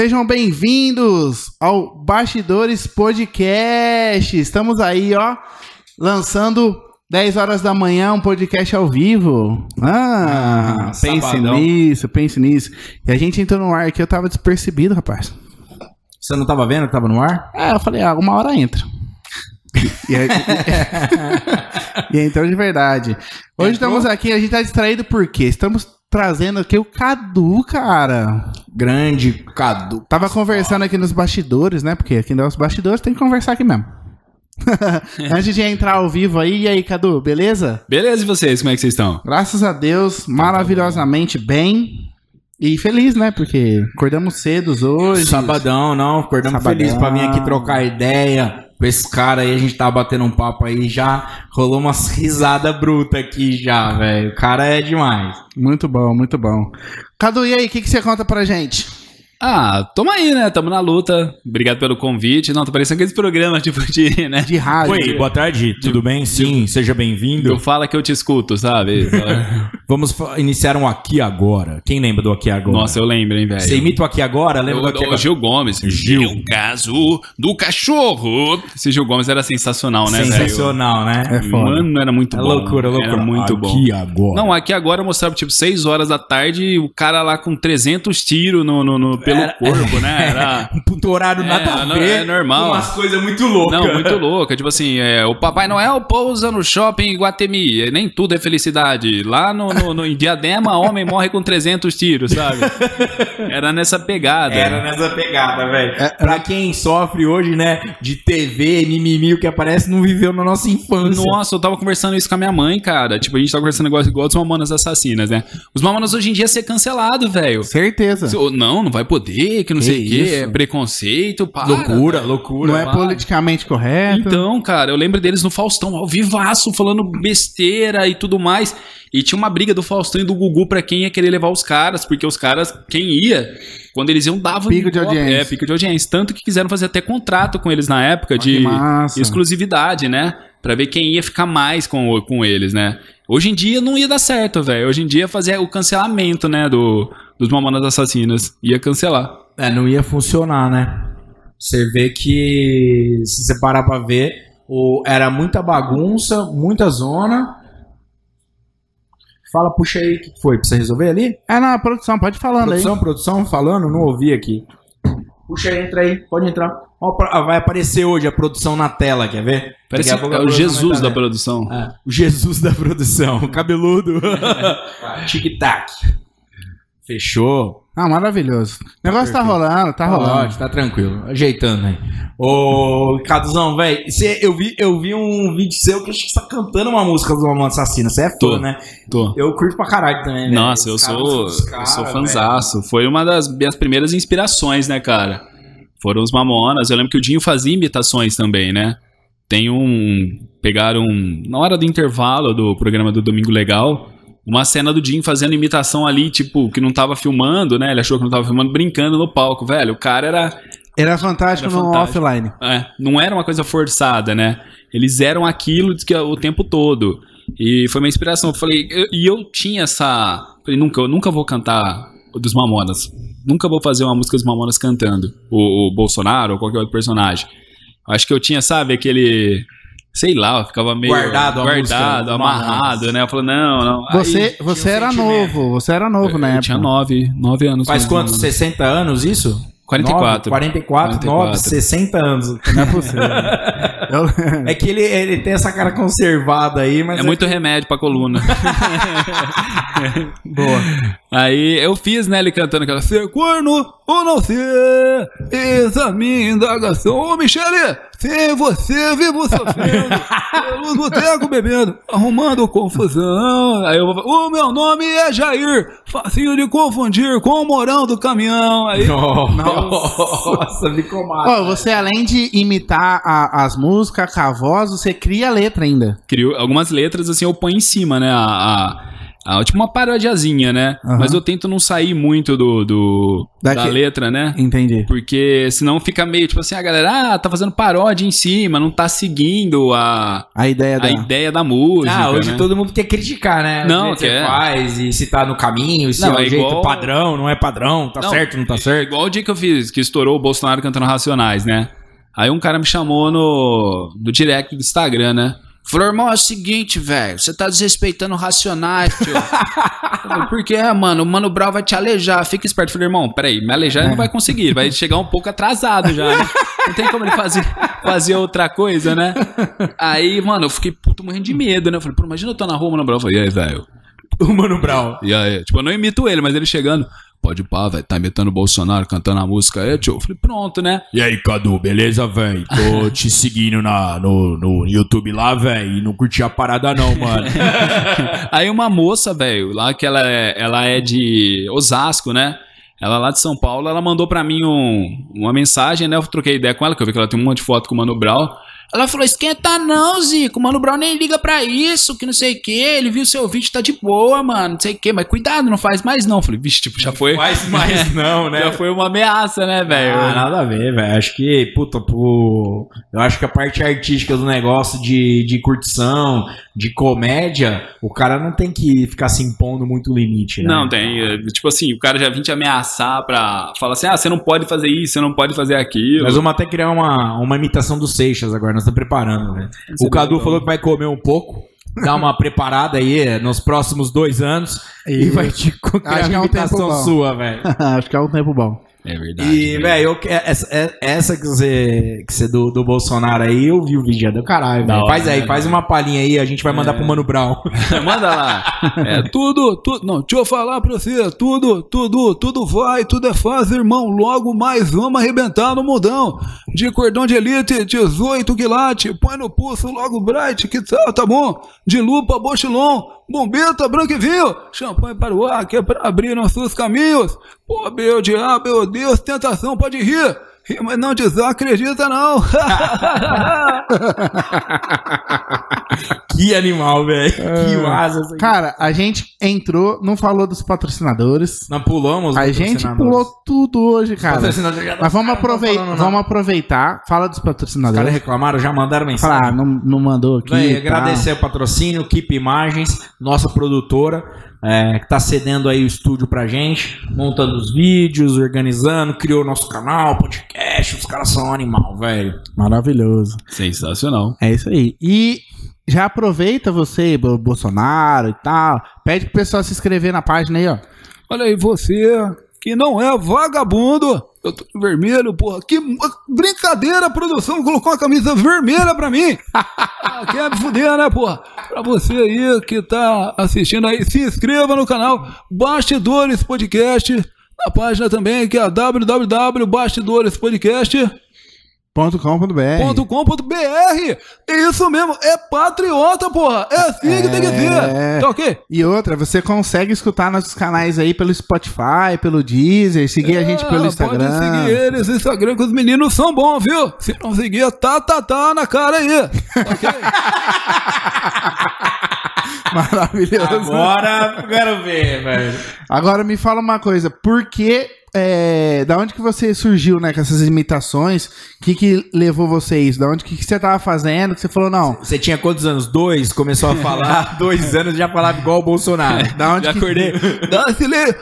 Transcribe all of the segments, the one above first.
Sejam bem-vindos ao Bastidores Podcast. Estamos aí, ó, lançando 10 horas da manhã um podcast ao vivo. Ah, Ah, pense sabadão. nisso, pense nisso. E a gente entrou no ar aqui, eu tava despercebido, rapaz. Você não tava vendo que tava no ar? É, eu falei, ah, uma hora entra. E, aí, e entrou de verdade. Hoje Entrou? estamos aqui, a gente tá distraído por quê? Estamos trazendo aqui o Cadu, cara. Grande Cadu. Tava conversando aqui nos bastidores, né? Porque aqui nos bastidores tem que conversar aqui mesmo. Antes de entrar ao vivo aí, e aí, Cadu, beleza? Beleza, e vocês? Como é que vocês estão? Graças a Deus, maravilhosamente bem. E feliz, né? Porque acordamos cedo hoje. Sabadão, não. Acordamos Sabadão. felizes pra vir aqui trocar ideia com esse cara aí. A gente tava batendo um papo aí já. Rolou umas risadas brutas aqui já, velho. O cara é demais. Muito bom, muito bom. Cadu, e aí, o que, que você conta pra gente? Ah, tamo aí, né? Tamo na luta. Obrigado pelo convite. Não, tô parecendo aqueles programas, tipo, de, né? De rádio. Oi, boa tarde, tudo bem? Sim, seja bem-vindo. Eu falo que eu te escuto, sabe? Vamos iniciar um Aqui Agora. Quem lembra do Aqui Agora? Nossa, eu lembro, hein, velho. Você imita o Aqui Agora? Lembra do O, Aqui o Agora? Gil Gomes. Gil. É o caso do cachorro. Esse Gil Gomes era sensacional, né, velho? Sensacional, né? É foda. Mano, era muito É bom. loucura, loucura. Era muito bom. Aqui Agora. Não, aqui agora eu mostrava, tipo, 6 horas da tarde, o cara lá com 300 tiros no, no, no- pelo Era- corpo, né? Era... Um horário É, nada a não, ver. é normal. Umas coisas muito loucas. Não, muito louca. Tipo assim, é, o Papai Noel pousa no shopping Guatemi. É, Nem tudo é felicidade. Lá no, no, no- em Diadema, homem morre com 300 tiros, sabe? Era nessa pegada. Era nessa pegada, velho. É, pra quem sofre hoje, né, de TV, mimimi, o que aparece, não viveu na nossa infância. Nossa, eu tava conversando isso com a minha mãe, cara. Tipo, a gente tava conversando igual, igual dos Mamonas Assassinas, né? Os Mamonas hoje em dia ser cancelado, velho. Certeza. Não, não vai poder, que não Que sei o quê. É preconceito, para, Loucura, velho. loucura. Não é para. politicamente correto. Então, cara, eu lembro deles no Faustão, ao vivaço, falando besteira e tudo mais. E tinha uma briga do Faustão e do Gugu pra quem ia querer levar os caras, porque os caras, quem ia, quando eles iam, davam Pico de audiência. É, pico de audiência. Tanto que quiseram fazer até contrato com eles na época que de exclusividade, né? Pra ver quem ia ficar mais com, com eles, né? Hoje em dia não ia dar certo, velho. Hoje em dia fazer o cancelamento, né, do, dos Mamonas Assassinas. Ia cancelar. É, não ia funcionar, né? Você vê que, se você parar pra ver, o, era muita bagunça, muita zona. Fala, puxa aí, o que foi? Pra você resolver ali? É na produção, pode ir falando Produção, produção, falando? Não ouvi aqui. Puxa aí, entra aí, pode entrar. Ó, ah, vai aparecer hoje a produção na tela, quer ver? Parece pouco é o produção Jesus da vendo. produção. É, o Jesus da produção, o cabeludo. Tic-tac. Fechou. Ah, maravilhoso. O negócio tá rolando, tá rolando. Ótimo, tá tranquilo. Ajeitando aí. Ô, Caduzão, velho, eu vi, eu vi um vídeo seu que acho que você tá cantando uma música do Mamãe Assassina. Você é fã, né? Tô. Eu curto pra caralho também, velho. Nossa, eu sou, os eu sou fanzaço. Foi uma das minhas primeiras inspirações, né, cara? Foram os Mamonas. Eu lembro que o Dinho fazia imitações também, né? Tem um. Pegaram. Na hora do intervalo do programa do Domingo Legal, uma cena do Dinho fazendo imitação ali, tipo, que não tava filmando, né? Ele achou que não tava filmando, brincando no palco. Velho, o cara era. Era fantástico Era no fantástico. offline. É, não era uma coisa forçada, né? Eles eram aquilo que o tempo todo. E foi uma inspiração. Eu falei, eu- e eu tinha essa. Falei, nunca, eu nunca vou cantar o dos Mamonas. Nunca vou fazer uma música dos Mamonas cantando. O, o Bolsonaro ou qualquer outro personagem. Acho que eu tinha, sabe, aquele. Sei lá, eu ficava meio. Guardado guardado, dos amarrado, né? Eu falei, não, não. Aí, Você, você tinha um era sentimento. novo, você era novo na eu época. tinha nove, nove anos. Faz quantos? menos. 60 anos isso? 44. 9, 44, 9, 44. 60 anos. Não é possível. Eu- É que ele, ele tem essa cara conservada aí, mas. É muito remédio pra coluna. Boa. Aí eu fiz, né, ele cantando aquela Ser corno ou não ser, eis a minha indagação. Ô, Michele, sem você vivo sofrendo, pelos botecos bebendo, arrumando confusão. Aí eu vou falar, o meu nome é Jair, facinho de confundir com o morão do caminhão. Aí, Nossa, ficou massa. Ó, você além de imitar a- as músicas com a voz, você cria a letra ainda. criou algumas letras, assim, eu ponho em cima, né, a... a- Ah, tipo uma parodiazinha, né? Aham. Mas eu tento não sair muito do, do da letra, né? Entendi. Porque senão fica meio tipo assim, a galera, ah, tá fazendo paródia em cima, não tá seguindo a, A ideia da. a ideia da música. Ah, hoje né? todo mundo quer criticar, né? Não, o jeito que quer. você faz e se tá no caminho, se Não, é o é jeito igual- padrão, não é padrão, tá Não, certo, não tá É certo. igual o dia que eu fiz, que estourou o Bolsonaro cantando Racionais, né? Aí um cara me chamou no do direct do Instagram, né? Falou, irmão, é o seguinte, velho, você tá desrespeitando Racionais, tio. Falei, Por que, mano? O Mano Brown vai te alejar. Fica esperto. Falei, irmão, peraí, me alejar ele não vai conseguir. Ele vai chegar um pouco atrasado já, né? Não tem como ele fazer, fazer outra coisa, né? Aí, mano, eu fiquei puto morrendo de medo, né? Eu falei, pô, imagina eu tô na rua, Mano Brown. Eu falei, e aí, velho? O Mano Brown. E aí, tipo, eu não imito ele, mas ele chegando, pode pá, velho, tá imitando o Bolsonaro, cantando a música aí, tio. Eu falei, pronto, né? E aí, Cadu, beleza, velho? Tô te seguindo na, no, no YouTube lá, velho, e não curti a parada não, mano. Aí uma moça, velho, lá que ela é, ela é de Osasco, né? Ela é lá de São Paulo, ela mandou pra mim um- uma mensagem, né? Eu troquei ideia com ela, que eu vi que ela tem um monte de foto com o Mano Brown. Ela falou: esquenta não, Zico. O Mano Brown nem liga pra isso, que não sei o que. Ele viu seu vídeo, tá de boa, mano. Não sei o que. Mas cuidado, não faz mais não. Eu falei, vixe, tipo, já foi. Faz mais não, né? Já foi uma ameaça, né, velho? Ah, nada a ver, velho. Acho que, puta, pô, eu acho que a parte artística do negócio de, de curtição, de comédia, o cara não tem que ficar se impondo muito limite, né? Não, tem. é, Tipo assim, o cara já vem te ameaçar pra falar assim: ah, você não pode fazer isso, você não pode fazer aquilo. Nós vamos até criar uma, uma imitação do Seixas agora, nós estamos preparando, né? Isso O é Cadu bom. falou que vai comer um pouco, dar uma preparada aí eh, nos próximos dois anos e, E- vai te criar é um imitação sua, velho. Acho que é um tempo bom. É verdade. E, velho, eu que- essa, é- essa que você, que você do, do Bolsonaro aí, eu vi o vídeo, é do caralho, velho. Faz aí, né, faz uma palhinha aí, a gente vai mandar pro Mano Brown. Manda lá. É tudo, tudo. Não, deixa eu falar pra você. Tudo, tudo, tudo vai, tudo é fácil, irmão. Logo mais vamos arrebentar no mundão. De cordão de elite, 18 quilates. Põe no pulso logo bright, que tal, tá bom? De lupa, bochilon. Bombeta, branco e vinho. Champanhe para o ar, que é pra abrir nossos caminhos. Pô, meu diabo, meu Deus, tentação, pode rir. Mas não desacredita, não. que animal, velho. É. Que massa. Cara, a gente entrou, não falou dos patrocinadores. Nós pulamos. A gente patrocinadores. pulou tudo hoje, cara. Não Mas vamos, tá- não tá aproveitar, falando, não. vamos aproveitar. Fala dos Os caras patrocinadores. reclamaram, já mandaram mensagem. Falar, não, não mandou aqui. Véi, tal. agradecer o patrocínio, Keep Imagens, nossa produtora, é, que tá cedendo aí o estúdio pra gente, montando os vídeos, organizando, criou nosso canal, podcast, os caras são um animal, velho. Maravilhoso. Sensacional. É isso aí. E já aproveita você, Bo- Bolsonaro e tal. Pede pro pessoal se inscrever na página aí, ó. Olha aí, você que não é vagabundo. Eu tô de vermelho, porra. Que brincadeira, a produção colocou uma camisa vermelha pra mim. Ah, Quer me fuder, né, porra? Pra você aí que tá assistindo aí, se inscreva no canal Bastidores Podcast. Na página também, que é www.bastidorespodcast.com.br. Ponto com ponto BR. Isso mesmo, é patriota, porra. É assim que tem que É. ser. Tá ok? E outra, você consegue escutar nossos canais aí pelo Spotify, pelo Deezer, seguir a gente pelo É, Instagram. Pode seguir eles, no Instagram, que os meninos são bons, viu? Se não seguir, tá, tá, tá na cara aí. Ok? Maravilhoso. Agora, quero ver, velho. Agora me fala uma coisa, por que. É, da onde que você surgiu, né, com essas imitações? O que que levou você a isso? Da onde que, que você tava fazendo? Que você falou, não. Você tinha quantos anos? Dois? Começou a falar, dois anos já falava igual o Bolsonaro. Da onde Já que, acordei. Dá silete.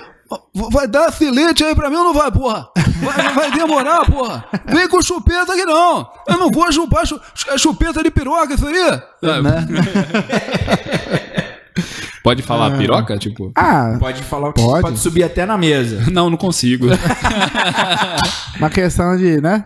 Vai dar silete aí pra mim ou não vai, porra? Vai, vai demorar, porra. Vem com chupeta aqui não. Eu não vou chupar chu- é chupeta de piroca isso aí. né? Pode falar piroca, tipo? Ah, Pode falar, Pode. pode subir até na mesa. Não, não consigo. uma questão de, né?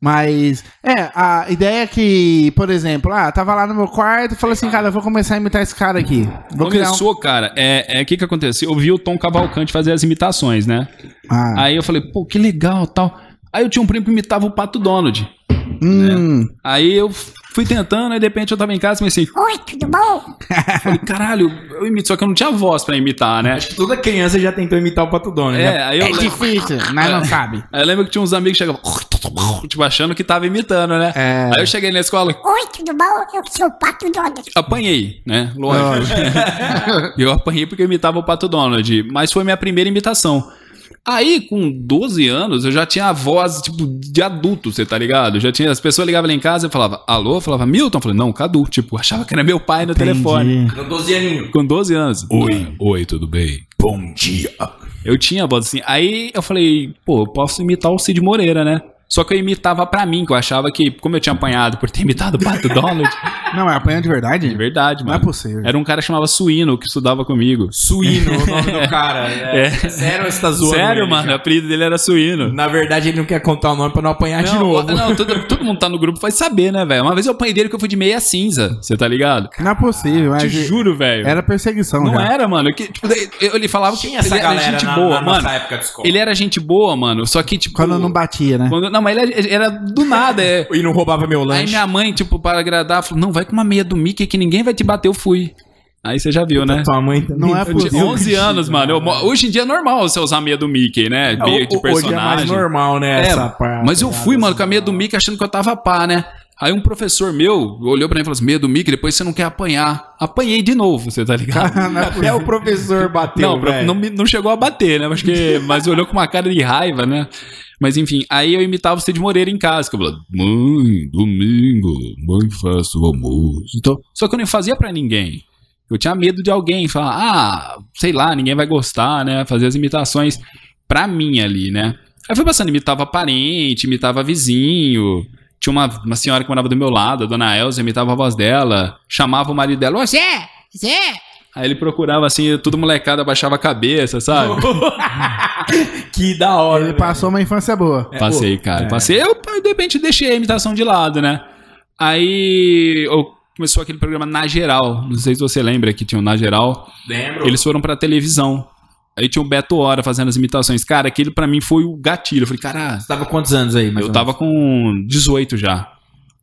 Mas, é, a ideia é que, por exemplo, ah, tava lá no meu quarto e falei assim, cara, eu vou começar a imitar esse cara aqui. Vou criar um... Começou, cara, é o que que aconteceu? Eu vi o Tom Cavalcante fazer as imitações, né? Ah, Aí eu falei, pô, que legal, tal. Aí eu tinha um primo que imitava o Pato Donald. Hum, Aí eu fui tentando, aí de repente eu tava em casa e pensei, Oi, tudo bom? falei, caralho, eu imito, só que eu não tinha voz pra imitar, né? Acho que toda criança já tentou imitar o Pato Donald, É, né? aí eu, é difícil, mas não sabe. aí eu lembro que tinha uns amigos que chegavam, tipo, achando que tava imitando, né? É. Aí eu cheguei na escola, Oi, tudo bom? Eu sou o Pato Donald. apanhei, né? Lógico. eu apanhei porque eu imitava o Pato Donald, mas foi minha primeira imitação. Aí, com 12 anos, eu já tinha a voz, tipo, de adulto, você tá ligado? Já tinha, as pessoas ligavam lá em casa e falavam, alô? Eu falava, Milton? Eu falei, não, Cadu. Tipo, achava que era meu pai no telefone. Entendi. Eu 12 aninhos. Com 12 anos. Oi, oi, tudo bem? Bom dia. Eu tinha a voz assim. Aí eu falei, pô, eu posso imitar o Cid Moreira, né? Só que eu imitava pra mim, que eu achava que, como eu tinha apanhado por ter imitado o Pato Donald, Não, mas apanhando de verdade? de verdade, Não mano. é possível. Era um cara que chamava Suíno, que estudava comigo. Suíno, o nome do cara. É. Sério, você tá zoando? Sério, ele, mano, o apelido dele era Suíno. Na verdade, ele não quer contar o nome pra não apanhar de Não, novo. não todo, todo mundo tá no grupo vai saber, né, velho? Uma vez eu apanhei dele que eu fui de meia cinza, você tá ligado? Não é possível, mas Te juro, velho. era perseguição Não já. era, mano. Que, tipo, eu- ele falava Tinha que essa ele era galera gente na, boa, na mano. nossa época de escola. Ele era gente boa, mano. Só que, tipo. Quando não batia, né? quando- não, mas ele era, do nada. É. E não roubava meu Aí lanche. minha mãe, tipo, para agradar, falou: Não, vai com uma meia do Mickey que ninguém vai te bater. Eu fui. Aí você já viu, né? Tua mãe também. Não é possível. 11 anos, mano. Eu hoje em dia é normal você usar a meia do Mickey, né? Meia de Ho- Hoje é mais personagem. normal, né? É, essa parte, mas eu fui, né? mano, com a meia do Mickey achando que eu tava pá, né? Aí um professor meu olhou pra mim e falou assim: meia do Mickey, depois você não quer apanhar. Apanhei de novo, você tá ligado? Até o professor bateu, não, não, não chegou a bater, né? Mas, que, mas olhou com uma cara de raiva, né? Mas enfim, aí eu imitava o Cid Moreira em casa, que eu falava, mãe, domingo, mãe, faço o almoço. Então, só que eu não fazia pra ninguém. Eu tinha medo de alguém falar, ah, sei lá, ninguém vai gostar, né? Fazer as imitações pra mim ali, né? Aí foi passando, imitava parente, imitava vizinho. Tinha uma, uma senhora que morava do meu lado, a dona Elza, imitava a voz dela, chamava o marido dela, ô Zé, Zé. Aí ele procurava assim, tudo molecada, abaixava a cabeça, sabe? Que da hora. Ele velho. passou uma infância boa. Passei, cara. Passei. Eu, de repente, deixei a imitação de lado, né? Aí eu- começou aquele programa Na Geral. Não sei se você lembra que tinha o Na Geral. Lembro. Eles foram pra televisão. Aí tinha o Beto Hora fazendo as imitações. Cara, aquilo pra mim foi o gatilho. Eu falei, cara, Você tava quantos anos aí, mais eu tava com 18 já.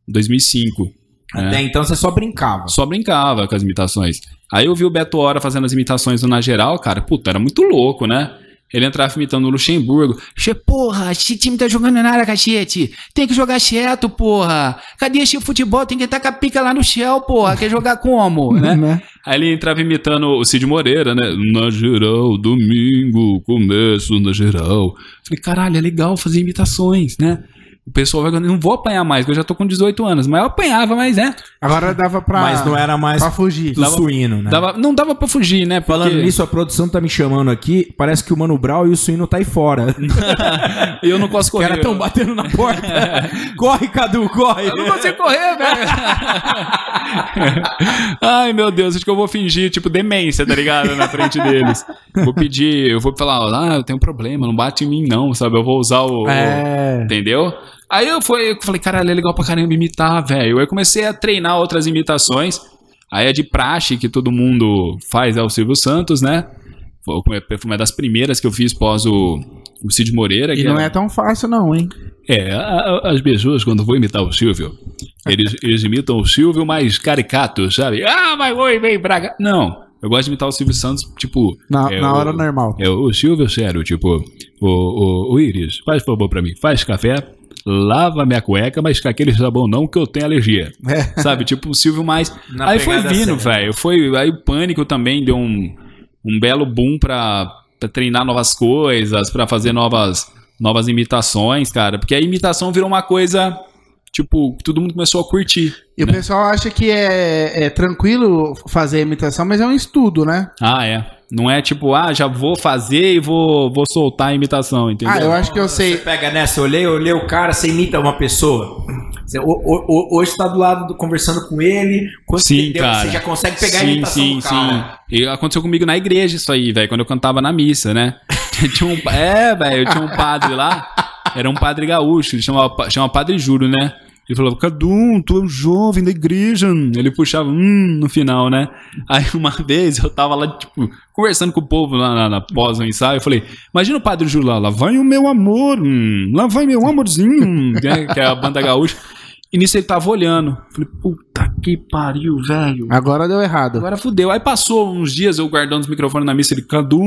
2005. menos? né? Até então você só brincava. Só brincava com as imitações. Aí eu vi o Beto Hora fazendo as imitações do Na Geral, cara, puta, era muito louco, né? Ele entrava imitando o Luxemburgo. Che, porra, esse time tá jogando nada, cachete. Tem que jogar quieto, porra. Cadê esse futebol? Tem que estar com a pica lá no Shell, porra. Quer jogar como, né? Né? Aí ele entrava imitando o Cid Moreira, né? Na geral, domingo, começo na geral. Falei, caralho, é legal fazer imitações, né? O pessoal vai. Não vou apanhar mais, porque eu já tô com 18 anos. Mas eu apanhava, mas é. Agora dava pra. Mas não era mais Pra fugir. do suíno, né? Dava, não dava pra fugir, né? Porque... Falando nisso, a produção tá me chamando aqui. Parece que o Mano Brown e o suíno tá aí fora. E eu não posso Os correr. caras tão batendo na porta. corre, Cadu, corre. Eu não consigo correr, velho. Ai, meu Deus, acho que eu vou fingir, tipo, demência, tá ligado? Na frente deles. Vou pedir, eu vou falar, ah, eu tenho um problema, não bate em mim, não, sabe? Eu vou usar o. É. Entendeu? Aí eu, fui, eu falei, caralho, é legal pra caramba imitar, velho. Aí eu comecei a treinar outras imitações. Aí a de praxe, que todo mundo faz, é o Silvio Santos, né? Foi uma das primeiras que eu fiz pós o, o Cid Moreira. E não era- é tão fácil, não, hein? é, a- a- as pessoas, quando vão imitar o Silvio, eles, eles imitam o Silvio mais caricato, sabe? Ah, mas oi, vem Braga. Não, eu gosto de imitar o Silvio Santos, tipo. Na, é na o- hora normal. É o Silvio sério, tipo, o, o, o Iris, faz favor pra mim, faz café, lava minha cueca, mas com aquele sabão não que eu tenho alergia. É. Sabe, tipo, o Silvio mais. Na aí foi vindo, velho. Foi, aí o pânico também deu um, um belo boom pra, pra treinar novas coisas, pra fazer novas, novas imitações, cara. Porque a imitação virou uma coisa, tipo, todo mundo começou a curtir. E o né? pessoal acha que é, é tranquilo fazer a imitação, mas é um estudo, né? Ah, é. Não é tipo, ah, já vou fazer e vou, vou soltar a imitação, entendeu? Ah, eu acho que eu Você sei. pega nessa, eu olhei, eu o cara, você imita uma pessoa. Você, o- o- o- hoje tá do lado do, conversando com ele. Quando Sim, entendeu, cara. Você já consegue pegar a sim, imitação sim, do cara. sim. E aconteceu comigo na igreja isso aí, velho, quando eu cantava na missa, né? tinha um, é, velho, tinha um padre lá, era um padre gaúcho, ele chamava, chamava Padre Júlio, né? Ele falava, Cadu, tu é um jovem da igreja. Ele puxava, hum, no final, né? Aí uma vez eu tava lá, tipo, conversando com o povo lá na, na pós do ensaio. Eu falei, imagina o Padre Júlio lá, lá vai o meu amor, hum, lá vai meu amorzinho, né? que é a banda gaúcha. E nisso ele tava olhando. Falei, puta que pariu, velho. Agora deu errado. Agora fudeu. Aí passou uns dias eu guardando os microfones na missa. Ele, Cadu,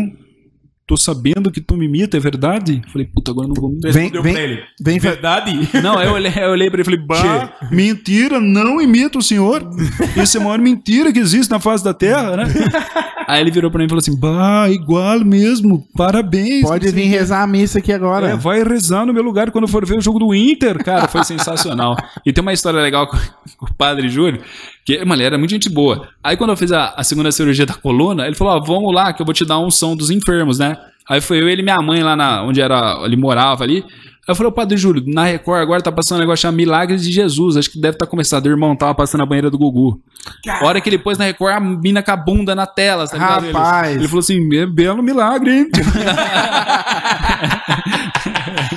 tô sabendo que tu me imita, é verdade? Falei, puta, agora eu não vou me Vem, vem, vem, fa- Verdade? Não, aí eu olhei, eu olhei pra ele e falei, bah, mentira, não imita o senhor. Isso é a maior mentira que existe na face da Terra, né? Aí ele virou pra mim e falou assim, bah, igual mesmo, parabéns. pode vir rezar a missa aqui agora. É, vai rezar no meu lugar quando for ver o jogo do Inter, cara. Foi sensacional. E tem uma história legal com, com o padre Júlio, que, mano, ele era muito gente boa. Aí quando eu fiz a, a segunda cirurgia da coluna, ele falou: ó, vamos lá, que eu vou te dar um som dos enfermos, né? Aí foi eu, ele e minha mãe lá na, onde era, ele morava ali. Aí eu falei, ô Padre Júlio, na Record agora tá passando um negócio chamado Milagres de Jesus. Acho que deve estar começando. O irmão tava passando a banheira do Gugu. A hora que ele pôs na Record, a mina com a bunda na tela, tá ligado? Ele- Rapaz. Ele, falou assim: é belo milagre, hein?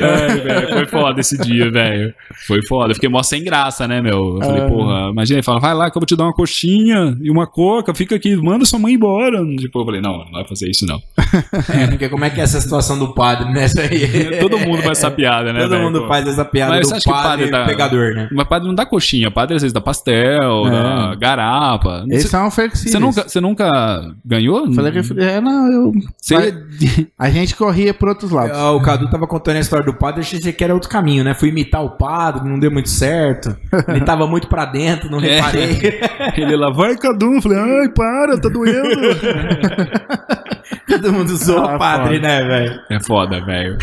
Ai, velho, foi foda esse dia, velho. Foi foda. Eu fiquei mó sem graça, né, meu? Eu falei, porra, imagina, ele fala, vai lá que eu vou te dar uma coxinha e uma coca, fica aqui, manda sua mãe embora. Tipo, eu falei, não, não vai fazer isso, não. É, porque como é que é essa situação do padre nessa aí? Todo mundo faz essa piada, né? Todo velho? mundo Pô. faz essa piada Mas do você acha que o padre, padre dá- pegador, né? Mas padre não dá coxinha, padre às vezes dá pastel, dá garapa. Eles Você, são flexíveis. você nunca, você nunca ganhou? Falei que, é, não, eu. Você- A gente corria por outros lados. Ah, O Cadu tava contando a história do padre, eu achei que era outro caminho, né? Fui imitar o padre, não deu muito certo. Ele tava muito pra dentro, não É. reparei. Ele lá, vai Cadu, eu falei, ai, para, tá doendo. Todo mundo zoou Ah, o padre, foda. né, velho? é foda, velho.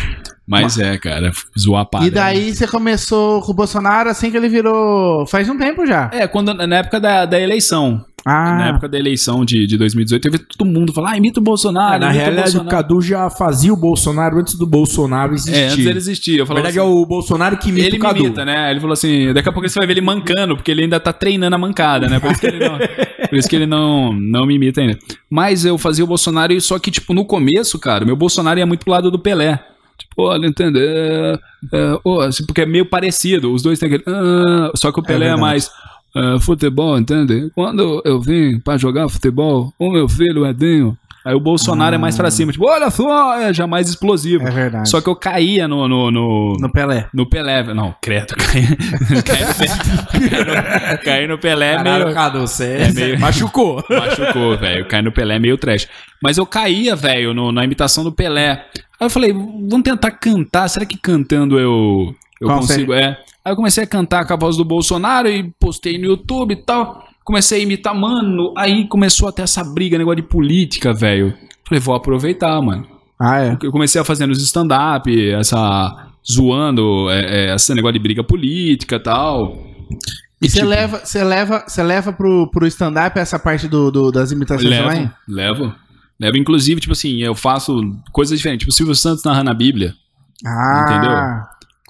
Mas é, cara, zoar padre. E daí você começou com o Bolsonaro assim que ele virou. Faz um tempo já. É, quando, na época da, da eleição. Na Ah, época da eleição de, de 2018, teve todo mundo falar, ah, imita o Bolsonaro. Ah, na o realidade, o Bolsonaro. Cadu já fazia o Bolsonaro antes do Bolsonaro existir. É, antes dele existir. Eu Na verdade, assim, é o Bolsonaro que imita ele o Cadu. imita, né? Ele falou assim, daqui a pouco você vai ver ele mancando, porque ele ainda tá treinando a mancada, né? Por isso que ele não, por isso que ele não, não me imita ainda. Mas eu fazia o Bolsonaro, só que, tipo, no começo, cara, meu Bolsonaro ia muito pro lado do Pelé. Tipo, olha, entendeu? É, é, ô, assim, porque é meio parecido. Os dois têm aquele. ah, só que o Pelé é, verdade. mais. Ah, futebol, entende? Quando eu vim pra jogar futebol, o meu filho Edinho. Aí o Bolsonaro é mais pra cima, tipo, olha só, é já mais explosivo. é verdade. Só que eu caía no, no, no, No Pelé. no Pelé, não, credo, caí, caí, no, Pelé, caí no Pelé Caralho, meio, Cadu, você É meio- machucou. machucou, velho, caí no Pelé meio trash. Mas eu caía, velho, na imitação do Pelé. Aí eu falei, vamos tentar cantar, será que cantando eu, eu consigo, é. Aí eu comecei a cantar com a voz do Bolsonaro e postei no YouTube e tal. Comecei a imitar, mano, aí começou até essa briga, negócio de política, velho. Falei, vou aproveitar, mano. Ah, é. Eu comecei a fazer nos stand-up, essa. zoando é, é, esse negócio de briga política e tal. E você tipo, leva, você leva, você leva pro, pro stand-up essa parte do, do- das imitações também? Levo, levo. Levo, inclusive, tipo assim, eu faço coisas diferentes. Tipo, o Silvio Santos narrando a Bíblia. Ah, Entendeu?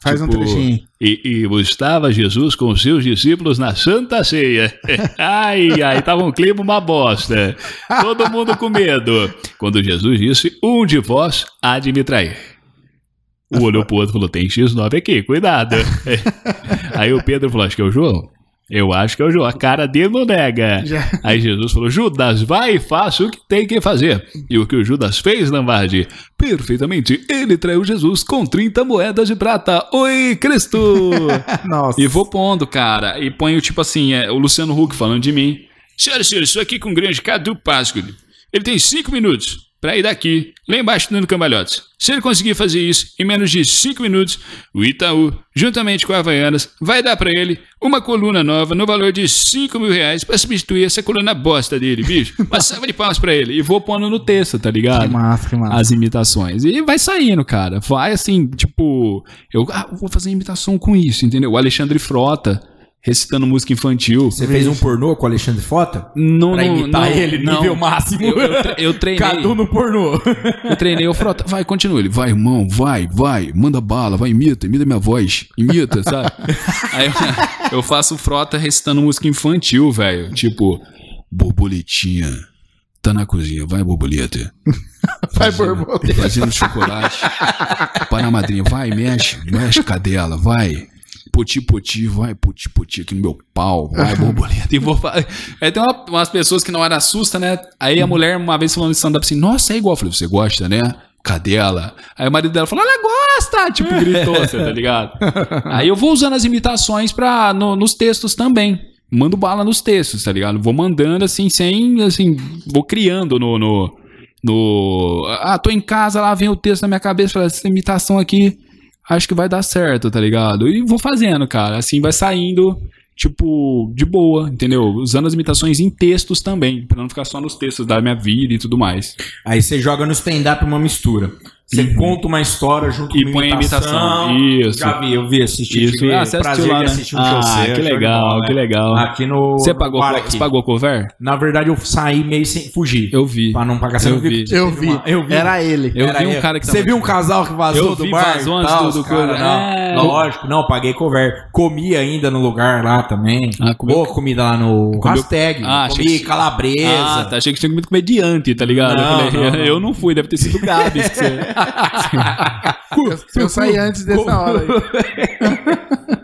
Faz um Tipo, trechinho. E, e estava Jesus com os seus discípulos na Santa Ceia. ai, ai, tava um clima uma bosta. Todo mundo com medo. Quando Jesus disse: Um de vós há de me trair. O olhou pro outro e falou: Tem X9 aqui, cuidado. Aí o Pedro falou: Acho que é o João. Eu acho que é o João. A cara dele não nega. Já. Aí Jesus falou: Judas, vai e faça o que tem que fazer. E o que o Judas fez, Lambardi? Perfeitamente. Ele traiu Jesus com 30 moedas de prata. Oi, Cristo! Nossa. e vou pondo, cara. E ponho, tipo assim, é, o Luciano Huck falando de mim. Senhoras e senhores, estou aqui com o grande Cadu Páscoa. Ele tem 5 minutos para ir daqui, lá embaixo dando cambalhotes. Se ele conseguir fazer isso em menos de 5 minutos, o Itaú, juntamente com a Havaianas, vai dar para ele uma coluna nova no valor de 5 mil reais para substituir essa coluna bosta dele, bicho. Uma salva de palmas pra ele. E vou pondo no texto, tá ligado? Que massa, que massa. as imitações. E vai saindo, cara. Vai assim, tipo, eu ah, vou fazer imitação com isso, entendeu? O Alexandre Frota recitando música infantil. Você fez um pornô com o Alexandre Fota? Não, Pra imitar não, ele, não. nível máximo. Eu, eu, tre- eu treinei. Cadu no pornô. Eu treinei o Frota. Vai, continua. Ele, vai, irmão, vai, vai. Manda bala, vai, imita, imita minha voz. Imita, sabe? Aí eu, eu faço o Frota recitando música infantil, velho. Tipo, borboletinha. Tá na cozinha, vai, borboleta. Vai, Fazendo- borboleta. Fazendo chocolate. Para a madrinha, vai, mexe, mexe, cadela, vai. Poti, poti, vai, poti, poti aqui no meu pau, vai, borboleta. E vou fa- Aí tem uma- umas pessoas que na hora assusta, né? Aí a mulher, uma vez falando stand-up assim, nossa, é igual. Eu falei, você gosta, né? Cadela. Aí o marido dela falou, ela gosta! Tipo, gritou, você tá ligado? Aí eu vou usando as imitações pra, no- nos textos também. Mando bala nos textos, tá ligado? Vou mandando assim, sem, assim, vou criando no, no, no. Ah, tô em casa, lá vem o texto na minha cabeça, essa imitação aqui, acho que vai dar certo, tá ligado? E vou fazendo, cara. Assim vai saindo, tipo, de boa, entendeu? Usando as imitações em textos também, pra não ficar só nos textos da minha vida e tudo mais. Aí você joga no stand-up uma mistura. Você conta uma história junto E com põe a imitação. Isso. Já vi, eu vi, assisti. Isso. tive Ah, você assistiu prazer lá, né? assistir um Ah, show seu, que legal, bola, que né? legal. Aqui no Você pagou, você pagou cover? Na verdade, eu saí meio sem fugir. Eu vi. Pra não pagar. Eu viu vi. que Eu vi. uma- Eu vi. Era ele. Eu Era vi um eu. cara que Você tava- viu um casal que vazou Eu do vi, bar? vazou antes Tal, do- os do cara, coisa. não. É. Lógico, não, paguei cover. Comi ainda no lugar lá também. Ah, comeu- Boa comida lá no hashtag. Ah, Comi calabresa. Ah, tá. Achei que tinha comido comediante, tá ligado? Eu não, eu fui, deve ter sido o Gabs. que você- Eu saí antes dessa hora aí.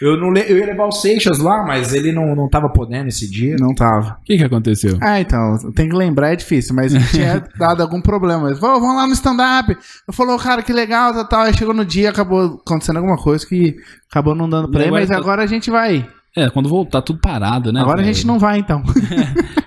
Eu, não le- eu ia levar o Seixas lá, mas ele não, não tava podendo esse dia. Não tava. O que que aconteceu? Ah, então, tem que lembrar, é difícil, mas tinha dado algum problema. Ele falou, vamos lá no stand-up. Eu falou, cara, que legal, tal, tal. Aí chegou no dia, acabou acontecendo alguma coisa que acabou não dando pra ele, mas tá- agora a gente vai. É, quando voltar tudo parado, né? agora a gente não vai, então.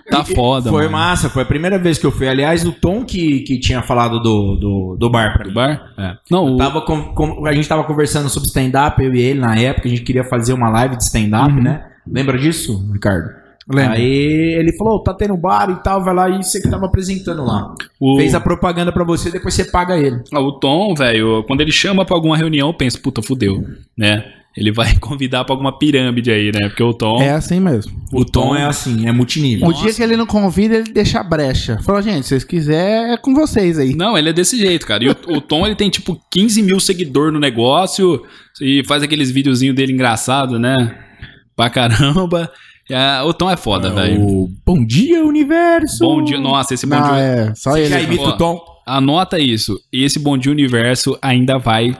Tá foda, Foi mano. massa, foi a primeira vez que eu fui. Aliás, o Tom que, que tinha falado do, do, do bar pra Do mim. bar? É. Não, o... Tava com- com- a gente tava conversando sobre stand-up, eu e ele, na época, a gente queria fazer uma live de stand-up, Uhum. né? Lembra disso, Ricardo? Lembro. Aí ele falou, tá tendo bar e tal, vai lá e você que tava apresentando lá. o... Fez a propaganda pra você, depois você paga ele. Ah, o Tom, velho, quando ele chama pra alguma reunião, eu penso, puta, fudeu, né? Ele vai convidar pra alguma pirâmide aí, né? Porque o Tom... É assim mesmo. O Tom é assim, é multinível. O dia que ele não convida, ele deixa a brecha. Falou, gente, se vocês quiserem, é com vocês aí. Não, ele é desse jeito, cara. E o, o Tom, ele tem, tipo, 15 mil seguidores no negócio e faz aqueles videozinhos dele engraçado, né? Pra caramba. É, o Tom é foda, velho. O Bom dia, universo! Bom dia... Nossa, esse Bom Não, Dia... é, só Você ele. já imita o Tom? Anota isso. Esse Bom Dia Universo ainda vai...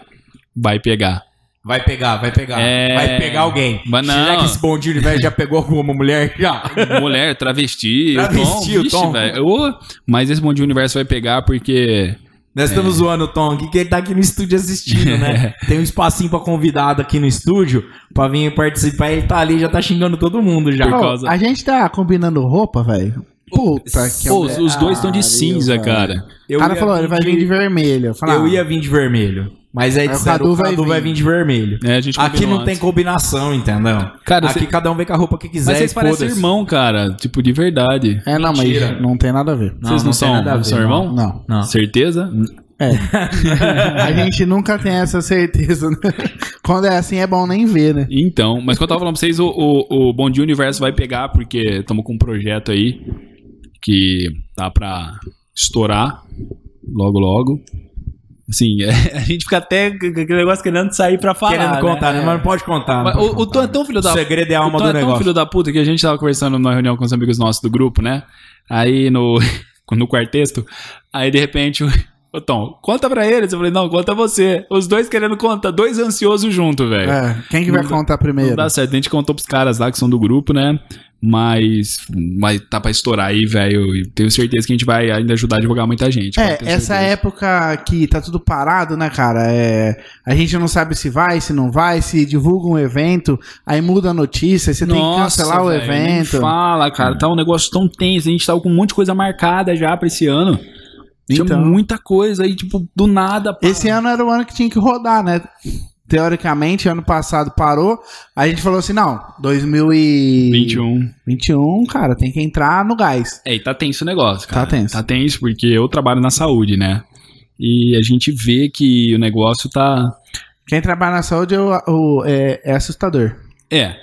Vai pegar. Vai pegar, vai pegar. É. Vai pegar alguém. Mas não. Será que esse bom dia universo já pegou alguma mulher? Já. Mulher, travesti, Travesti, o Tom, Tom. vixe, velho. Ô, Mas esse Bom Dia Universo vai pegar porque... Nós estamos zoando o Tom aqui, que ele tá aqui no estúdio assistindo, né? Tem um espacinho pra convidado aqui no estúdio, pra vir participar. Ele tá ali, já tá xingando todo mundo já. Por causa- A gente tá combinando roupa, velho. Puta que Pô, os, os dois estão de cinza, velho. cara. Eu O cara falou, ele vai vir de vermelho. Eu, falei, Eu ah, ia vir de vermelho. Mas aí Aí o disseram, Cadu o vai Cadu vai vir. de vermelho. É, a gente Aqui não tem antes. combinação, entendeu? Cara, Aqui cê- cada um vem com a roupa que quiser Mas vocês parecem irmão, cara. Tipo, de verdade. É, não, Mentira. mas não tem nada a ver. Não, vocês não, não tem são, nada a ver, são irmão? Não. Não. Certeza? É. a gente nunca tem essa certeza. Né? Quando é assim, é bom nem ver, né? Então, mas quando eu tava falando pra vocês, o, o, o Bom Dia Universo vai pegar, porque estamos com um projeto aí que tá pra estourar logo, logo. Assim, é, a gente fica até com aquele negócio querendo sair pra falar. Querendo né? contar, né? Mas não pode contar. Mas não pode o, o Tom é contar. tão filho da O segredo é a o alma Tom do é tão negócio. filho da puta que a gente tava conversando numa reunião com os amigos nossos do grupo, né? Aí no, no quarteto, aí de repente o Tom, conta pra eles. Eu falei, não, conta você. Os dois querendo contar, dois ansiosos junto, velho. É, quem que vai Não contar Não primeiro? dá certo. A gente contou pros caras lá que são do grupo, né? Mas, mas tá pra estourar aí, velho. E tenho certeza que a gente vai ainda ajudar a divulgar muita gente. É, essa época que tá tudo parado, né, cara? É, a gente não sabe se vai, se não vai, se divulga um evento, aí muda a notícia, você tem que cancelar o velho, nem evento. Fala, cara. Tá um negócio tão tenso. A gente tava com um monte de coisa marcada já pra esse ano. Tinha Então. muita coisa aí, tipo, do nada. pá. Esse ano era o ano que tinha que rodar, né? Teoricamente, ano passado parou. A gente falou assim: não, 2021, 21. cara, tem que entrar no gás. É, e tá tenso o negócio, cara. Tá tenso. Tá tenso porque eu trabalho na saúde, né? E a gente vê que o negócio tá. Quem trabalha na saúde é, o- o- é- é assustador. É.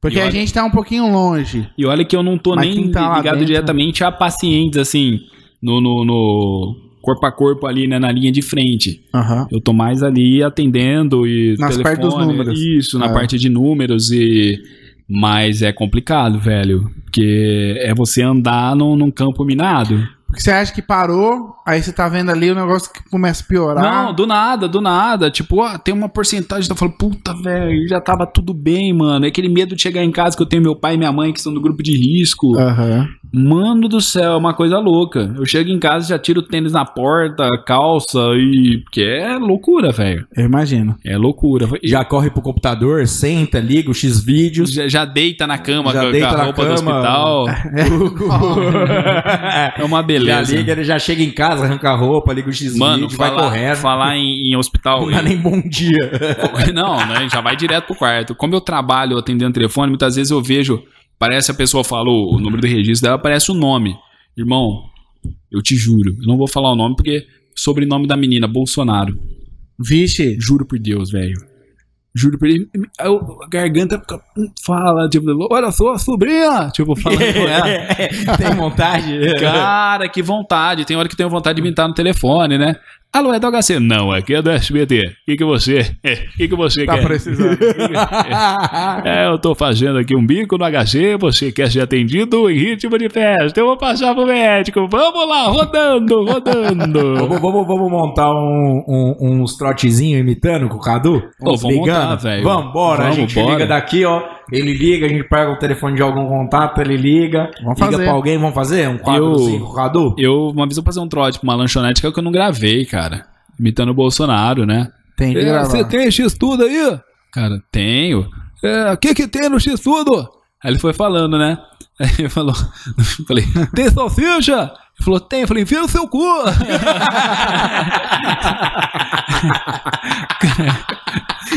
Porque E a olha- gente tá um pouquinho longe. E olha que eu não tô nem tá ligado dentro- diretamente a pacientes, assim, no, no, no corpo a corpo ali, né, na linha de frente. Aham. Eu tô mais ali atendendo e Nas partes dos números. Isso, na É. parte de números e mas é complicado, velho, porque é você andar num, num campo minado. Porque você acha que parou, aí você tá vendo ali o negócio que começa a piorar. Não, do nada, do nada. Tipo, ó, tem uma porcentagem, tá falando, puta, velho, já tava tudo bem, mano. É aquele medo de chegar em casa que eu tenho meu pai e minha mãe que estão no grupo de risco. Aham. Mano do céu, é uma coisa louca. Eu chego em casa, já tiro o tênis na porta, calça e. Porque é loucura, velho. Eu imagino. É loucura. Já corre pro computador, senta, liga o X-Vídeos. já, já deita na cama Já com, a- deita com a na roupa do cama. hospital. É uma beleza. Beleza. Já liga, ele já chega em casa, arranca a roupa, liga o X Mano, vai correndo. falar em, em hospital. Não dá nem bom dia. Não, né? Já vai direto pro quarto. Como eu trabalho atendendo telefone, muitas vezes eu vejo. Parece a pessoa falou o número do registro dela, aparece o nome. Irmão, eu te juro, eu não vou falar o nome porque sobrenome da menina, Bolsonaro. Vixe. Juro por Deus, velho. Deus. Eu- A garganta fica- fala, tipo, olha só, sobrinha. Tipo, falando com ela. Tem vontade? Cara, que vontade. Tem hora que tenho vontade de imitar no telefone, né? Alô, é do HC? Não, aqui é do SBT. O que, que você. O que, que você Tá quer? precisando. É, eu tô fazendo aqui um bico no HC, você quer ser atendido em ritmo de festa. Eu vou passar pro médico. Vamos lá, rodando, rodando. Vamos, vamos, vamos montar um, um- uns trotezinhos imitando com o Cadu? Uns vamos ligando? montar, velho. Vamos, bora. a gente bora. liga daqui, ó. Ele liga, a gente pega o telefone de algum contato, ele liga. Vamos liga fazer. pra alguém, vamos fazer? Um quadrozinho com o Cadu? Eu, uma vez eu passei um trote pra uma lanchonete que é o que eu não gravei, cara. Imitando o Bolsonaro, né? Tem que É, gravar. você tem X-Tudo aí? Cara, tenho. É, o que que tem no X-Tudo? Aí ele foi falando, né? Aí ele falou, eu falei, tem salsicha? Ele falou, tem. Eu falei, enfia no seu cu.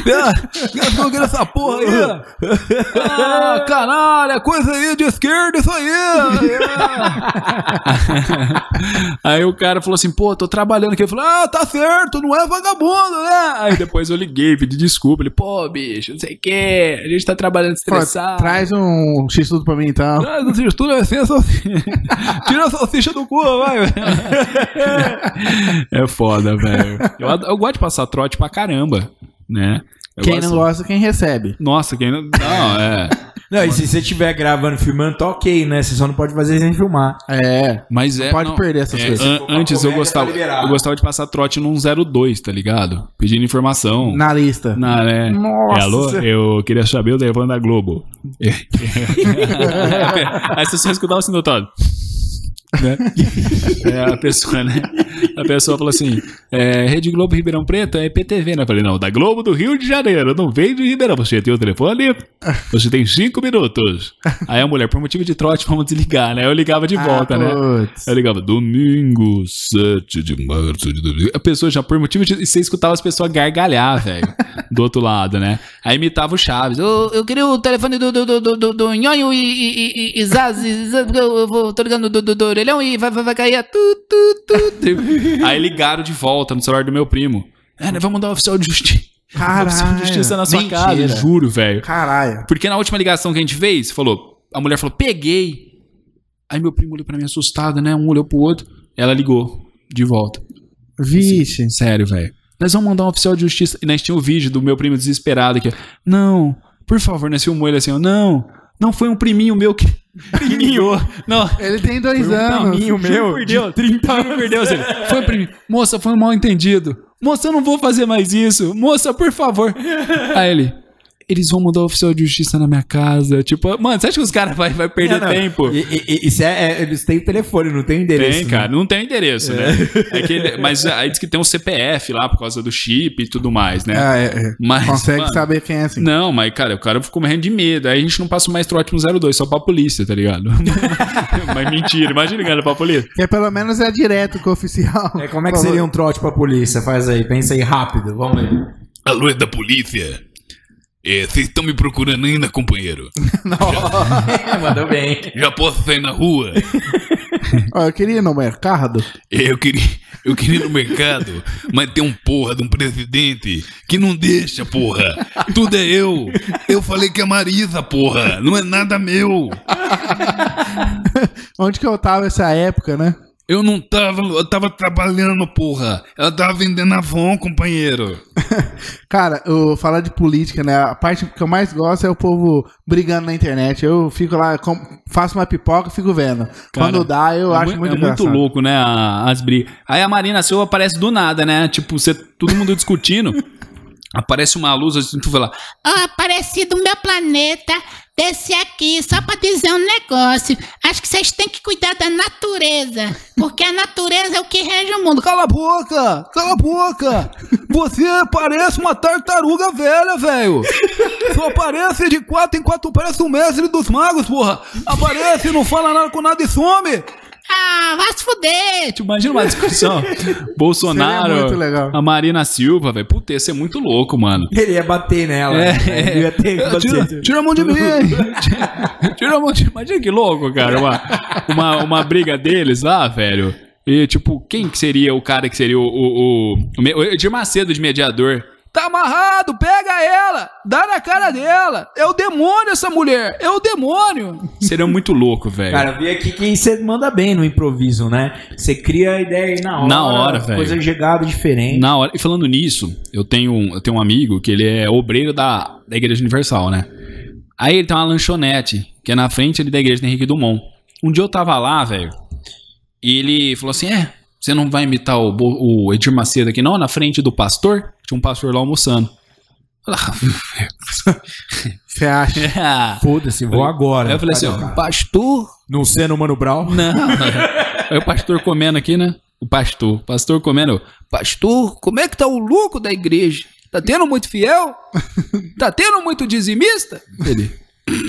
É, quero essa porra aí. Ah, caralho, é coisa aí de esquerda, isso aí. aí o cara falou assim, pô, tô trabalhando aqui. Eu falei, ah, tá certo, não é vagabundo, né? Aí depois eu liguei, pedi desculpa. Ele, pô, bicho, não sei o que, a gente tá trabalhando Pô, estressado. traz um X tudo pra mim então. Traz o salsicha, tudo é sem a salsicha. Tira a salsicha do cu, vai. É foda, velho. Eu, eu gosto de passar trote pra caramba, né? Eu Quem gosto- não gosta, quem recebe. Nossa, quem não. Não, é. Não, e se você estiver gravando, filmando, tá ok, né? Você só não pode fazer sem filmar. É. Mas é. pode não, perder essas é, coisas. an- antes eu gostava, tá eu gostava de passar trote num 02, tá ligado? Pedindo informação. Na lista. Na, né? Nossa. É, alô, eu queria saber o telefone da Globo. Aí você só escutava assim, doutor. Né? É, a pessoa, né? A pessoa falou assim: é, Rede Globo Ribeirão Preto é IPTV, né? Eu falei, não, da Globo do Rio de Janeiro, não vem de Ribeirão. Você tem o telefone, você tem cinco minutos. Aí a mulher, por motivo de trote, vamos desligar, né? Eu ligava de volta, ah, né? putz. Eu ligava, domingo, 7 de março de 2000. A pessoa já, por motivo de. E você escutava as pessoas gargalhar, velho. do outro lado, né? Aí imitava o Chaves. Eu, eu queria o telefone do, do, do, do, do, do Nhonho e, e, e, e Zaz, eu vou, tô ligando do, do, do orelhão e vai, vai, vai cair a tu, tu, tu, tu. Aí ligaram de volta no celular do meu primo. É, né? Vamos dar um oficial de justiça. Oficial de justiça na sua Mentira. casa, juro, velho. Caralho. Porque na última ligação que a gente fez, falou, a mulher falou, peguei. Aí meu primo olhou pra mim assustado, né? Um olhou pro outro. Ela ligou de volta. Vixe. Sério, velho. Nós vamos mandar um oficial de justiça. E nós tinha o vídeo do meu primo desesperado aqui. Não, por favor, nós filmou ele assim, ó. Não, não foi um priminho meu que. Priminho! Não, Ele tem dois um anos. priminho meu. Por Deus, 30 anos. Por Deus, ele. Foi priminho. Moça, foi um mal entendido. Moça, eu não vou fazer mais isso. Moça, por favor. Aí ele. Eles vão mudar o oficial de justiça na minha casa. Tipo, mano, você acha que os caras vão vai perder Não, não. tempo? E, e- isso é, é- eles têm o telefone, não tem endereço. Tem, né? cara. Não tem endereço, né? É que ele- mas aí diz que tem um CPF lá por causa do chip e tudo mais, né? É, é, é. Mas, Consegue mano, saber quem é assim. Não, mas, cara, o cara ficou morrendo de medo. Aí a gente não passa mais trote no 02, só pra polícia, tá ligado? mas mentira, imagina ligando pra polícia. Porque pelo menos é direto com o oficial. É, como é que seria um trote pra polícia? Faz aí, pensa aí rápido, vamos aí. Alô, é da polícia? É, Vocês estão me procurando ainda, companheiro? Mandou bem. Já posso sair na rua? Ó, eu queria ir no mercado. É, Eu queria, eu queria ir no mercado, mas tem um porra de um presidente que não deixa, porra. Tudo é eu. Eu falei que é Marisa, porra. Não é nada meu. Onde que eu tava essa época, né? Eu não tava, eu tava trabalhando, porra. Ela tava vendendo Avon, companheiro. Cara, eu falar de política, né? A parte que eu mais gosto é o povo brigando na internet. Eu fico lá, com- faço uma pipoca e fico vendo. Quando dá, eu é acho mui- muito É muito louco, né? as brigas. Aí a Marina Silva aparece do nada, né? Tipo, você, todo mundo discutindo. aparece uma luz, assim, tu vê lá. Ó, pareci do meu planeta, desci aqui só pra dizer um negócio. Acho que vocês têm que cuidar da natureza, porque a natureza é o que rege o mundo. Cala a boca! Cala a boca! Você parece uma tartaruga velha, velho! Só aparece de quatro em quatro, parece o mestre dos magos, porra! Aparece, não fala nada com nada e some! Ah, vai se fuder. Tipo, imagina uma discussão. Bolsonaro, muito legal. a Marina Silva, velho. Puta, ia ser muito louco, mano. Ele ia bater nela. É, né? Ele ia ter que Tira, bater. tira a mão de mim! Tira, tira a mão de Imagina que louco, cara. Uma, uma, uma briga deles lá, velho. E, tipo, quem que seria o cara que seria o. O, o, o, o Edir Macedo de mediador? Tá amarrado, pega ela! Dá na cara dela! É o demônio essa mulher! É o demônio! Seria muito louco, velho. Cara, vi aqui que você manda bem no improviso, né? Você cria a ideia aí na hora. Na hora, velho. Coisa chegada diferente. Na hora, e falando nisso, eu tenho, um- eu tenho um amigo que ele é obreiro da, da Igreja Universal, né? Aí ele tem uma lanchonete, que é na frente ali da Igreja do Henrique Dumont. Um dia eu tava lá, velho, e ele falou assim: É, você não vai imitar o, o Edir Macedo aqui, não? Na frente do pastor? Tinha um pastor lá almoçando. Você acha? Foda-se, vou agora. Aí eu falei assim: ó, Pastor? Não sendo o Mano Brown. Não. Aí o pastor comendo aqui, né? O pastor. O pastor comendo. Pastor, como é que tá o lucro da igreja? Tá tendo muito fiel? Tá tendo muito dizimista? Ele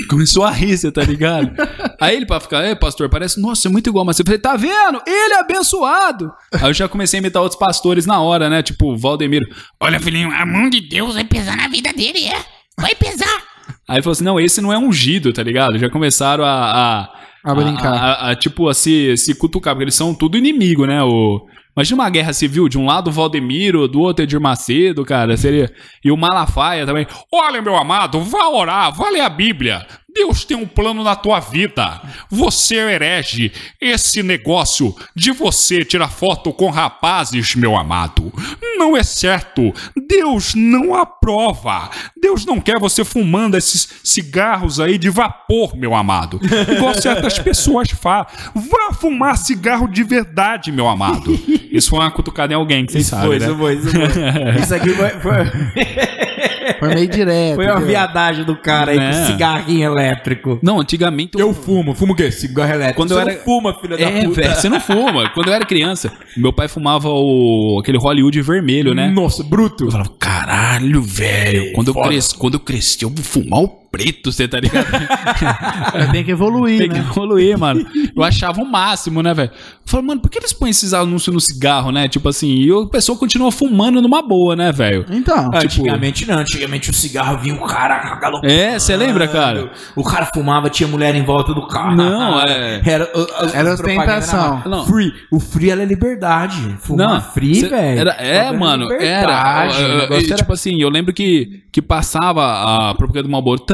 começou a rir, você tá ligado? Aí ele, pra ficar, é, pastor, parece, nossa, é muito igual, mas eu falei, tá vendo? Ele é abençoado. Aí eu já comecei a imitar outros pastores na hora, né? Tipo, o Valdemiro. Olha, filhinho, a mão de Deus. Vai pesar na vida dele, é? Vai pesar. Aí ele falou assim: não, esse não é ungido, tá ligado? Já começaram a. A, A brincar. A, a- a, tipo, a se, se cutucar, porque eles são tudo inimigo, né? O, imagina uma guerra civil, de um lado o Valdemiro, do outro Edir Macedo, cara. Seria. E o Malafaia também. Olha, meu amado, vá orar, vá ler a Bíblia. Deus tem um plano na tua vida. Você é herege. Esse negócio de você tirar foto com rapazes, meu amado, não é certo. Deus não aprova. Deus não quer você fumando esses cigarros aí de vapor, meu amado. Igual certas pessoas falam. Vá fumar cigarro de verdade, meu amado. Isso foi uma cutucada em alguém, que vocês sabem, Foi, né? isso foi, isso foi. Isso aqui foi, foi, meio direto. foi uma viadagem do cara aí Né? com cigarrinho elétrico. Não, antigamente Eu fumo. Fumo o quê? Cigarro elétrico. Quando Você eu não era- fuma, filha da É, puta. velho, você não fuma. Quando eu era criança, meu pai fumava o aquele Hollywood vermelho, né? Nossa, bruto. Eu falava, caralho, velho. Quando eu, cresci, quando eu cresci, eu vou fumar o preto, você tá ligado? Tem que evoluir, Tem que né? evoluir, mano. Eu achava o máximo, né, velho? Eu falei, mano, por que eles põem esses anúncios no cigarro, né? Tipo assim, e a pessoa continua fumando numa boa, né, velho? Então, Antigamente não, antigamente o cigarro vinha o cara galopando. É, você lembra, cara? O cara fumava, tinha mulher em volta do carro. Não, é. Era, as- Era as propagandas ostentação. Não. Free. O free era liberdade. Fumar Não, free, velho. era- É, mano, era. liberdade, Eu- eu- era- Tipo assim, eu lembro que, que passava a propaganda do Malboro.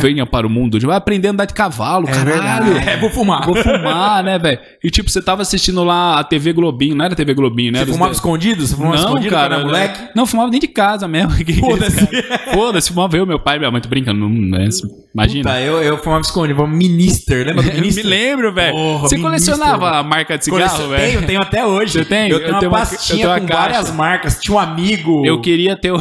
Venha para o mundo. Vai aprender a andar de cavalo, caralho. É, vou fumar. Vou fumar, né, velho? E tipo, você tava assistindo lá a TV Globinho, não era TV Globinho, né? Você Era fumava escondido? Você fumava Não, escondido cara. era moleque? Não, fumava dentro de casa mesmo. Foda-se. Foda-se, fumava eu, meu pai, minha mãe. Tô brincando, não, é isso. Imagina. Puta, eu, eu fumava escondido. Fumava Minister. Lembra do Eu me Minister? lembro, velho. Você Minister, colecionava velho. a marca de cigarro, velho? Tenho, tenho até hoje. Você tem? Eu tenho Eu uma tenho uma- eu pastinha tenho uma com várias marcas. Tinha um amigo. Eu queria ter o.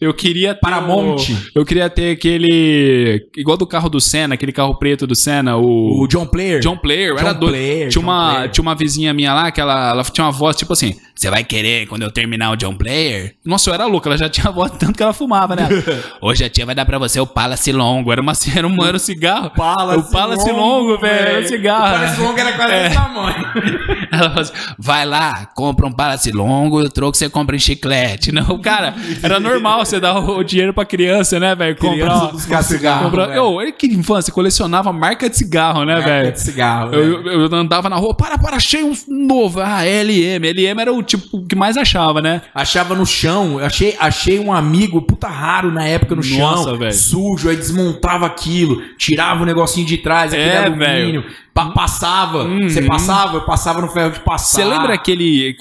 Eu queria ter. Paramount. o- eu queria ter aquele. Igual do carro do Senna, aquele carro preto do Senna, o. O John Player. John Player, John era doido. Player, tinha, John uma, Player. tinha uma vizinha minha lá que ela, ela tinha uma voz tipo assim: Você vai querer quando eu terminar o John Player? Nossa, eu era louca, ela já tinha a voz tanto que ela fumava, né? Hoje a tia vai dar pra você o Palace Longo. Era, uma, era, um, era um cigarro. Palace o Palace Longo, velho. Era um cigarro. O Palace Longo era quase desse tamanho. Ela falou assim, vai lá, compra um Palace Longo, o troco você compra em chiclete. Não, cara, era normal você dar o, o dinheiro pra criança, né, velho? Comprar buscar cigarro, comprar-. Eu, olha que infância, colecionava marca de cigarro, né, Marca velho? de cigarro, Eu, eu, eu andava na rua, para, para, achei um novo. Ah, LM. LM era o tipo que mais achava, né? Achava no chão, achei, achei um amigo puta raro na época no Nossa, chão, velho. sujo, aí desmontava aquilo, tirava o negocinho de trás, aquele É, alumínio, pa- passava, você passava, eu passava no ferro de passar. Você lembra aquele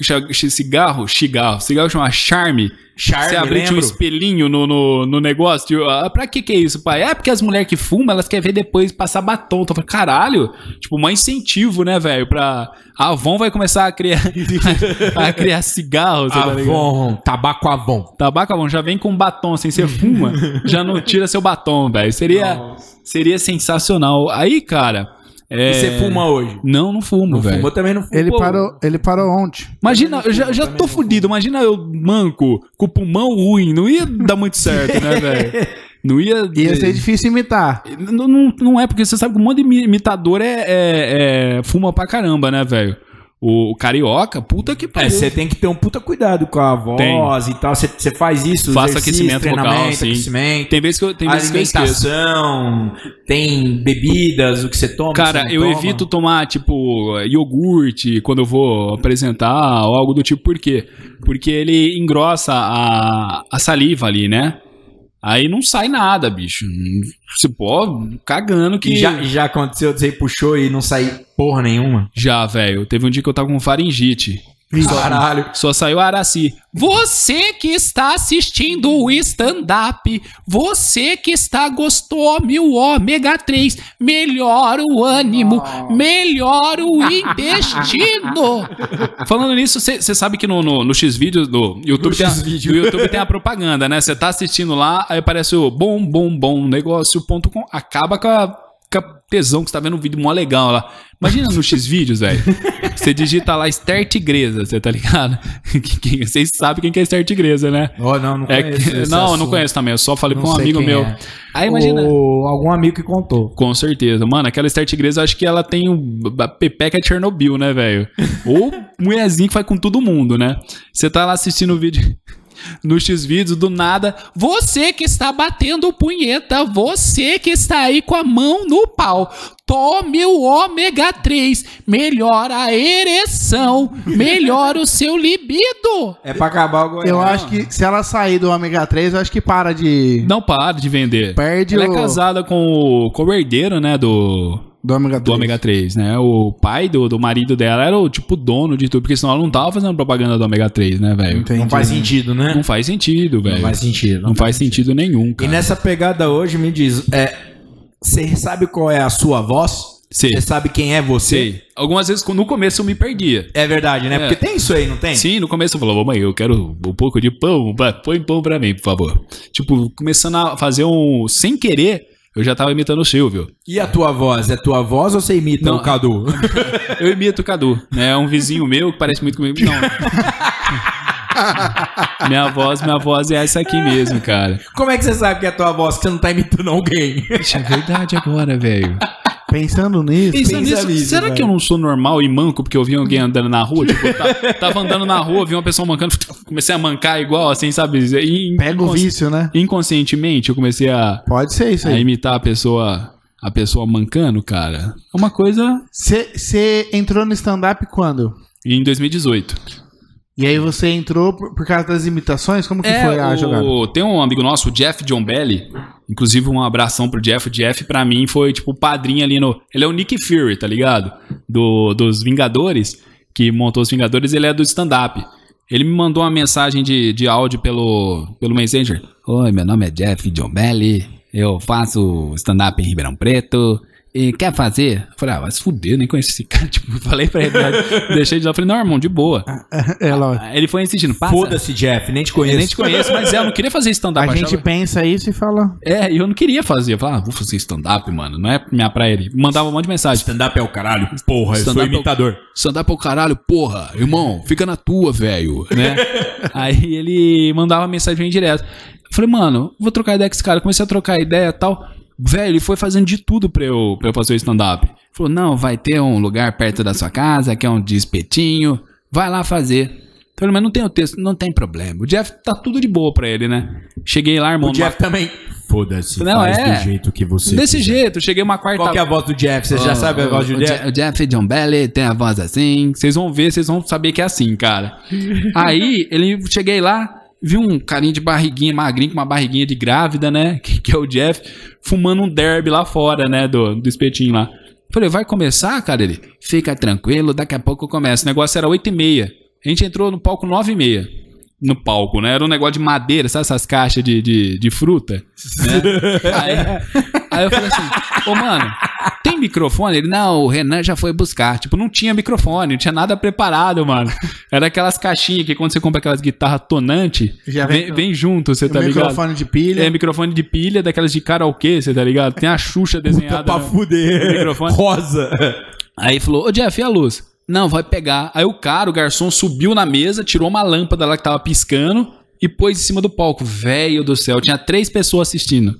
cigarro? Cigarro. Cigarro chama Charme. Charme, Você tinha um espelhinho no, no, no negócio. Tipo, ah, pra que que é isso, pai? É porque as mulheres que fumam, elas querem ver depois passar batom. Então, eu caralho. Tipo, mais incentivo, né, velho? Pra... A Avon vai começar a criar, a criar cigarros. tá? Avon, tabaco Avon. Tabaco Avon já vem com batom, assim, você fuma, já não tira seu batom, velho. Seria, seria sensacional. Aí, cara... é- E você fuma hoje? Não, não fumo, velho. fuma, eu também não fumo. ele parou, ele parou ontem. Imagina, eu já, já tô fudido. Imagina eu manco, com o pulmão ruim. Não ia dar muito certo, né, velho? Não ia. Ia ser difícil imitar. Não, não, não é, porque você sabe que um monte de imi- imitador é, é- é- fuma pra caramba, né, velho? O, o carioca, puta que É, pariu. você tem que ter um puta cuidado com a voz e tal. Você, faz isso, Faça aquecimento vocal, sim. aquecimento. Tem vezes que eu, tem vezes que eu esqueço. alimentação, tem bebidas, o que você toma. Cara, eu toma. evito tomar, tipo, iogurte quando eu vou apresentar ou algo do tipo. Por quê? Porque ele engrossa a, a saliva ali, né? Aí não sai nada, bicho. Se pô, cagando que. E já, já aconteceu, você puxou e não sair porra nenhuma. Já, velho. Teve um dia que eu tava com faringite. Caralho. Só saiu Araci. Você que está assistindo o stand-up, você que está gostome o ômega 3, melhora o ânimo, melhora o intestino. Falando nisso, você sabe que no, no, no X-Vídeos do YouTube, tem a, YouTube tem a propaganda, né? Você tá assistindo lá, aí aparece o bom, bom, bom negócio.com, acaba com a, com a tesão que você tá vendo um vídeo mó legal lá. Imagina no X-Vídeos, velho. Você digita lá Esther Tigresa, você tá ligado? Vocês sabem quem que é Esther Tigresa, né? Oh, não, não É conheço que- esse não, eu não assunto. conheço também. Eu só falei Não com um amigo meu. é. Aí imagina. Ou algum amigo que contou. Com certeza. Mano, aquela Esther Tigresa, eu acho que ela tem um a pepeca Chernobyl, né, velho? Ou mulherzinha que faz com todo mundo, né? Você tá lá assistindo o vídeo no X-Vídeos, do nada. Você que está batendo punheta, você que está aí com a mão no pau. Tome o ômega 3, melhora a ereção, melhora o seu libido. É pra acabar o Eu acho que se ela sair do ômega 3, eu acho que para de. Não para de vender. Perde Ela o. é casada com o, com o herdeiro, né, do, Do ômega 3. do ômega 3, né? O pai do, do marido dela era o tipo dono de tudo, porque senão ela não tava fazendo propaganda do ômega 3, né, velho? Não faz sentido, né? Não faz sentido, velho. Não faz sentido. Não faz sentido nenhum, E cara. nessa pegada hoje, me diz, é, você sabe qual é a sua voz? Você sabe quem é você? Sei. Algumas vezes no começo eu me perdia. É verdade, né? É. Porque tem isso aí, não tem? Sim, no começo eu falava, mãe, eu quero um pouco de pão, põe pão pra mim, por favor. Tipo, começando a fazer um. Sem querer, eu já tava imitando o Silvio. E a tua voz? É tua voz ou você imita Não. o Cadu? Eu imito o Cadu, né? É um vizinho meu que parece muito comigo. Não. minha voz, minha voz é essa aqui mesmo, cara. Como é que você sabe que é a tua voz que você não tá imitando alguém? Isso é verdade agora, velho. Pensando nisso. Pensando Pensa nisso, nisso, será velho. que eu não sou normal e manco porque eu vi alguém andando na rua? Tipo, ta- tava andando na rua, vi uma pessoa mancando, comecei a mancar igual, assim, sabe? E, Pega o vício, né? Inconscientemente eu comecei a, Pode ser isso a aí. imitar a pessoa, a pessoa mancando, cara. É uma coisa Você entrou no stand-up quando? em 2018. E aí você entrou por, por causa das imitações? Como que foi a É, o- jogada? Tem um amigo nosso, o Jeff John Belly. Inclusive, um abração pro Jeff. O Jeff, pra mim, foi tipo o padrinho ali no. Ele é o Nick Fury, tá ligado? Do, dos Vingadores, que montou os Vingadores, ele é do stand-up. Ele me mandou uma mensagem de, de áudio pelo, pelo Messenger. Oi, meu nome é Jeff John Belly. Eu faço stand-up em Ribeirão Preto. E quer fazer? Eu falei, ah, vai se fuder, nem conheço esse cara. Tipo, falei pra ele, né? deixei de lá. Falei, não, irmão, de boa. É, lógico. Aí Ele foi insistindo, passa. Foda-se, Jeff, nem te Eu conheço. nem te conheço, mas é, eu não queria fazer stand-up. A gente achava- pensa isso e fala. É, e eu não queria fazer. Eu falava, ah, vou fazer stand-up, mano. Não é minha praia ele. Mandava um monte de mensagem. Stand-up é o caralho, porra, eu sou Stand-up é o- imitador. Stand-up é o caralho, porra. Irmão, fica na tua, velho. Né? Aí ele mandava mensagem direto. Eu falei, mano, vou trocar ideia com esse cara. Comecei a trocar ideia e tal. Velho, ele foi fazendo de tudo pra eu, pra eu fazer o stand-up. Falou, não, vai ter um lugar perto da sua casa, que é um de espetinho. Vai lá fazer. Então, ele, mas não tem o texto, não tem problema. O Jeff tá tudo de boa pra ele, né? Cheguei lá, irmão. O Jeff também. Foda-se, Não, faz é. do jeito que você Desse quiser. jeito, cheguei uma quarta Qual que é a voz do Jeff? Você já sabe a voz do Jeff? Je- O Jeff John Belly tem a voz assim. Vocês vão ver, vocês vão saber que é assim, cara. Aí, ele cheguei lá, vi um carinha de barriguinha, magrinho, com uma barriguinha de grávida, né? Que, que é o Jeff, fumando um derby lá fora, né? Do, do espetinho lá. Falei, vai começar, cara? Ele, fica tranquilo, daqui a pouco começa. O negócio era 8 e meia. A gente entrou no palco 9 e meia. No palco, né? Era um negócio de madeira, sabe essas caixas de, de, de fruta? né? aí, aí eu falei assim, ô mano, tem microfone? Ele, não, o Renan já foi buscar. Tipo, não tinha microfone, não tinha nada preparado, mano. Era aquelas caixinhas que quando você compra aquelas guitarras tonantes, Já vem, vem- vem junto, você tá ligado? microfone de pilha. É, microfone de pilha, daquelas de karaokê, você tá ligado? Tem a Xuxa desenhada. Pra no- fuder. no microfone. Rosa. Aí falou, ô Jeff, e a luz? Não, vai pegar. Aí o cara, o garçom, subiu na mesa, tirou uma lâmpada lá que tava piscando, e pôs em cima do palco. Velho do céu, tinha três pessoas assistindo.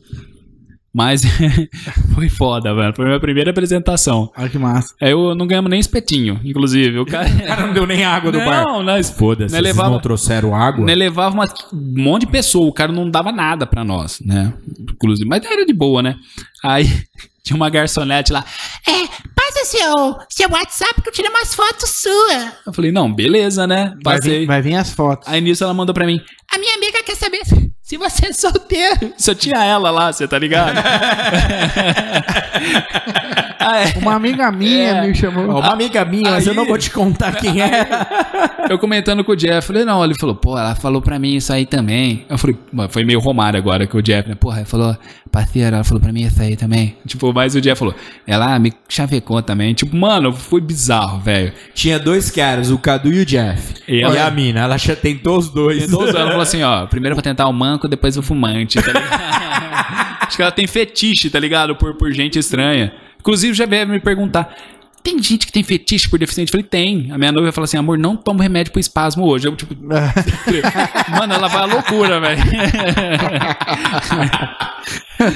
Mas foi foda, velho. Foi a minha primeira apresentação. Olha que massa. Aí eu não ganhamos nem espetinho, inclusive. O cara, O cara não deu nem água do bar. não, nós, Foda-se, Né, levava- não trouxeram água? né, levava uma- um monte de pessoa, o cara não dava nada pra nós, né? Inclusive, mas era de boa, né? Aí tinha uma garçonete lá. É, passa seu, seu WhatsApp que eu tirei umas fotos suas. Eu falei, não, beleza, né? Vai Passei. vir, vai vir as fotos. Aí nisso ela mandou pra mim, A minha amiga quer saber se, você é solteiro. só tinha ela lá, você tá ligado? Aí, Uma amiga minha É. me chamou. Uma amiga minha, mas eu não vou te contar quem é. eu comentando com o Jeff, falei, não, ele falou, pô, ela falou pra mim isso aí também. Eu falei, "Mano, foi meio Romário agora que o Jeff, né? Porra, ele falou, parceiro, ela falou pra mim isso aí também. Tipo, mas o Jeff falou, ela me chavecou também. Tipo, mano, foi bizarro, velho. Tinha dois caras, o Cadu e o Jeff. E E, ela- a mina, ela já tentou os dois. Então, ela falou assim, ó, primeiro eu vou tentar o manco, depois o fumante, tá ligado? Acho que ela tem fetiche, tá ligado? Por, por gente estranha. Inclusive, já veio me perguntar, tem gente que tem fetiche por deficiente? Eu falei, tem. A minha noiva falou assim, amor, não toma remédio pro espasmo hoje. Eu, tipo, mano, ela vai à loucura, velho.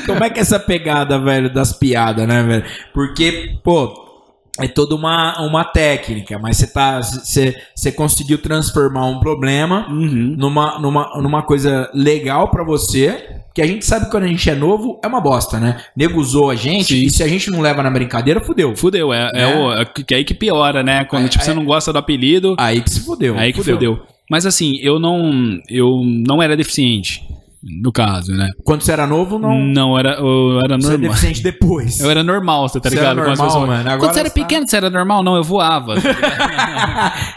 Como é que é essa pegada, velho, das piadas, né, velho? Porque, pô, é toda uma, uma técnica, mas você tá. Você, você conseguiu transformar um problema Uhum. numa, numa, numa coisa legal pra você. Que a gente sabe que quando a gente é novo, é uma bosta, né? Nego usou a gente, Sim. e se a gente não leva na brincadeira, fudeu. Fudeu, é, é, É. o, é que aí que piora, né? Quando É, tipo, você é. não gosta do apelido, Aí que se fudeu. aí que fudeu. Mas assim, eu não, eu não era deficiente, no caso, né? Quando você era novo, não. Não, era, eu era Você é normal. deficiente depois. Eu era normal, você tá Você ligado? era normal, pessoas. mano. Agora Quando você era tá- pequeno, você era normal? Não, eu voava.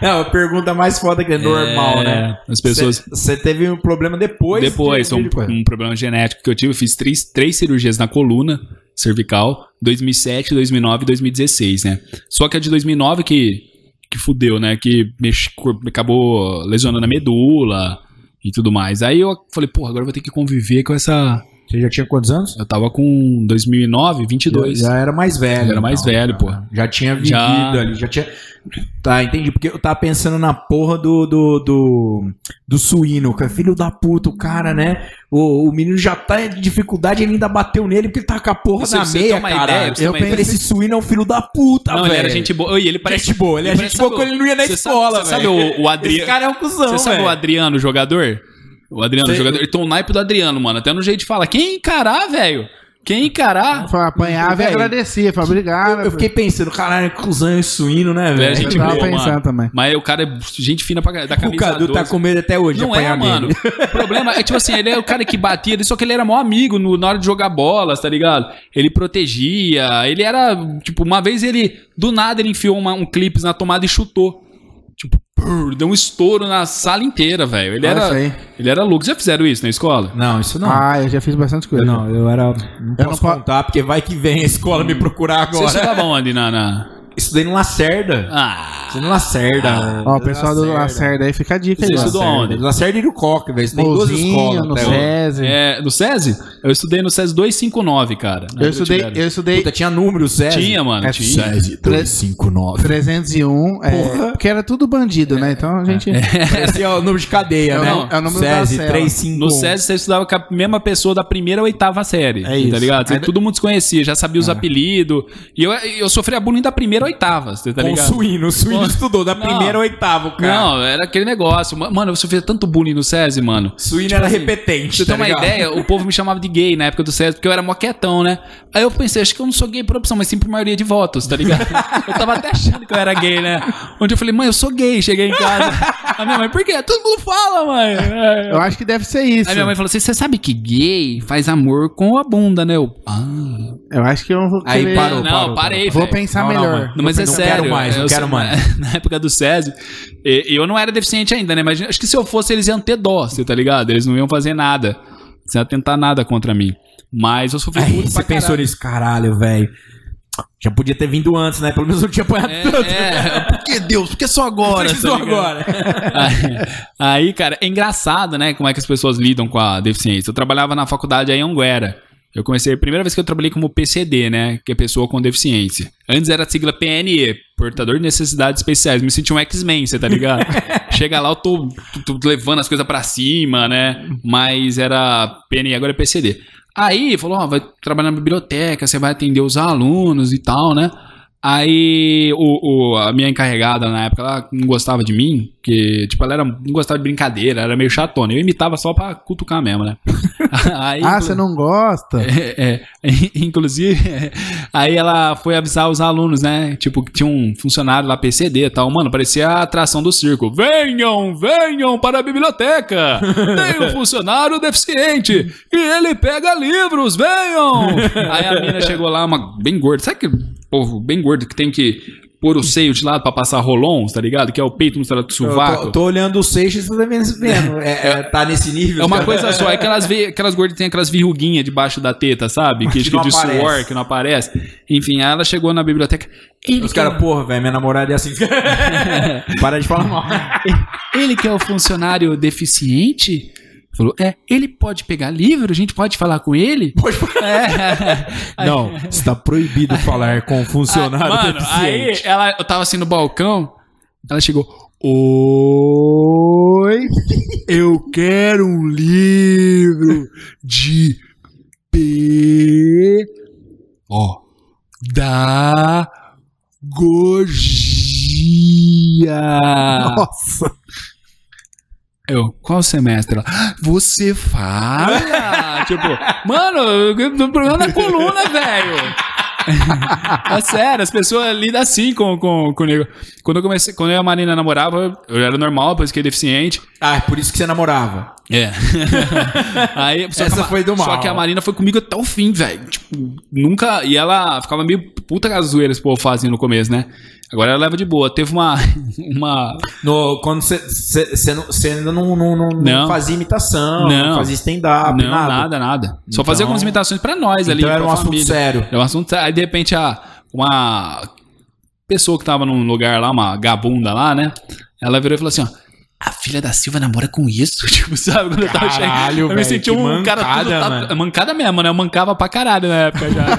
Não, a pergunta mais foda que é normal, É, né? As pessoas. Você teve um problema depois. Depois, de- um, um problema genético que eu tive, eu fiz três, três cirurgias na coluna cervical, 2007, 2009 e 2016, né? Só que a de 2009 que, que fudeu, né? Que mex- acabou lesionando a medula e tudo mais. Aí eu falei, porra, agora eu vou ter que conviver com essa... Você já tinha quantos anos? Eu tava com 2009, 22. Já, já era mais velho. então, Já era mais velho, já, pô. Já tinha vivido Já. ali, já tinha. Tá, entendi. Porque eu tava pensando na porra do. do, do, do suíno, que é filho da puta, o cara, né? O, o menino já tá em dificuldade, ele ainda bateu nele porque tá com a porra Você- na você meia, cara. ideia, eu falei, ideia. esse suíno é um filho da puta, Não, velho. ele era gente boa. Oi, ele parece Gente boa, ele é ele gente boa sabe quando ele não ia na você escola, sabe, velho. Você sabe o, o Esse Adriano? cara é um cuzão, Você sabe velho. o Adriano, o jogador? O Adriano, o Sei. jogador. Ele tem um naipe do Adriano, mano. Até no jeito de falar. Quem encarar, velho? Quem encarar? Foi, apanhava e Velho, agradecia. Falei, obrigado. Eu fiquei pensando, caralho, cuzão e suíno, né, É, velho? gente eu tava boa, pensando mano. também. Mas o cara é gente fina pra caralho, da O camisa Cadu tá 12. com medo até hoje Não de é, apanhar mano. nele. O problema é, tipo assim, ele é o cara que batia, só que ele era mó amigo no- na hora de jogar bolas, tá ligado? Ele protegia, ele era, tipo, uma vez ele, do nada, ele enfiou uma- um clipe na tomada e chutou. Deu um estouro na sala inteira, velho. Ele Olha era, ele era louco. Já fizeram isso na escola? Não, isso não. Ah, eu já fiz bastante coisa. Não, eu era. Não Eu posso não contar, porque vai que vem a escola me procurar Você agora. estudava onde, na... na... Estudei no Lacerda. Ah, Estudei no Lacerda. Ó, o pessoal do Lacerda aí fica a dica Você aí. ó. estudou onde? Lacerda e do Coque, velho. Estudei duas escolas. no. SESI. é, no SESI? Eu estudei no SESI 259, cara. Eu estudei, eu estudei Puta, tinha número, César. Tinha, mano, É, tinha. SESI 259. 301, é, Porra. porque era tudo bandido, né? Então a gente... Esse é o número de cadeia, É né? é o número da SESI cela. 351. No SESI você estudava com a mesma pessoa da primeira à oitava série. É isso. Tá ligado? Você- Aí- Todo mundo se conhecia, já sabia os apelidos. E eu, eu sofria bullying da primeira oitava, você tá Com o ligado? suíno. O suíno Pô, estudou da não. primeira ao oitavo, cara. Não, era aquele negócio. Ma- Mano, eu sofria tanto bullying no SESI, mano. Suíno era assim, repetente. Você tá uma ligado? ideia, o povo me chamava de gay na época do SESI, porque eu era moquetão, né? Aí eu pensei, acho que eu não sou gay por opção, mas sim por maioria de votos, tá ligado? eu tava até achando que eu era gay, né? Onde eu falei, mãe, eu sou gay. Cheguei em casa. A minha mãe, por quê? Todo mundo fala, mãe. É. Eu acho que deve ser isso. Aí minha mãe falou assim: você sabe que gay faz amor com a bunda, né? Eu, ah. Eu acho que eu não vou Aí querer- parou, não, parou, parei, Vou velho. pensar Não, não, melhor. mano. Não, mas é não sério. quero mais, não eu quero mais. Na época do SESI, eu não era deficiente ainda, né? Mas acho que se eu fosse, eles iam ter dó, você tá ligado? Eles não iam fazer nada. Você ia tentar nada contra mim. Mas eu sofri Aí bullying você pensou caralho. nisso, caralho, velho. Já podia ter vindo antes, né? Pelo menos não tinha apanhado tanto. É, é, por que Deus? Por que só agora? Precisou tá ligado? agora. Aí, aí, cara, é engraçado, né? Como é que as pessoas lidam com a deficiência. Eu trabalhava na faculdade aí em Anguera. Eu comecei, a primeira vez que eu trabalhei como PCD, né? Que é pessoa com deficiência. Antes era a sigla PNE, portador de necessidades especiais. Me senti um X-Men, você tá ligado? Chega lá, eu tô, tô- tô levando as coisas pra cima, né? Mas era PNE, agora é PCD. Aí falou, ó, vai trabalhar na biblioteca, você vai atender os alunos e tal, né? Aí o, o- a minha encarregada na época, ela não gostava de mim, porque, tipo, ela era, não gostava de brincadeira, era meio chatona. Eu imitava só pra cutucar mesmo, né? Aí, Ah, você não gosta? é, é, inclusive, aí ela foi avisar os alunos, né? Tipo, que tinha um funcionário lá PCD e tal. Mano, parecia a atração do circo. Venham, venham para a biblioteca. Tem um funcionário deficiente e ele pega livros, venham. Aí a mina chegou lá, uma bem gorda. Sabe que povo bem gordo que tem que pôr o seio de lado pra passar rolons, tá ligado? Que é o peito no Eu sovaco. tô, tô olhando o Seixas e tô vendo. É, é, tá nesse nível. É uma coisa só, é aquelas, ve- aquelas gordas tem aquelas verruguinhas debaixo da teta, sabe? Que, Que não de aparece. suor, que não aparece. Enfim, aí ela chegou na biblioteca. Os que é caras, porra, velho, minha namorada é assim. Para de falar mal. o- ele que é o funcionário deficiente? Falou, é, ele pode pegar livro? A gente pode falar com ele? Pode É. Não, está proibido falar com funcionário Mano, aí ela, eu tava assim no balcão, ela chegou. Oi, eu quero um livro de P. Ó. Dagogia. Nossa. Eu, qual semestre? Ela, Você fala? tipo, mano, eu tô problema na coluna, velho. é sério, as pessoas lidam assim com, com, comigo. Quando eu comecei, quando eu e a Marina namorava, eu era normal, depois fiquei deficiente. Ah, é por isso que você namorava. É. Aí, só Essa foi do mal. Só que a Marina foi comigo até o fim, velho. Tipo, nunca. E ela ficava meio puta com as zoeiras que o povo fazia no começo, né? Agora ela leva de boa. Teve uma. uma No, quando você- ainda não, não, não, não fazia imitação, não, Não. fazia stand-up, não, nada. nada, nada. Só Então- fazia algumas imitações pra nós ali. Então era um assunto família. sério. Era um assunto sério. Aí de repente a, uma pessoa que tava num lugar lá, uma gabunda lá, né? Ela virou e falou assim: ó. A filha da Silva namora com isso? Tipo, sabe? Quando eu tava chegando. Caralho, Eu me senti um cara tudo. mancada, Tá, mano. mancada mesmo, né? Eu mancava pra caralho na época já. né?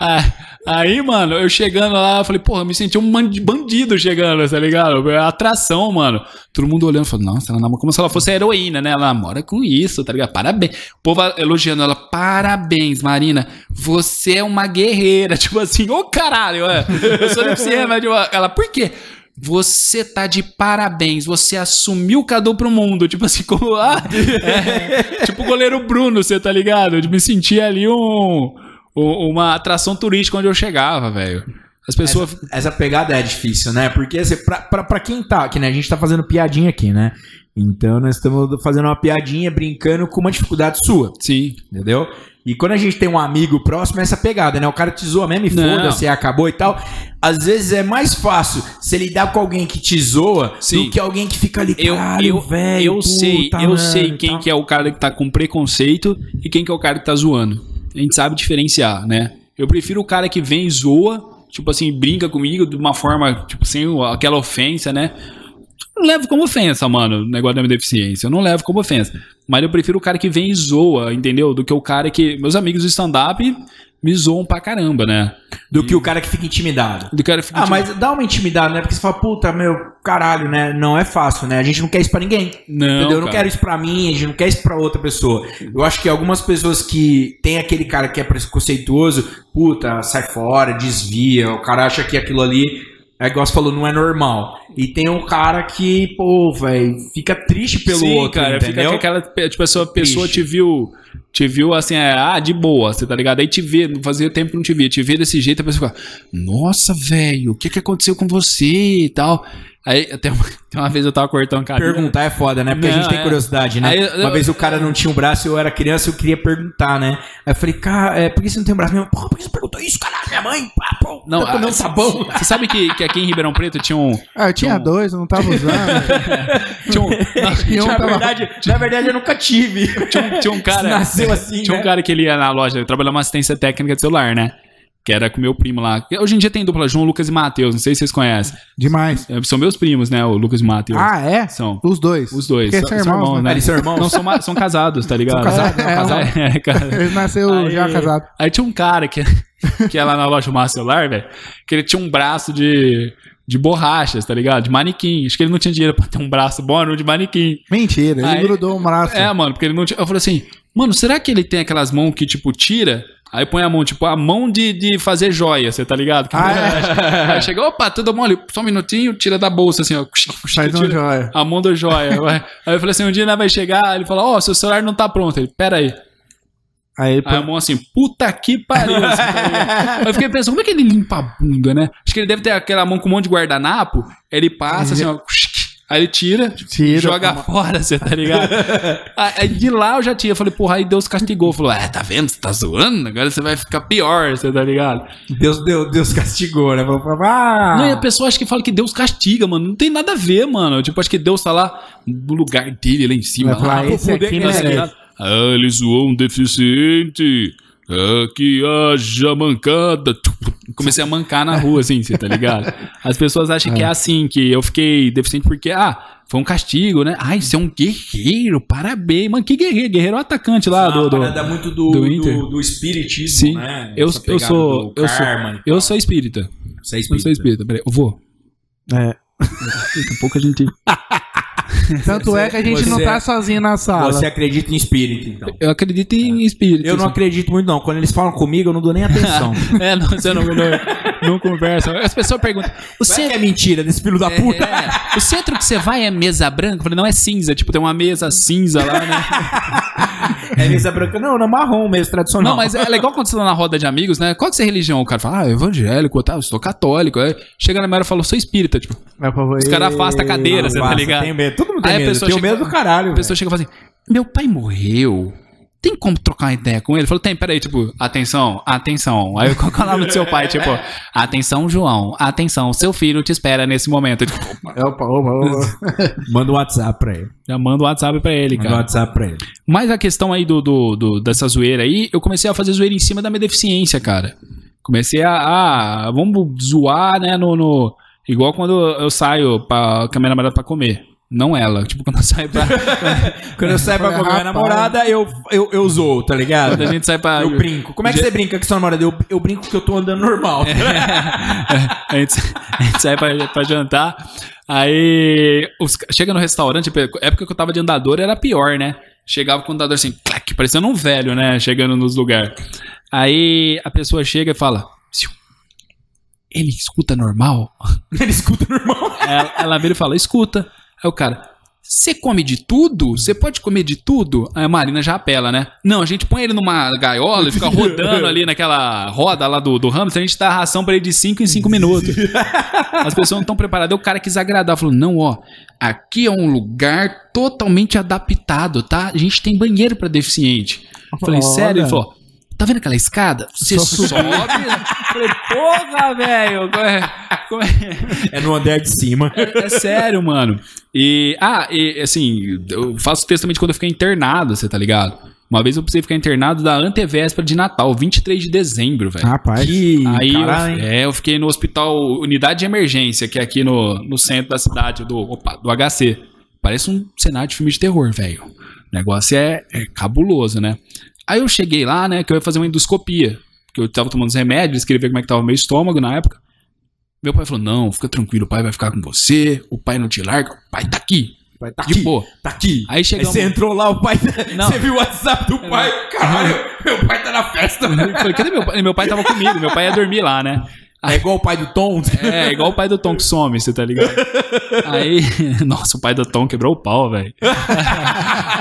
Aí, mano, eu chegando lá, eu falei, porra, eu me senti um bandido chegando, tá ligado? É atração, mano. Todo mundo olhando, falando, nossa, ela namora como se ela fosse a heroína, né? Ela namora com isso, tá ligado? Parabéns. O povo elogiando ela, parabéns, Marina, você é uma guerreira. Tipo assim, ô caralho, é. eu sou deficiente, mas tipo, ela, por quê? Você tá de parabéns, você assumiu o Cadu pro mundo. Tipo assim, como. Ah, é, tipo o goleiro Bruno, você tá ligado? Eu me senti ali um, um- uma atração turística onde eu chegava, velho. As pessoas. Essa pegada é difícil, né? Porque assim, pra, pra, pra quem tá aqui, né? A gente tá fazendo piadinha aqui, né? Então nós estamos fazendo uma piadinha, brincando com uma dificuldade sua, Sim. entendeu? E quando a gente tem um amigo próximo, é essa pegada, né? O cara te zoa mesmo e foda-se, acabou e tal. Às vezes é mais fácil você lidar com alguém que te zoa Sim. do que alguém que fica ali, Eu, caralho, eu, velho, eu sei, puta, eu mano, sei quem que é o cara que tá com preconceito e quem que é o cara que tá zoando. A gente sabe diferenciar, né? Eu prefiro o cara que vem e zoa, tipo assim, brinca comigo de uma forma, tipo, sem aquela ofensa, né? Eu não levo como ofensa, mano, o negócio da minha deficiência. Eu não levo como ofensa. Mas eu prefiro o cara que vem e zoa, entendeu? Do que o cara que. Meus amigos do stand-up me zoam pra caramba, né? Do que o cara que fica intimidado. Do cara que fica. Ah, mas dá uma intimidade, né? Porque você fala, puta, meu, caralho, né? Não é fácil, né? A gente não quer isso pra ninguém. Não, entendeu? Eu não quero isso pra mim, a gente não quer isso pra outra pessoa. Eu acho que algumas pessoas que tem aquele cara que é preconceituoso, puta, sai fora, desvia, o cara acha que aquilo ali, é igual você falou, não é normal. E tem um cara que, pô, velho, fica triste pelo Sim, outro, cara, fica entendeu? com aquela tipo, a sua pessoa te viu, te viu assim, é, ah, de boa, você tá ligado? Aí te vê, não fazia tempo que não te via, te vê desse jeito, a pessoa fica, nossa, velho, o que que aconteceu com você e tal. Aí até uma, tem uma vez eu tava cortando cabelo. Perguntar é foda, né? Porque a Não, gente tem é. curiosidade, né? Aí eu- Uma vez o cara não tinha um braço, eu era criança, eu queria perguntar, né? Aí eu falei, cara, é, por que você não tem um braço? Mãe, porra, por que você perguntou isso, caralho? Minha mãe, pá, pô, Não, tá comendo sabão. Você sabe que, que aqui em Ribeirão Preto tinha um. Ah, eu tinha Então- dois, eu não tava usando. Tinha um, E um na, tava- verdade, na verdade, eu nunca tive. tinha um, tinha um cara. Nasceu assim, Tinha um né? cara que ele ia na loja, trabalhava uma assistência técnica de celular, né? Que era com meu primo lá. Hoje em dia tem dupla João, Lucas e Matheus. Não sei se vocês conhecem. Demais. É, São meus primos, né? O Lucas e o Matheus. Ah, é? São. Os dois. Os dois. Porque são irmãos, né? Eles são irmãos? Não, são, são casados, tá ligado? casados, não, É, casados. é, cara. Eles nasceu Aí- já casado. Aí tinha um cara que, que ia lá na loja Mar Celular, velho, que ele tinha um braço de, de borrachas, tá ligado? De manequim. Acho que ele não tinha dinheiro pra ter um braço bom, era um de manequim. Mentira, ele Aí- grudou um braço. É, mano, porque ele não tinha. Eu falei assim, mano, será que ele tem aquelas mãos que, tipo, tira? Aí põe a mão, tipo, a mão de, de fazer joia, você tá ligado? Que Ah, é? Aí chega, opa, tudo ali, só um minutinho, tira da bolsa, assim, ó. Faz um tira joia. A mão do joia. vai. Aí eu falei assim, um dia né, vai chegar, ele fala, ó, seu celular não tá pronto. Ele, pera aí. Aí ele Aí a mão assim, puta que pariu. assim, tá eu fiquei pensando, como é que ele limpa a bunda, né? Acho que ele deve ter aquela mão com um monte de guardanapo, ele passa assim, ó. Aí ele tira, Tira. joga fora, você tá ligado? aí de lá eu já tinha, eu falei, porra, aí Deus castigou. Falou, é, tá vendo? Você tá zoando? Agora você vai ficar pior, você tá ligado? Deus, Deus, Deus castigou, né? Ah, Não, e a pessoa acha que fala que Deus castiga, mano. Não tem nada a ver, mano. Tipo, acho que Deus tá lá no lugar dele, lá em cima. Vai lá, pro esse poder aqui tem. Ah, ele zoou um deficiente. Ah, que haja mancada. Comecei a mancar na rua, assim, você tá ligado? As pessoas acham que é assim, que eu fiquei deficiente porque, ah, foi um castigo, né? Ai, você é um guerreiro, parabéns. Mano, que guerreiro? Guerreiro é o atacante lá do... do... parada muito do, do do, Inter. do, espiritismo, Sim, né? eu, eu sou... do Eu sou, karma eu sou espírita. Você é Eu sou espírita. Peraí, eu vou. É. Daqui a pouco a gente... Tanto é que a gente não você- tá sozinho na sala. Você acredita em espírito, então? Eu acredito em espírito. Eu não assim. acredito muito, não. Quando eles falam comigo, eu não dou nem atenção. É, não, você não, não, não conversa. As pessoas perguntam: o Será que centro, é mentira desse filho da puta? é, o centro que você vai é mesa branca? Eu falei: não, é cinza. Tipo, tem uma mesa cinza lá, né? É mesa branca? Não, não, marrom mesmo, tradicional. Não, mas é legal quando você tá na roda de amigos, né? Qual que você é religião? O cara fala: ah, evangélico, tá, eu sou católico. Aí chega na minha hora e fala: sou espírita. Tipo, favor, os caras afastam a cadeira, você tá ligado? Tem medo. Todo mundo tem Aí a medo. pessoa Tem o chega- medo do caralho. A pessoa chega e fala assim: Meu pai morreu. Tem como trocar uma ideia com ele? Ele falou: Tem, peraí, tipo, atenção, atenção. Aí qual que é o nome do seu pai? Tipo, atenção, João, atenção, seu filho te espera nesse momento. Tipo, opa, Opa, opa, opa. Manda um WhatsApp pra ele. já manda um WhatsApp pra ele, Manda um cara. WhatsApp pra ele. Mas a questão aí do, do, do- dessa zoeira aí, eu comecei a fazer zoeira em cima da minha deficiência, cara. Comecei a. a- vamos zoar, né? No, no- igual quando eu saio pra, com a minha namorada pra comer. Não ela. Tipo, quando eu saio pra. Quando eu saio pra comer minha namorada, eu, eu, eu zoo, tá ligado? quando a gente sai pra. Eu brinco. Como é que você brinca com sua namorada? Eu, eu brinco que eu tô andando normal. a, gente, a gente sai pra, pra jantar. Aí os chega no restaurante, tipo, época que eu tava de andador era pior, né? Chegava com o andador assim, clac, parecendo um velho, né? Chegando nos lugares. Aí a pessoa chega e fala: "Siu, Ele escuta normal? Ele escuta normal. Ela, ela vira e fala: Escuta. Aí o cara. Você come de tudo? Você pode comer de tudo? Aí a Marina já apela, né? Não, a gente põe ele numa gaiola e fica rodando ali naquela roda lá do, do hamster, a gente dá ração pra ele de 5 em 5 minutos. As pessoas não estão preparadas. Aí o cara quis agradar, falou: Não, ó, aqui é um lugar totalmente adaptado, tá? A gente tem banheiro pra deficiente. Eu falei. Sério? Ele falou: Tá vendo aquela escada? Você Só sobe. Eu falei: Porra, velho. como é- como é- É no andar de cima. é sério, mano. E, ah, e assim, eu faço texto também de quando eu fiquei internado, você tá ligado? Uma vez eu precisei ficar internado da antevéspera de Natal, 23 de dezembro, velho. Rapaz. Que Aí eu, caralho, hein? é, eu fiquei no hospital Unidade de Emergência, que é aqui no, no centro da cidade, do, opa, do HC. Parece um cenário de filme de terror, velho. O negócio é, é cabuloso, né? Aí eu cheguei lá, né, que eu ia fazer uma endoscopia. Porque eu tava tomando os remédios, eles queriam ver como é que tava o meu estômago na época. Meu pai falou: não, fica tranquilo, o pai vai ficar com você, o pai não te larga, o pai tá aqui. Pai, tá De aqui. boa. Tá aqui. Aí Aí chegamos. você entrou lá, o pai. Não. Você viu o WhatsApp do pai? Caralho, meu pai tá na festa. Eu falei, cadê meu pai? Meu pai tava comigo, meu pai ia dormir lá, né? É igual o pai do Tom. É, igual o pai do Tom que some, você tá ligado? Aí, nossa, o pai do Tom quebrou o pau, velho.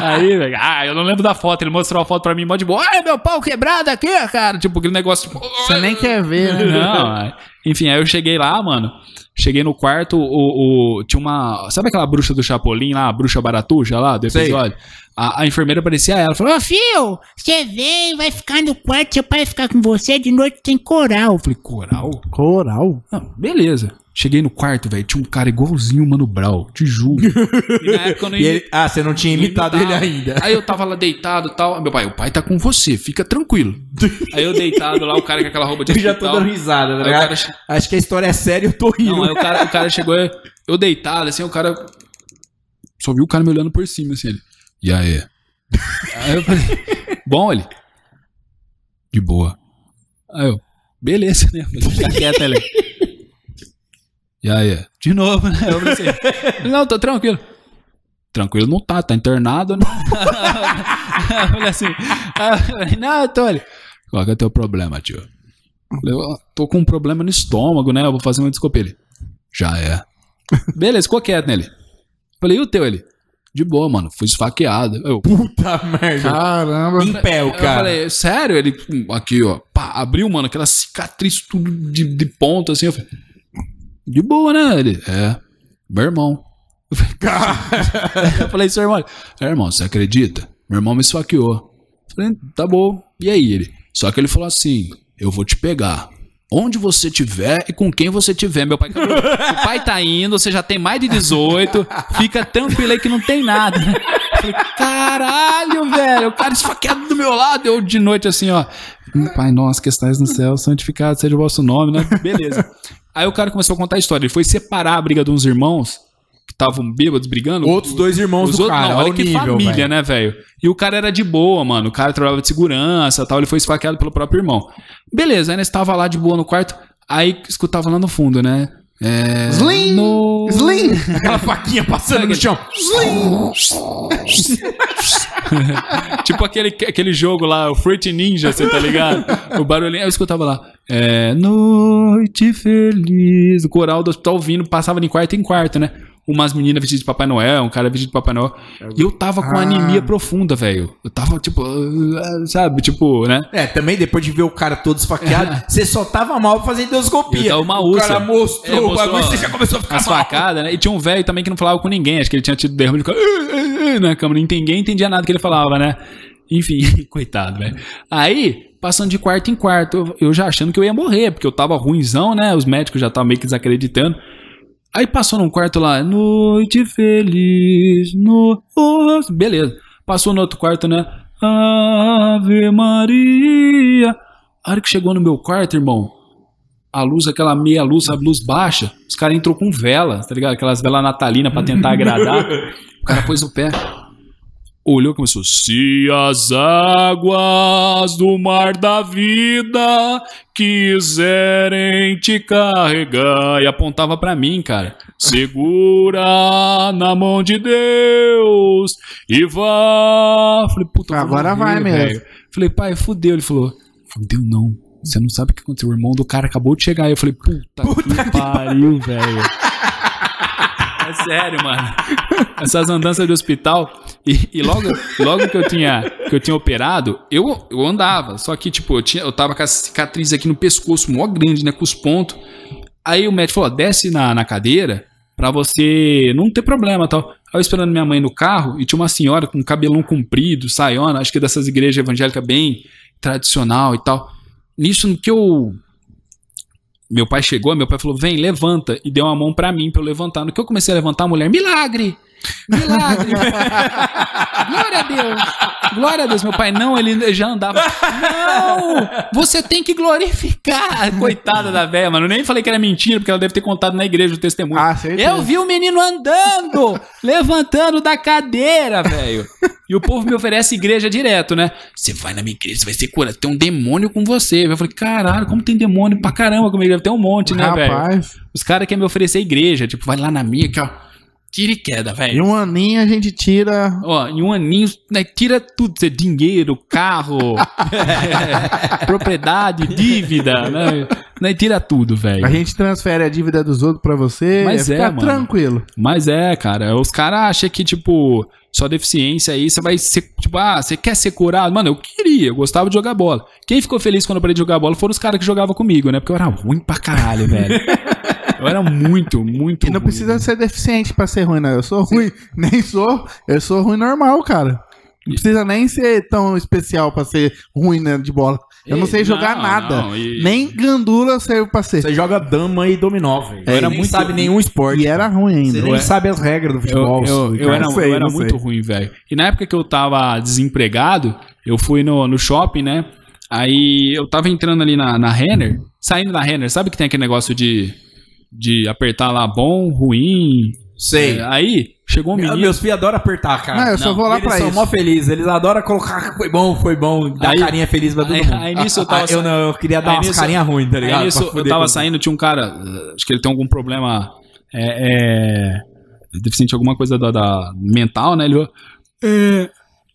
Aí, velho, ah, eu não lembro da foto, ele mostrou a foto pra mim, mó de boa, ai, meu pau quebrado aqui, cara. Tipo, aquele negócio, tipo, Você nem quer ver, né? não, aí- enfim, aí eu cheguei lá, mano. Cheguei no quarto, o, o- tinha uma. Sabe aquela bruxa do Chapolin lá, a bruxa baratuxa lá do Sei. A, a enfermeira parecia ela. Falou: Ô filho, você vem, vai ficar no quarto, seu pai vai ficar com você, de noite tem coral. Eu falei, coral? Coral. Não, beleza. Cheguei no quarto, velho, tinha um cara igualzinho o Mano Brown, te juro. E na época eu não E ele- ah, você não tinha imitado ele ainda. Aí eu tava lá deitado e tal. Meu pai, o pai tá com você, fica tranquilo. Aí eu deitado lá, o cara com aquela roupa de Eu já tô dando risada, ligado? cara Acho que a história é séria, eu tô rindo. Não, aí o cara, o cara chegou, eu deitado, assim, o cara. Só viu o cara me olhando por cima, assim, ele. E aí? Aí eu falei, bom, ele. De boa. Aí eu, beleza, né? Fica quieto, ele. E aí? De novo, né? Eu assim, não, tô tranquilo. Tranquilo não tá, tá internado, né? eu falei assim, aí eu falei, não, eu tô ali. Qual que é o teu problema, tio? Eu falei, "Ó, tô com um problema no estômago, né? Eu vou fazer uma desculpa. Ele, já é. Beleza, ficou quieto nele. Falei, e o teu? Ele, de boa, mano, fui esfaqueado. Eu, Puta merda. Caramba. Em pé, o eu cara. falei, sério? Ele, "Hum, aqui, ó, pá, abriu, mano, aquela cicatriz tudo de, de ponta, assim. Eu falei, de boa, né? Ele, é, meu irmão. Eu falei, eu falei, seu irmão, é, irmão, você acredita? Meu irmão me esfaqueou. Eu falei, tá bom. E aí, ele? Só que ele falou assim, eu vou te pegar. Onde você tiver e com quem você tiver, meu pai. O pai tá indo, você já tem mais de 18, fica tranquilo aí que não tem nada. Falei, caralho, velho, o cara esfaqueado do meu lado. Eu de noite assim, ó. Pai nosso que estás no céu, santificado seja o vosso nome, né? Beleza. Aí o cara começou a contar a história. Ele foi separar a briga de uns irmãos estavam bêbados brigando. Outros dois irmãos Os do outros, cara. não, olha que nível, família, velho. né, velho? E o cara era de boa, mano. O cara trabalhava de segurança tal. Ele foi esfaqueado pelo próprio irmão. Beleza, aí nós tava lá de boa no quarto. Aí escutava lá no fundo, né? É. Slim! No... Slim! Aquela faquinha passando no chão. tipo aquele, aquele jogo lá, o Fruit Ninja, você tá ligado? O barulhinho, eu escutava lá. É, noite feliz. O coral do hospital vindo, passava de quarto em quarto, né? Umas meninas vestidas de Papai Noel, um cara vestido de Papai Noel. E eu tava com Ah. anemia profunda, velho. Eu tava, tipo, ah, sabe, tipo, né? É, também depois de ver o cara todo esfaqueado, você só tava mal fazendo endoscopia. Eu uma o úlcera. cara mostrou, É, o mostrou bagulho e você já começou a ficar As mal. né? E tinha um velho também que não falava com ninguém. Acho que ele tinha tido derrame de ficava, na cama. Ninguém entendia nada que ele falava, né? Enfim, coitado, velho. Aí, passando de quarto em quarto, eu- eu já achando que eu ia morrer, porque eu tava ruimzão, né? Os médicos já estavam meio que desacreditando. Aí passou num quarto lá, noite feliz, no... Beleza. Passou no outro quarto, né? Ave Maria. A hora que chegou no meu quarto, irmão, a luz, aquela meia luz, sabe, luz baixa, os caras entrou com vela, tá ligado? Aquelas velas natalinas pra tentar agradar. O cara pôs o pé, olhou e começou: Se as águas do mar da vida quiserem te carregar, e apontava pra mim, cara. Segura na mão de Deus e vá. Falei, puta, Agora vai mesmo. velho. Falei, pai, fudeu. Ele falou, fudeu não. Você não sabe o que aconteceu. O irmão do cara acabou de chegar. Aí eu falei, puta, que, pariu, velho. É sério, mano. Essas andanças de hospital. E, e logo, logo que eu tinha que eu tinha operado, eu, eu andava. Só que, tipo, eu, tinha, eu tava com a cicatriz aqui no pescoço, mó grande, né? Com os pontos. Aí o médico falou: desce na, na cadeira pra você não ter problema tal. Aí eu esperando minha mãe no carro e tinha uma senhora com cabelão comprido, saiona, acho que dessas igrejas evangélicas bem tradicional e tal. Nisso que eu. Meu pai chegou, meu pai falou: vem, levanta. E deu uma mão pra mim pra eu levantar. No que eu comecei a levantar, a mulher, milagre! Milagre! Glória a Deus! Glória a Deus! Meu pai, não, ele já andava. Não! Você tem que glorificar! Coitada da velha, mano. Eu nem falei que era mentira, porque ela deve ter contado na igreja o testemunho. Ah. Eu vi o menino andando, levantando da cadeira, velho. E o povo me oferece igreja direto, né? Você vai na minha igreja, você vai ser curado. Tem um demônio com você. Eu falei, caralho, como tem demônio pra caramba comigo? Ter um monte, né, velho? Os caras querem me oferecer igreja. Tipo, vai lá na minha, aqui, ó. Tira e queda, Em velho. um aninho a gente tira. Ó, em um aninho, né, tira tudo. Você, dinheiro, carro, é, propriedade, dívida, né? né? Tira tudo, velho. A gente transfere a dívida dos outros pra você. Mas é, é, fica mano. tranquilo. Mas é, cara, os caras acham que, tipo, só deficiência aí, você vai ser, tipo, ah, você quer ser curado? Mano, eu queria, eu gostava de jogar bola. Quem ficou feliz quando eu parei de jogar bola foram os caras que jogavam comigo, né? Porque eu era ruim pra caralho, velho. Eu era muito, muito E não ruim. precisa ser deficiente pra ser ruim, não. Eu sou ruim. Nem sou. Eu sou ruim normal, cara. Não precisa nem ser tão especial pra ser ruim né, de bola. Eu não sei jogar Não, nada. não, e- Nem gandula serve pra ser. Você joga dama e dominó, velho. É, era nem muito- sabe nenhum esporte. E era ruim ainda. Você nem Eu- sabe as regras do Eu, futebol. eu, eu era, não sei, eu era não sei. muito ruim, velho. E na época que eu tava desempregado, eu fui no, no shopping, né? Aí eu tava entrando ali na, na Renner, saindo da Renner, sabe que tem aquele negócio de, de apertar lá bom, ruim? Sei. É, aí chegou um Meu- menino. Meus filhos adoram apertar, cara. Não, eu só Não, vou lá eles pra são isso. mó felizes. Eles adoram colocar foi bom, foi bom, dar Aí- carinha feliz pra todo aí- mundo. aí nisso eu tava Ah, eu não, eu queria dar aí umas nisso- carinhas ruins, tá ligado? Aí nisso eu tava saindo, tinha um cara, acho que ele tem algum problema, é, é, deficiente alguma coisa da, da mental, né? Ele falou, é,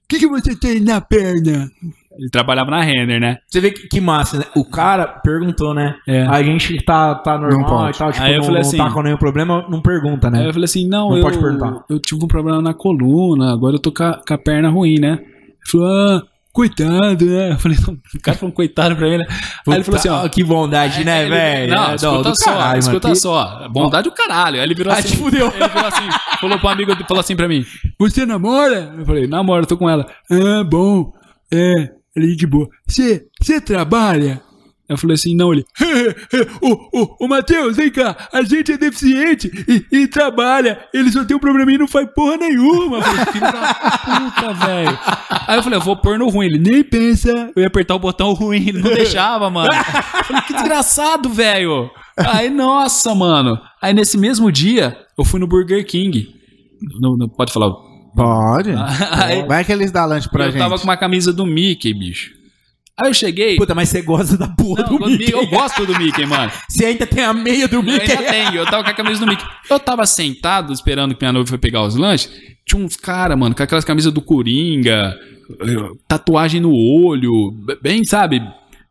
o que, que você tem na perna? Ele trabalhava na Renner, né? Você vê que, que massa, né? O cara perguntou, né? É. A gente tá, tá Não normal e tal, tipo, Aí eu não, falei não assim- tá com nenhum problema, não pergunta, Aí né? eu falei assim, não, Não eu, pode perguntar. eu tive um problema na coluna, agora eu tô com a, com a perna ruim, né? Ele falou, ah, coitado, né? Eu falei, não, o cara falou coitado pra ele. Aí ele falou assim, ó. Que bondade, né, velho? Não, É, escuta do só, caralho, escuta mano. só. Bondade do caralho. Aí ele virou Ah, assim. fudeu. Ele virou assim, falou pro amigo, falou assim pra mim: Você namora? Eu falei, namoro, tô com ela. Ah, bom. É, ele de boa. Você, trabalha? Eu falei assim, não, ele. Ô, ô, ô, Matheus, vem cá, a gente é deficiente e, e trabalha. Ele só tem um probleminha e não faz porra nenhuma. Eu falei, filho da puta, velho. Aí eu falei, eu vou pôr no ruim. Ele nem pensa. Eu ia apertar o botão ruim, ele não deixava, mano. Eu falei, que desgraçado, velho. Aí, nossa, mano. Aí nesse mesmo dia, eu fui no Burger King. Não, não pode falar. Pode. Aí, Vai que eles dão lanche pra eu gente. tava com uma camisa do Mickey, bicho. Aí eu cheguei. Puta, mas você gosta da porra Não, do Mickey. Eu gosto do Mickey, mano. Você ainda tem a meia do Eu Mickey. ainda tenho, eu tava com a camisa do Mickey. Eu tava sentado esperando que minha noiva foi pegar os lanches. Tinha uns caras, mano, com aquelas camisas do Coringa, eh, tatuagem no olho, bem, sabe?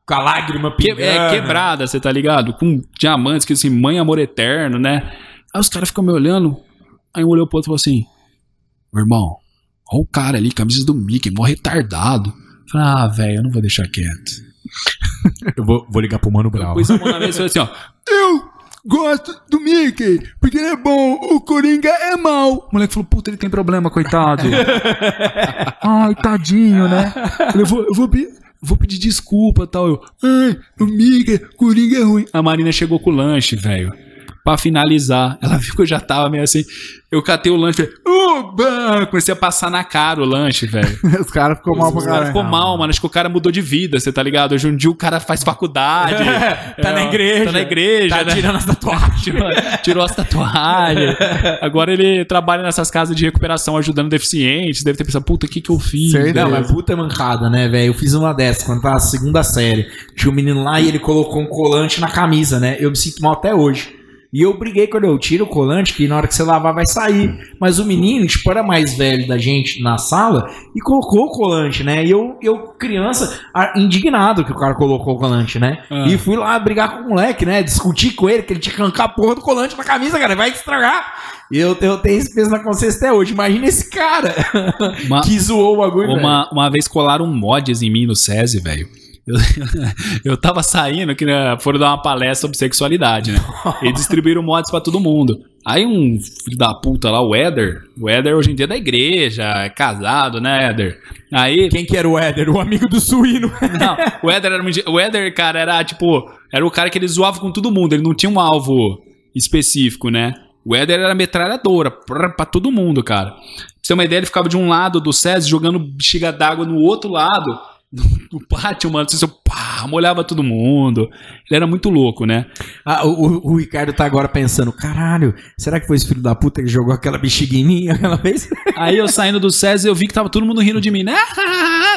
Com a lágrima Que- pingando. é, quebrada, você tá ligado? Com diamantes, que assim, mãe, amor eterno, né? Aí os caras ficam me olhando. Aí um olhou pro outro e falou assim: Meu irmão, olha o cara ali, camisa do Mickey, mó retardado. Falei, ah, velho, eu não vou deixar quieto. Eu vou, vou ligar pro Mano Brown. pus a mão na mesa e falei assim, ó. Eu gosto do Mickey, porque ele é bom, o Coringa é mal. O moleque falou, puta, ele tem problema, coitado. Ai, tadinho, né? Eu vou, eu vou, vou pedir desculpa tal. Eu, ai, o Mickey, Coringa é ruim. A Marina chegou com o lanche, velho. Pra finalizar, ela viu que eu já tava meio assim. Eu catei o lanche, falei, oba! Comecei a passar na cara o lanche, velho. Os caras ficou mal pra O cara caralho. ficou mal, mano. Acho que o cara mudou de vida, você tá ligado? Hoje um dia o cara faz faculdade. Tá na igreja. Tá na igreja. Tá né? tirando as tatuagens. tirou, tirou as tatuagens. Agora ele trabalha nessas casas de recuperação ajudando deficientes. Deve ter pensado, puta, o que que eu fiz? Não, mas puta mancada, né, velho? Eu fiz uma dessas quando tava na segunda série. Tinha um menino lá e ele colocou um colante na camisa, né? Eu me sinto mal até hoje. E eu briguei quando eu tiro o colante, que na hora que você lavar vai sair. Mas o menino, tipo, era mais velho da gente na sala e colocou o colante, né? E eu, eu criança, indignado que o cara colocou o colante, né? Ah. E fui lá brigar com o moleque, né? Discutir com ele, que ele tinha que arrancar a porra do colante na camisa, cara. Vai estragar. E eu, eu tenho esse peso na consciência até hoje. Imagina esse cara Uma- que zoou o bagulho, velho. Uma, uma vez colaram mods em mim no SESI, velho. Eu, eu tava saindo, que né, foram dar uma palestra sobre sexualidade, né? E distribuíram mods pra todo mundo. Aí um filho da puta lá, o Éder, o Éder hoje em dia é da igreja, é casado, né, Éder? Aí, Quem que era o Éder? O amigo do suíno. não, o Éder era O Éder, cara, era tipo. Era o cara que ele zoava com todo mundo. Ele não tinha um alvo específico, né? O Éder era metralhadora pra, pra todo mundo, cara. Pra você ter uma ideia, ele ficava de um lado do SESI jogando bexiga d'água no outro lado do pátio, mano. Assim, pá, molhava todo mundo. Ele era muito louco, né? Ah, o, o- Ricardo tá agora pensando: caralho, será que foi esse filho da puta que jogou aquela bexiga em mim aquela vez? Aí eu saindo do SESI, eu vi que tava todo mundo rindo de mim, né?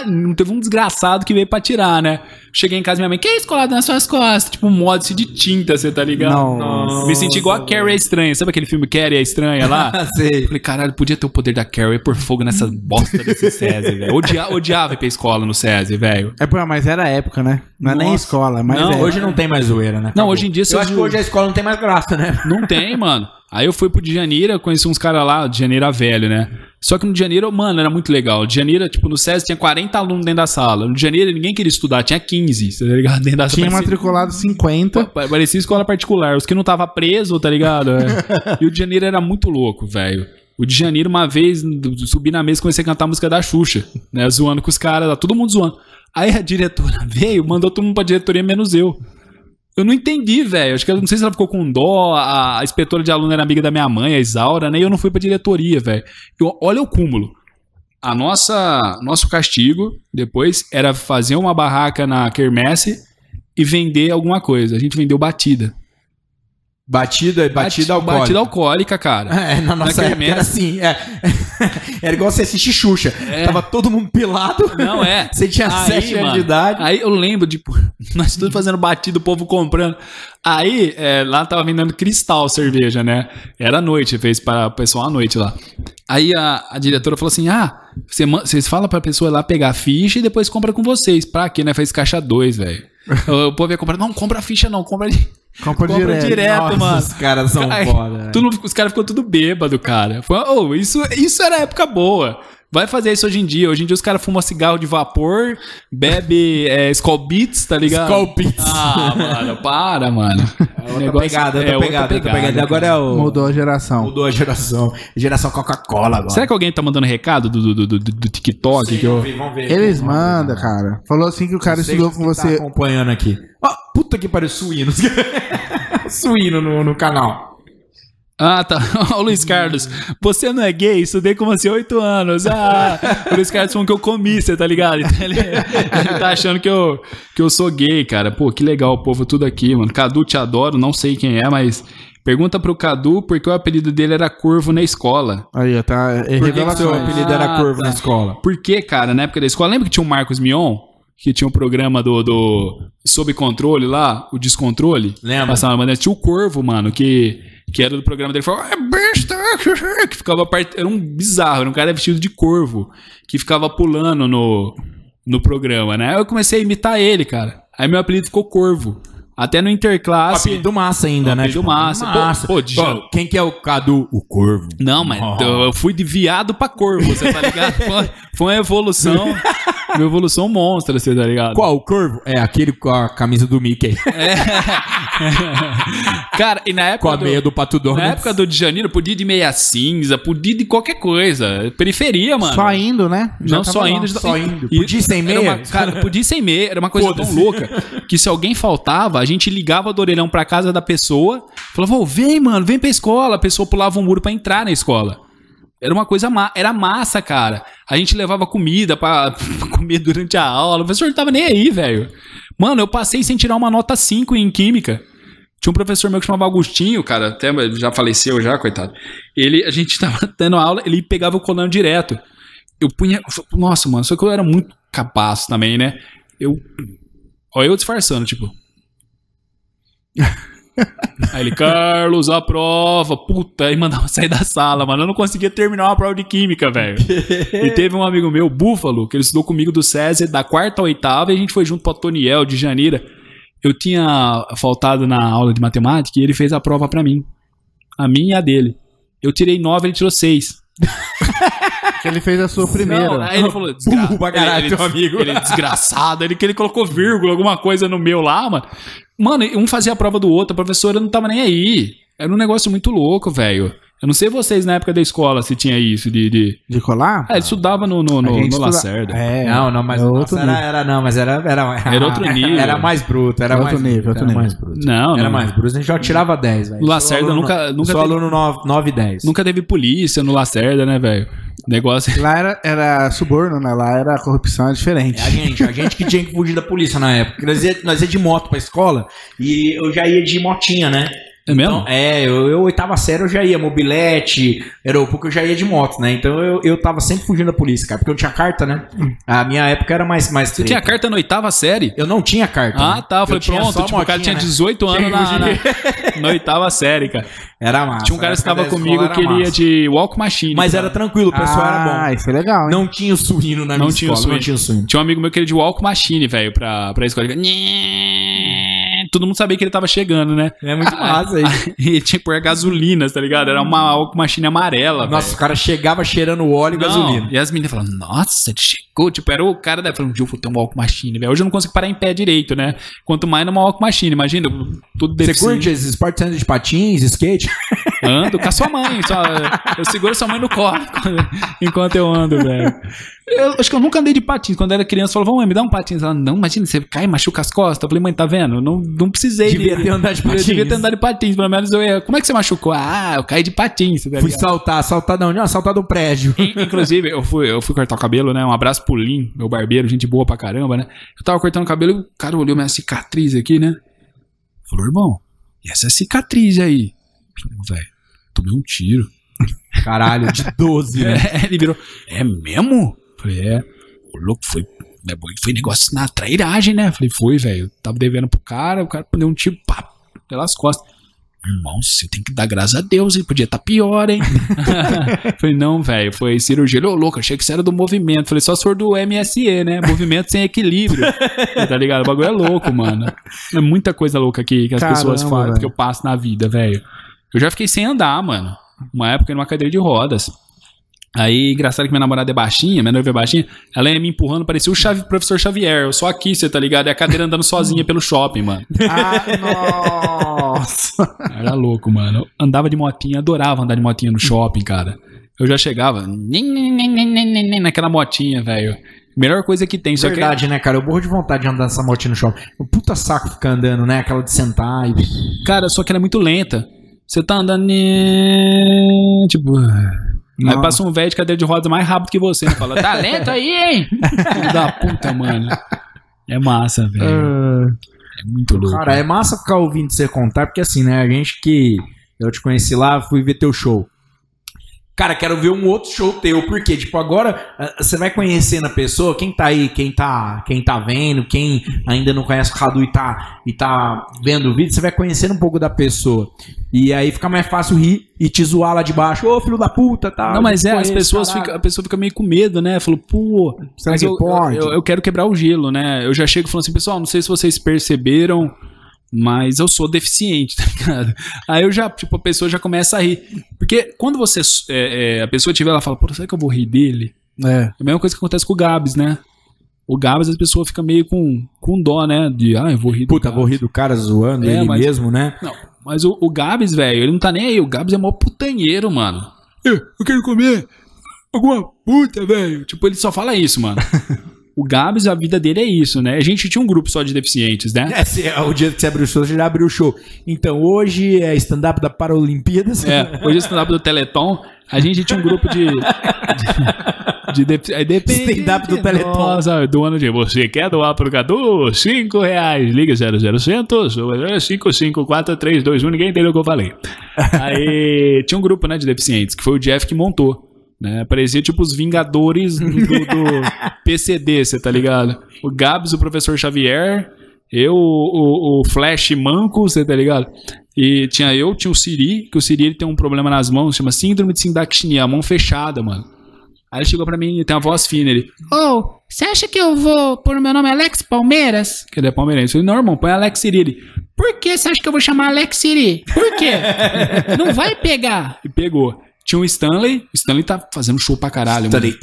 Não teve um desgraçado que veio pra tirar, né? Cheguei em casa, minha mãe, que é isso colado nas suas costas? Tipo um mod de tinta, você tá ligado? Nossa. Me senti igual a Carrie a Estranha. Sabe aquele filme Carrie a Estranha lá? Sei. Falei, caralho, podia ter o poder da Carrie por fogo nessa bosta desse SESI, velho. Odia, odiava ir pra escola no SESI, velho. É, pô, mas era época, né? Não é nem escola, mas Não, é. Hoje não tem mais zoeira, né? Não, Acabou. hoje em dia Eu acho que hoje a escola não tem mais graça, né? Não tem, mano. Aí eu fui pro de Janeiro, conheci uns caras lá, de Janeiro velho, né? Só que no de Janeiro, mano, era muito legal. De Janeiro, tipo, no SESI tinha 40 alunos dentro da sala. No de Janeiro ninguém queria estudar, tinha 15, tá ligado? Dentro da Tinha parecia- matriculado 50. Pa- Parecia escola particular. Os que não tava preso, tá ligado? É. e o de Janeiro era muito louco, velho. O de Janeiro, uma vez, subi na mesa e comecei a cantar a música da Xuxa, né? Zoando com os caras, todo mundo zoando. Aí a diretora veio, mandou todo mundo pra diretoria, menos eu. Eu não entendi, velho. Acho que eu não sei se ela ficou com dó. A, a inspetora de aluno era amiga da minha mãe, a Isaura, né? E eu não fui pra diretoria, velho. Olha o cúmulo. A nossa, nosso castigo depois era fazer uma barraca na quermesse e vender alguma coisa. A gente vendeu batida. Batida, batida alcoólica. Batida alcoólica, cara. É, na nossa época era assim. É. era igual você assistir Xuxa. É. Tava todo mundo pelado. Não é. Você tinha Aí, 7 anos mano, de idade. Aí eu lembro, tipo, nós todos fazendo batida, o povo comprando. Aí, é, lá tava vendendo cristal cerveja, né? Era noite, fez para o pessoal à noite lá. Aí a, a diretora falou assim: ah, vocês falam pra pessoa ir lá pegar a ficha e depois compra com vocês. Pra quê, né? Fez caixa 2, velho. o povo ia comprar, não, compra a ficha não, compra ali. Compra, Compra direto. direto, Nossa, mano. Os caras são Aí, foda. tudo- os caras ficou tudo bêbado, cara. Foi, oh, isso, isso era época boa. Vai fazer isso hoje em dia. Hoje em dia os caras fumam cigarro de vapor, bebe é, Skull Beats, tá ligado? Skull Beats. Ah, mano, para, mano. É outra pegada, outra pegada, outra pegada. Agora é o. Mudou a geração. Mudou a geração. Geração Coca-Cola agora. Será que alguém tá mandando recado do, do, do, do- do TikTok? que eu... Vamos ver. Eles mandam, cara. Falou assim que o cara estudou com tá você. acompanhando aqui. Ó, puta que pariu, suíno. suíno no, no canal. Ah, tá. Ô, Luiz Carlos, você não é gay? Estudei com você oito anos. Ah, o Luiz Carlos falou que eu comi, você tá ligado? Então ele, ele tá achando que eu, que eu sou gay, cara. Pô, que legal o povo tudo aqui, mano. Cadu, te adoro, não sei quem é, mas pergunta pro Cadu porque o apelido dele era Corvo na escola. Aí, tá. É Por que, que seu apelido era Ah, Corvo tá. na escola? Por que, cara, na época da escola? Lembra que tinha o Marcos Mion? Que tinha um programa do, do Sob Controle lá, o Descontrole? Lembra? Passava uma bandeira. Tinha o Corvo, mano, que, que era do programa dele. Falava, é besta! Que ficava part... Era um bizarro, era um cara vestido de corvo, que ficava pulando no, no programa, né? Aí Eu comecei a imitar ele, cara. Aí meu apelido ficou Corvo. Até no Interclasse. Apelido massa ainda, né? Apelido massa. Pô, massa. pô, de- Pô, quem que é o Cadu? O Corvo. Não, mas Oh. eu- fui de viado pra corvo, você tá ligado? Foi, foi uma evolução, uma evolução monstra, você tá ligado? Qual? O Corvo? É aquele com a camisa do Mickey. Cara, e na com época a do, meia do Pato Donald. na época do de Janeiro, podia ir de meia cinza, podia ir de qualquer coisa. Periferia, mano. Só indo, né? Já Não, só lá. indo. Só indo. E- Podia ir sem meia? uma- cara, podia ir sem meia. Era uma coisa tão louca que se alguém faltava, a gente ligava do orelhão pra casa da pessoa, falava, ô, vem, mano, vem pra escola. A pessoa pulava um muro pra entrar na escola. Era uma coisa era massa, cara. A gente levava comida pra, comer durante a aula. O professor não tava nem aí, velho. Mano, eu passei sem tirar uma nota 5 em química. Tinha um professor meu que chamava Agostinho, cara, até já faleceu já, coitado. Ele, a gente tava tendo aula, ele pegava o colando direto. Eu punha, nossa, mano, só que eu era muito capaz também, né? Eu Olha eu disfarçando, tipo. Aí ele, Carlos, a prova. Puta, aí mandava sair da sala, mano. Eu não conseguia terminar uma prova de química, velho. e teve um amigo meu, Búfalo, que ele estudou comigo do César, da quarta a oitava, e a gente foi junto pra Toniel, de Janeira. Eu tinha faltado na aula de matemática e ele fez a prova pra mim. A minha e a dele. Eu tirei nove, ele tirou seis. Ele fez a sua primeira. Não, aí ele falou, desgra... Burro pra caralho, ele, ele, teu amigo. Ele é desgraçado, ele que ele colocou vírgula, alguma coisa no meu lá, mano. Mano, um fazia a prova do outro, a professora não tava nem aí. Era um negócio muito louco, velho. Eu não sei vocês na época da escola se tinha isso de. de... De colar? Ah, ele estudava no, no, no, no estuda- Lacerda. É, Não, não, mas é outro era, era não, mas era era, Era outro nível. Era mais bruto, era Outro mais nível, bruto, outro era nível. mais bruto. Não, Era não. mais bruto, a gente já tirava 10, velho. O Lacerda aluno- nunca- nunca Só teve- aluno 9, 9 e 10. Nunca teve polícia no Lacerda, né, velho? Negócio. Lá era, era suborno, né? Lá era corrupção, é diferente. É a gente, a gente que tinha que fugir da polícia na época. Nós ia, nós ia de moto pra escola e eu já ia de motinha, né? É mesmo? Então, é, eu, eu oitava série eu já ia, mobilete, aeroporto eu já ia de moto, né? Então eu, eu tava sempre fugindo da polícia, cara, porque eu não tinha carta, né? A minha época era mais. mais Você tinha carta na oitava série? Eu não tinha carta. Ah, né? tá. Tinha pronto. Tipo, o cara motinha, tinha né? 18 anos Tinha na, na, na oitava série, cara. Era massa. Tinha um cara que estava comigo que era ele ia de walk machine. Mas cara. era tranquilo, o pessoal ah, era bom. isso é legal, hein? Não tinha o suíno na Não minha tinha escola, suíno. não tinha o suíno. Tinha um amigo meu que ele de walk machine, velho, pra, pra escola. Ele. Todo mundo sabia que ele tava chegando, né? É muito massa isso. E tinha que pôr gasolina, tá ligado? Era uma machine amarela, Nossa, velho. o cara chegava cheirando óleo e gasolina. E as meninas falando, nossa, ele chegou. Tipo, era o cara da. Falando, eu vou ter uma walk machine, velho. Hoje eu não consigo parar em pé direito, né? Quanto mais numa walk machine, imagina, tudo Você curte esses esportes de patins, skate? Ando com a sua mãe. Só, eu seguro sua mãe no colo enquanto eu ando, velho. Eu acho que eu nunca andei de patins. Quando eu era criança, eu falava, mãe, me dá um patins. Ela, não, imagina, você cai e machuca as costas. Eu falei, mãe, tá vendo? Não, não precisei. Devia ter andado de Eu patins. devia ter andado de patins. Pelo menos eu ia. Como é que você machucou? Ah, eu caí de patins. tá Fui saltar, saltar da onde? Não, saltar do prédio. In- Inclusive, eu fui, eu fui cortar o cabelo, né? Um abraço pro Lin, meu barbeiro, gente boa pra caramba, né? Eu tava cortando o cabelo e o cara olhou minha cicatriz aqui, né? Falou, irmão, e essa cicatriz aí? Eu falei, velho, tomei um tiro. Caralho, de 12, né? É, ele virou, é mesmo? Falei, é. O louco foi. né, Foi negócio na trairagem, né? Falei, foi, velho. Tava devendo pro cara, o cara deu um tiro, pá, pelas costas. Irmão, você tem que dar graças a Deus, hein? Podia estar pior, hein? Falei, não, velho, foi cirurgia. Ele, ô, louco, achei que você era do movimento. Falei, só se for do MSE, né? Movimento sem equilíbrio. tá ligado? O bagulho é louco, mano. É muita coisa louca que, que as Caramba, pessoas falam, velho. que eu passo na vida, velho. Eu já fiquei sem andar, mano. Uma época numa cadeira de rodas. Aí, engraçado que minha namorada é baixinha, minha noiva é baixinha, ela ia me empurrando, parecia o professor Xavier. Eu só aqui, você tá ligado? E a cadeira andando sozinha pelo shopping, mano. Ah, nossa. Era louco, mano. Eu andava de motinha, adorava andar de motinha no shopping, cara. Eu já chegava naquela motinha, velho. Melhor coisa que tem, só que Verdade, né, cara? Eu morro de vontade de andar nessa motinha no shopping. O puta saco ficar andando, né? Aquela de sentar e. Cara, só que ela é muito lenta. Você tá andando. Tipo. Aí Nossa. passa um velho de cadeira de rodas mais rápido que você. Né? Fala, tá lento aí, hein? Filho da puta, mano. É massa, velho. É muito louco. Cara, é massa ficar ouvindo você contar, porque assim, né? A gente que. Eu te conheci lá, fui ver teu show. Cara, quero ver um outro show teu, porque, tipo, agora ah, você vai conhecendo a pessoa, quem tá aí, quem tá, quem tá vendo, quem ainda não conhece o Radu e tá, e tá vendo o vídeo, você vai conhecendo um pouco da pessoa. E aí fica mais fácil rir e te zoar lá de baixo, ô filho da puta, tá? Não, mas é, as Conheço, pessoas caralho. ficam, a pessoa fica meio com medo, né? Falou, pô, Será que eu, pode? Eu, eu quero quebrar o gelo, né? Eu já chego falando assim, pessoal, não sei se vocês perceberam, mas eu sou deficiente, tá ligado? Aí eu já, tipo, a pessoa já começa a rir. Porque quando você, é, é, a pessoa tiver, ela fala, pô, será que eu vou rir dele? É. É a mesma coisa que acontece com o Gabs, né? O Gabs, as pessoas ficam meio com, com dó, né? De, ah, eu vou rir do Puta, Gabs. vou rir do cara zoando É, ele mas- mesmo, né? Não, mas o, o Gabs, velho, ele não tá nem aí. O Gabs é mó putanheiro, mano. Eu, eu quero comer alguma puta, velho. Tipo, ele só fala isso, mano. o Gabs, a vida dele é isso, né? A gente tinha um grupo só de deficientes, né? É, se é o dia que você abriu o show, você já abriu o show. Então, hoje é stand-up da Paralimpíadas. É, hoje é stand-up do Teleton. A gente tinha um grupo de. de, de aí depende Stand-up do de Teleton. nós, sabe? Do ano de você quer doar pro Cadu? 5 reais. Liga 0000 55432. Ninguém entendeu o que eu falei. Aí tinha um grupo, né, de deficientes, que foi o Jeff que montou. Né? Parecia tipo os Vingadores do, do- PCD, você tá ligado? O Gabs, o professor Xavier, eu, o, o Flash Manco, você tá ligado? E tinha eu, tinha o Siri, que o Siri ele tem um problema nas mãos, chama síndrome de sindaxinia, a mão fechada, mano. Aí ele chegou pra mim, tem uma voz fina, ele, Ô, você acha que eu vou pôr o meu nome Alex Palmeiras? que ele é palmeirense. Eu falei, não, irmão, põe Alex Siri. Ele, Por que você acha que eu vou chamar Alex Siri? Por quê? Não vai pegar. e pegou. Tinha o Stanley, o Stanley tá fazendo show pra caralho, mano.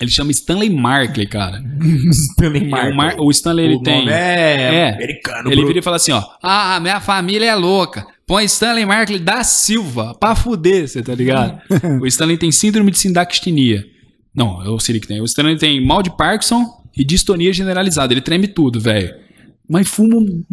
Ele chama Stanley Markley, cara. Stanley É, o, Mar- o Stanley, ele O tem... nome é, É. americano. Ele bro. vira e fala assim, ó. Ah, minha família é louca. Põe Stanley Markley da Silva pra fuder, você tá ligado? o Stanley tem síndrome de sindaxinia. Não, é o Siri que tem. O Stanley tem mal de Parkinson e distonia generalizada. Ele treme tudo, velho. Mas fuma um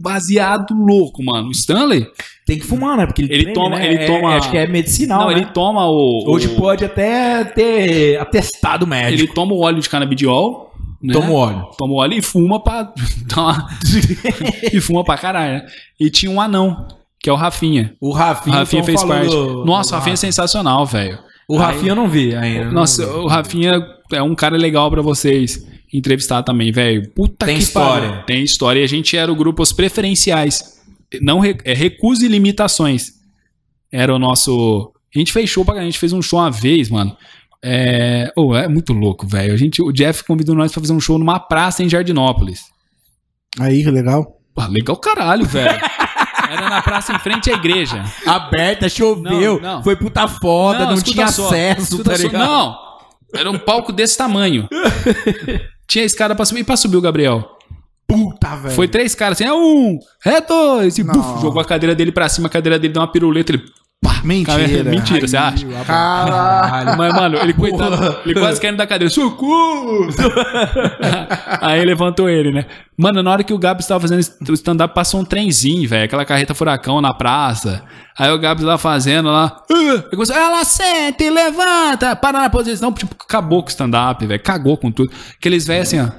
baseado louco, mano. O Stanley? Tem que fumar, né? Porque ele, Ele toma- né? ele É- toma- Acho que é medicinal, não, né? ele toma o... Hoje o- pode até ter atestado Ele médico. toma o óleo de canabidiol. Né? Toma o óleo. Toma o óleo e fuma pra... e fuma pra caralho, né? E tinha um anão, que é o Rafinha. O O Rafinha, Rafinha tão fez parte. do- Nossa, o Rafinha é sensacional, velho. O Rafinha eu não vi ainda. Nossa, o Rafinha é um cara legal pra vocês entrevistar também, velho. Puta Tem que história. pariu. Tem história. E a gente era o grupo Os Preferenciais. Não re- é Recusa e Limitações. Era o nosso. A gente fez show pra a gente fez um show uma vez, mano. É, oh, é muito louco, velho. A gente, o Jeff convidou nós pra fazer um show numa praça em Jardinópolis. Aí, legal. Pô, legal caralho, velho. Era na praça em frente à igreja. Aberta, choveu, Não, não. foi puta foda, não, escuta tinha só, acesso, tá só. Não, era um palco desse tamanho. Tinha escada pra subir. E pra subir o Gabriel? Puta, velho. Foi três caras assim, é um, é dois. E buf, jogou a cadeira dele pra cima, a cadeira dele deu uma piruleta. Ele Pá, Mentira. Mentira, você acha? Caralho. Mas, mano, ele coitado, ele quase caindo da cadeira. Socorro! Aí levantou ele, né? Mano, na hora que o Gabs tava fazendo o stand-up, passou um trenzinho, velho. Aquela carreta furacão na praça. Aí o Gabs lá fazendo lá. Ele começou, ela sente, levanta, para na posição. Tipo, acabou com o stand-up, velho. Cagou com tudo. Aqueles velhos assim, ó.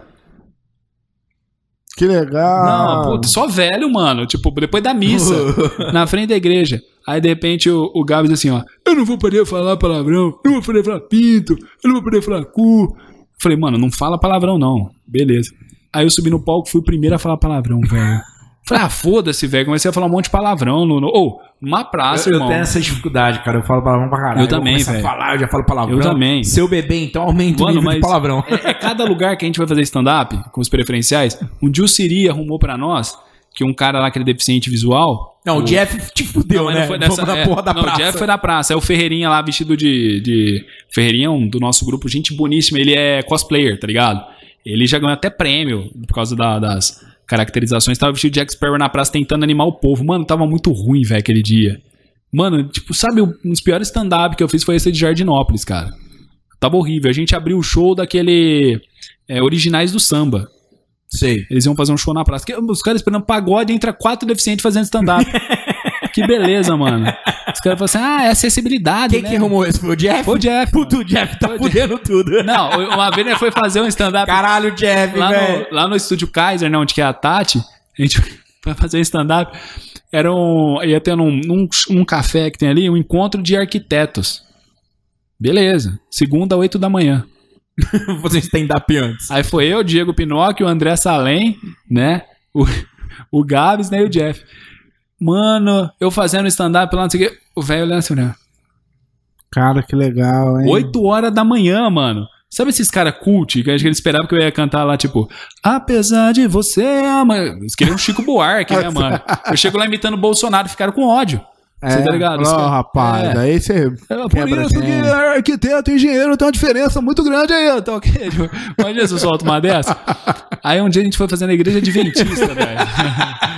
Que legal. Não, puta, só velho, mano. Tipo, depois da missa, na frente da igreja. Aí, de repente, o, o Gabs assim, ó. Eu não vou poder falar palavrão, eu não vou poder falar pinto, eu não vou poder falar cu. Falei, mano, não fala palavrão, não. Beleza. Aí eu subi no palco, fui o primeiro a falar palavrão, velho. Falei, ah, foda-se, velho. Comecei a falar um monte de palavrão. No, no, oh, numa praça, eu, eu irmão. tenho essa dificuldade, cara. Eu falo palavrão pra caralho. Eu também, velho. a falar, eu já falo palavrão. Eu também. Se eu beber, então aumenta o Mano, nível de palavrão. É, é cada lugar que a gente vai fazer stand-up, com os preferenciais. Um dia o Siri arrumou pra nós que um cara lá que ele é deficiente visual. Não, o Jeff te fudeu, Não, né? não foi dessa. Vamos é, porra da não, praça. o Jeff foi da praça. É o Ferreirinha lá vestido de. de Ferreirinha é um do nosso grupo, gente boníssima. Ele é cosplayer, tá ligado? Ele já ganhou até prêmio por causa da- das caracterizações. Tava vestido de Jack Sparrow na praça tentando animar o povo. Mano, tava muito ruim, velho, aquele dia. Mano, tipo, sabe, um dos piores stand-up que eu fiz foi esse de Jardinópolis, cara. Tava horrível. A gente abriu o show daquele. é, Originais do Samba. Sei. Eles iam fazer um show na praça. Os caras esperando pagode entra quatro deficientes fazendo stand-up. que beleza, mano. Os caras falam assim: ah, é acessibilidade. Quem né? que arrumou esse? Foi o Jeff? Foi o Jeff. Puto, o Jeff tá fudendo tudo. Não, uma vez ele foi fazer um stand-up Caralho, Jeff, lá, no, lá no estúdio Kaiser, né, onde que é a Tati. A gente foi fazer um stand-up. Era um. ia ter num, num, um café que tem ali, um encontro de arquitetos. Beleza. Segunda, oito da manhã. Você stand-up antes. Aí foi eu, Diego Pinóquio, o André Salem, né? O, o Gabs, né? E o Jeff. Mano, eu fazendo stand-up lá, não sei o quê. O velho olhando assim, né? Cara, que legal, hein? 8 horas da manhã, mano. Sabe esses caras cult que acho que eles esperavam que eu ia cantar lá, tipo, apesar de você amar. Eles queriam um Chico Buarque, né, mano? Eu chego lá imitando o Bolsonaro, ficaram com ódio. Você tá ligado? Os Ó, caras- rapaz, É. aí você. É, por isso que gente. arquiteto e engenheiro tem uma diferença muito grande aí, tá ok? Tipo, Imagina se eu solto uma dessa. Aí um dia a gente foi fazendo a igreja adventista, velho.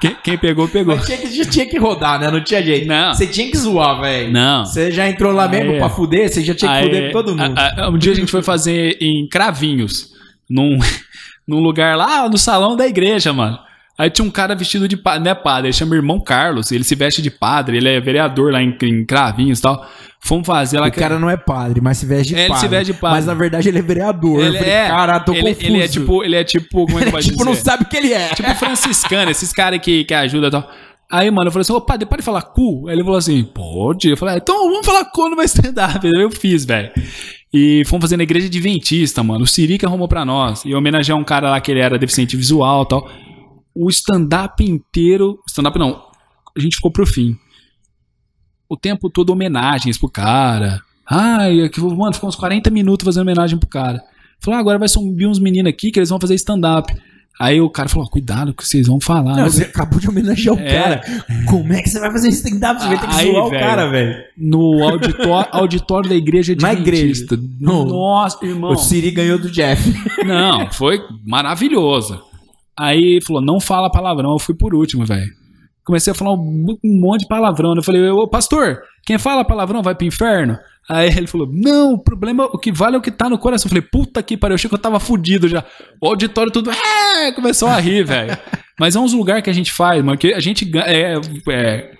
Quem, quem pegou, pegou. Mas tinha que, já tinha que rodar, né? Não tinha jeito. Não. Você tinha que zoar, velho. Não. Você já entrou lá mesmo pra é. fuder, você já tinha que Aí, fuder com todo mundo. a- a- um dia a gente foi fazer em Cravinhos, num, num lugar lá no salão da igreja, mano. Aí tinha um cara vestido de padre, não é padre, ele chama irmão Carlos, ele se veste de padre, ele é vereador lá em, em Cravinhos e tal. Fomos fazer lá. O cara não é padre, mas se veste de É, ele padre. se veste de padre. Mas na verdade ele é vereador. ele falei, é, Cara, tô ele, confuso. ele é tipo, ele é tipo, como é que pode tipo, não dizer? sabe o que ele é. Tipo franciscano, esses caras que, que ajudam e tal. Aí, mano, eu falei assim, ô padre, pode falar cu? Aí ele falou assim, pode. Eu falei, ah, então vamos falar cu no meu stand-up. Eu fiz, velho. E fomos fazer na igreja adventista, mano. O Siri que arrumou pra nós. E homenagear um cara lá que ele era deficiente visual e tal. O stand-up inteiro. Stand-up não. A gente ficou pro fim. O tempo todo homenagens pro cara. Ai, é que- mano, ficou uns 40 minutos fazendo homenagem pro cara. Falou, ah, agora vai subir uns meninos aqui que eles vão fazer stand-up. Aí o cara falou, ó, cuidado que vocês vão falar. Não, né? você acabou de homenagear o É. cara. Como é que você vai fazer stand-up? Você vai ter que Aí, zoar o cara, velho. No auditório, auditório da igreja Na adventista. Não. Nossa, irmão. O Siri ganhou do Jeff. Não, foi maravilhoso. Aí falou, não fala palavrão. Eu fui por último, velho. Comecei a falar um, um monte de palavrão. Eu falei, ô pastor, quem fala palavrão vai pro inferno? Aí ele falou, não, o problema, o que vale é o que tá no coração. Eu falei, puta que pariu, eu achei que eu tava fudido já. O auditório tudo, é, começou a rir, velho. Mas é uns lugares que a gente faz, mano, que a gente é, é,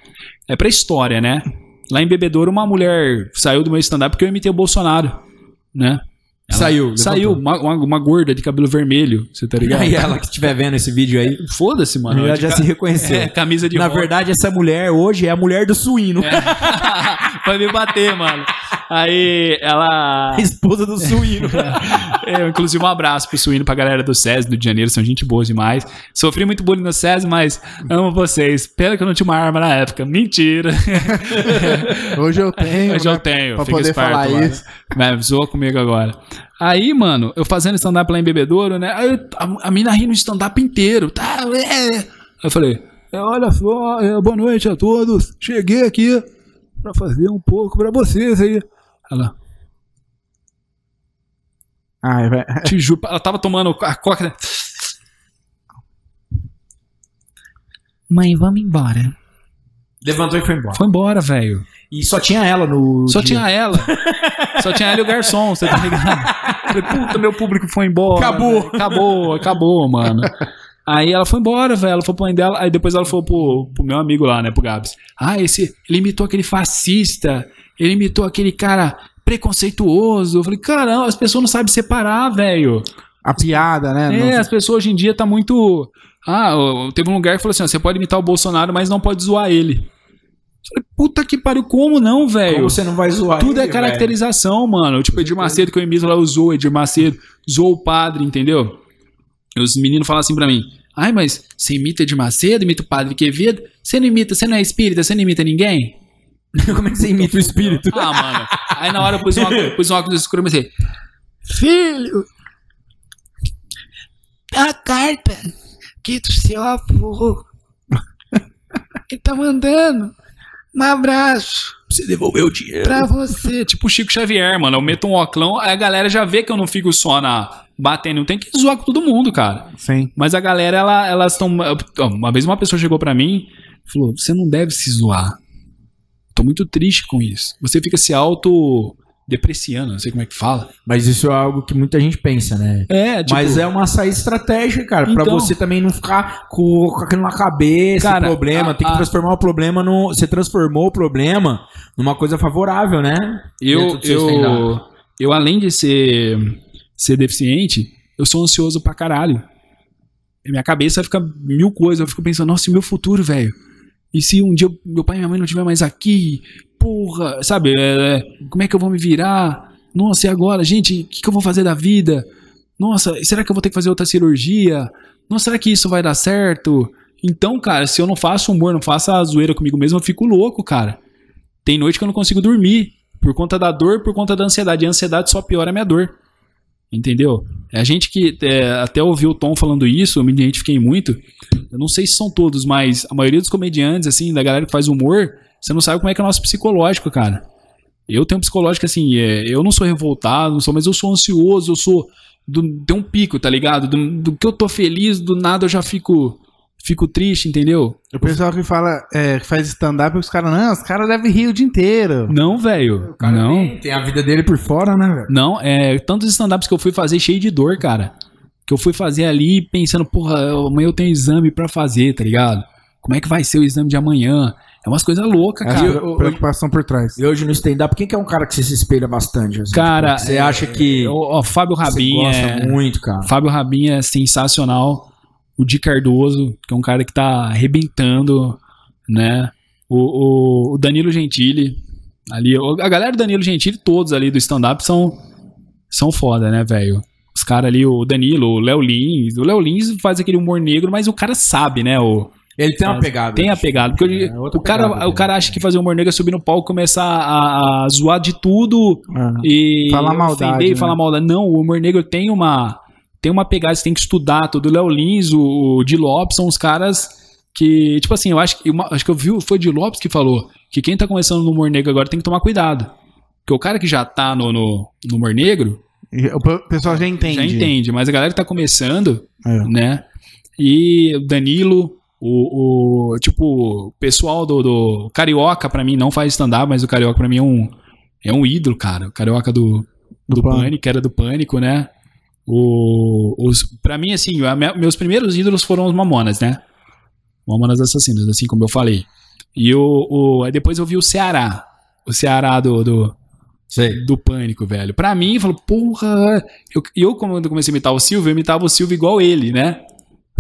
é pra história, né? Lá em Bebedouro, uma mulher saiu do meu stand-up porque eu imitei o Bolsonaro, né? Ela Saiu, Saiu, uma, uma, uma gorda de cabelo vermelho, você tá ligado? E ela que estiver vendo esse vídeo aí, Foda-se, mano. ela já ca- se reconheceu. É, camisa de Na rock. verdade, essa mulher hoje é a mulher do suíno. Vai me bater, mano. Aí ela. A esposa do suíno. É, inclusive, um abraço pro Suíno, pra galera do SES do Rio de Janeiro, são gente boa demais. Sofri muito bullying no SES, mas amo vocês. Pena que eu não tinha uma arma na época. Mentira. Hoje eu tenho. Hoje né, eu tenho, Pra fica poder falar lá, isso. né? Mas zoa comigo agora. Aí, mano, eu fazendo stand-up lá em Bebedouro, né? Aí a, a mina rindo de stand-up inteiro. Tá, é. Aí eu falei, é, olha só, é, boa noite a todos. Cheguei aqui pra fazer um pouco pra vocês aí. Ela, Ai, vai. te juro, ela tava tomando a coca. né? Mãe, vamos embora. Levantou e foi embora. Foi embora, velho. E só tinha ela no. Só dia. tinha ela. Só tinha ela e o garçom, você tá ligado? Falei, puta, meu público foi embora. Acabou. velho. Acabou, acabou, mano. Aí ela foi embora, velho. Ela foi pro mãe dela. Aí depois ela falou pro, pro meu amigo lá, né, pro Gabs. Ah, esse. Ele imitou aquele fascista. Ele imitou aquele cara preconceituoso. Eu falei, caramba, as pessoas não sabem separar, velho. A piada, né? É, Não- as pessoas hoje em dia tá muito. Ah, teve um lugar que falou assim: ó, você pode imitar o Bolsonaro, mas não pode zoar ele. Falei, puta que pariu, como não, velho? Você não vai zoar Tudo é ele, caracterização, mano. Tipo, Edir Macedo, que eu imito lá, usou Edir Macedo, usou o padre, entendeu? E os meninos falam assim pra mim: Ai, mas você imita Edir Macedo, imita o padre Quevedo? Você não imita, você não é espírita, você não imita ninguém? Como é que você imita o espírito? Ah, mano. Aí na hora eu pus um óculos, pus um óculos escuro e comecei: Filho, A carta que do seu avô. Ele tá mandando um abraço você devolveu o dinheiro. pra você. Tipo o Chico Xavier, mano. Eu meto um oclão, aí a galera já vê que eu não fico só na batendo. Tem que zoar com todo mundo, cara. Sim. Mas a galera, ela, elas estão. Uma vez uma pessoa chegou pra mim e falou: Você não deve se zoar. Tô muito triste com isso. Você fica se auto-depreciando, não sei como é que fala. Mas isso é algo que muita gente pensa, né? É, tipo. Mas é uma saída estratégica, cara, pra Então- você também não ficar com, com aquilo na cabeça, Cara, problema. a- tem que a- transformar o problema no. Você transformou o problema numa coisa favorável, né? Eu, eu, eu, além de ser, ser deficiente, eu sou ansioso pra caralho. Minha cabeça fica mil coisas. Eu fico pensando, nossa, e meu futuro, velho? E se um dia meu pai e minha mãe não estiver mais aqui? Porra, sabe? é, como é que eu vou me virar? Nossa, e agora? Gente, o que, que eu vou fazer da vida? Nossa, será que eu vou ter que fazer outra cirurgia? Nossa, será que isso vai dar certo? Então, cara, se eu não faço humor, não faço a zoeira comigo mesmo, eu fico louco, cara. Tem noite que eu não consigo dormir. Por conta da dor, por conta da ansiedade. E a ansiedade só piora a minha dor. Entendeu? É a gente que é, até ouviu o Tom falando isso, eu me identifiquei muito. Eu não sei se são todos, mas a maioria dos comediantes, assim, da galera que faz humor, você não sabe como é que é o nosso psicológico, cara. Eu tenho um psicológico assim, é, eu não sou revoltado, não sou, mas eu sou ansioso, eu sou. Do, tem um pico, tá ligado? Do, do que eu tô feliz, do nada eu já fico. Fico triste, entendeu? O pessoal que fala, é, que faz stand-up, os caras, não, os caras devem rir o dia inteiro. Não, velho. Não. Tem, tem a vida dele por fora, né, velho? Não, é tantos stand-ups que eu fui fazer cheio de dor, cara. Que eu fui fazer ali pensando, porra, amanhã eu tenho exame pra fazer, tá ligado? Como é que vai ser o exame de amanhã? É umas coisas loucas, É cara. pre- preocupação por trás. E hoje no stand-up, quem que é um cara que você se espelha bastante? assim? Cara, Tipo, você é- acha que Ó, ó, Fábio você Rabin gosta é... muito, cara? Fábio Rabin é sensacional. O Di Cardoso, que é um cara que tá arrebentando, né? O, o- o Danilo Gentili, ali, a galera do Danilo Gentili, todos ali do stand-up são, são foda, né, velho? Os caras ali, o Danilo, o Léo Lins. O Léo Lins faz aquele humor negro, mas o cara sabe, né? O, Ele tem uma pegada. Tem a pegada. Porque É, o, cara, pegada o cara acha que fazer humor negro é subir no palco começar a, a zoar de tudo e Falar maldade, ofender e né? falar maldade. Não, o humor negro tem uma tem uma pegada, você tem que estudar. Todo o Léo Lins, o, o Di Lopes são os caras que, tipo assim, eu acho que uma- acho que eu vi, foi o Di Lopes que falou que quem tá começando no humor negro agora tem que tomar cuidado. Porque o cara que já tá no, no, no humor negro O pe- pessoal já entende. já entende, mas a galera que tá começando, É. né? E o Danilo, o, o tipo, o pessoal do, do Carioca, pra mim, não faz stand-up, mas o Carioca pra mim é um, é um ídolo, cara. O Carioca do, do, Do Pânico. Pânico, era do Pânico, né? O, os, pra mim, assim, meus primeiros ídolos foram os Mamonas, né? Mamonas Assassinas, assim como eu falei. E o, o, depois eu vi o Ceará. O Ceará do, do, Sei. do pânico, velho. Pra mim, falou, porra. Eu, eu, quando comecei a imitar o Silvio, eu imitava o Silvio igual ele, né?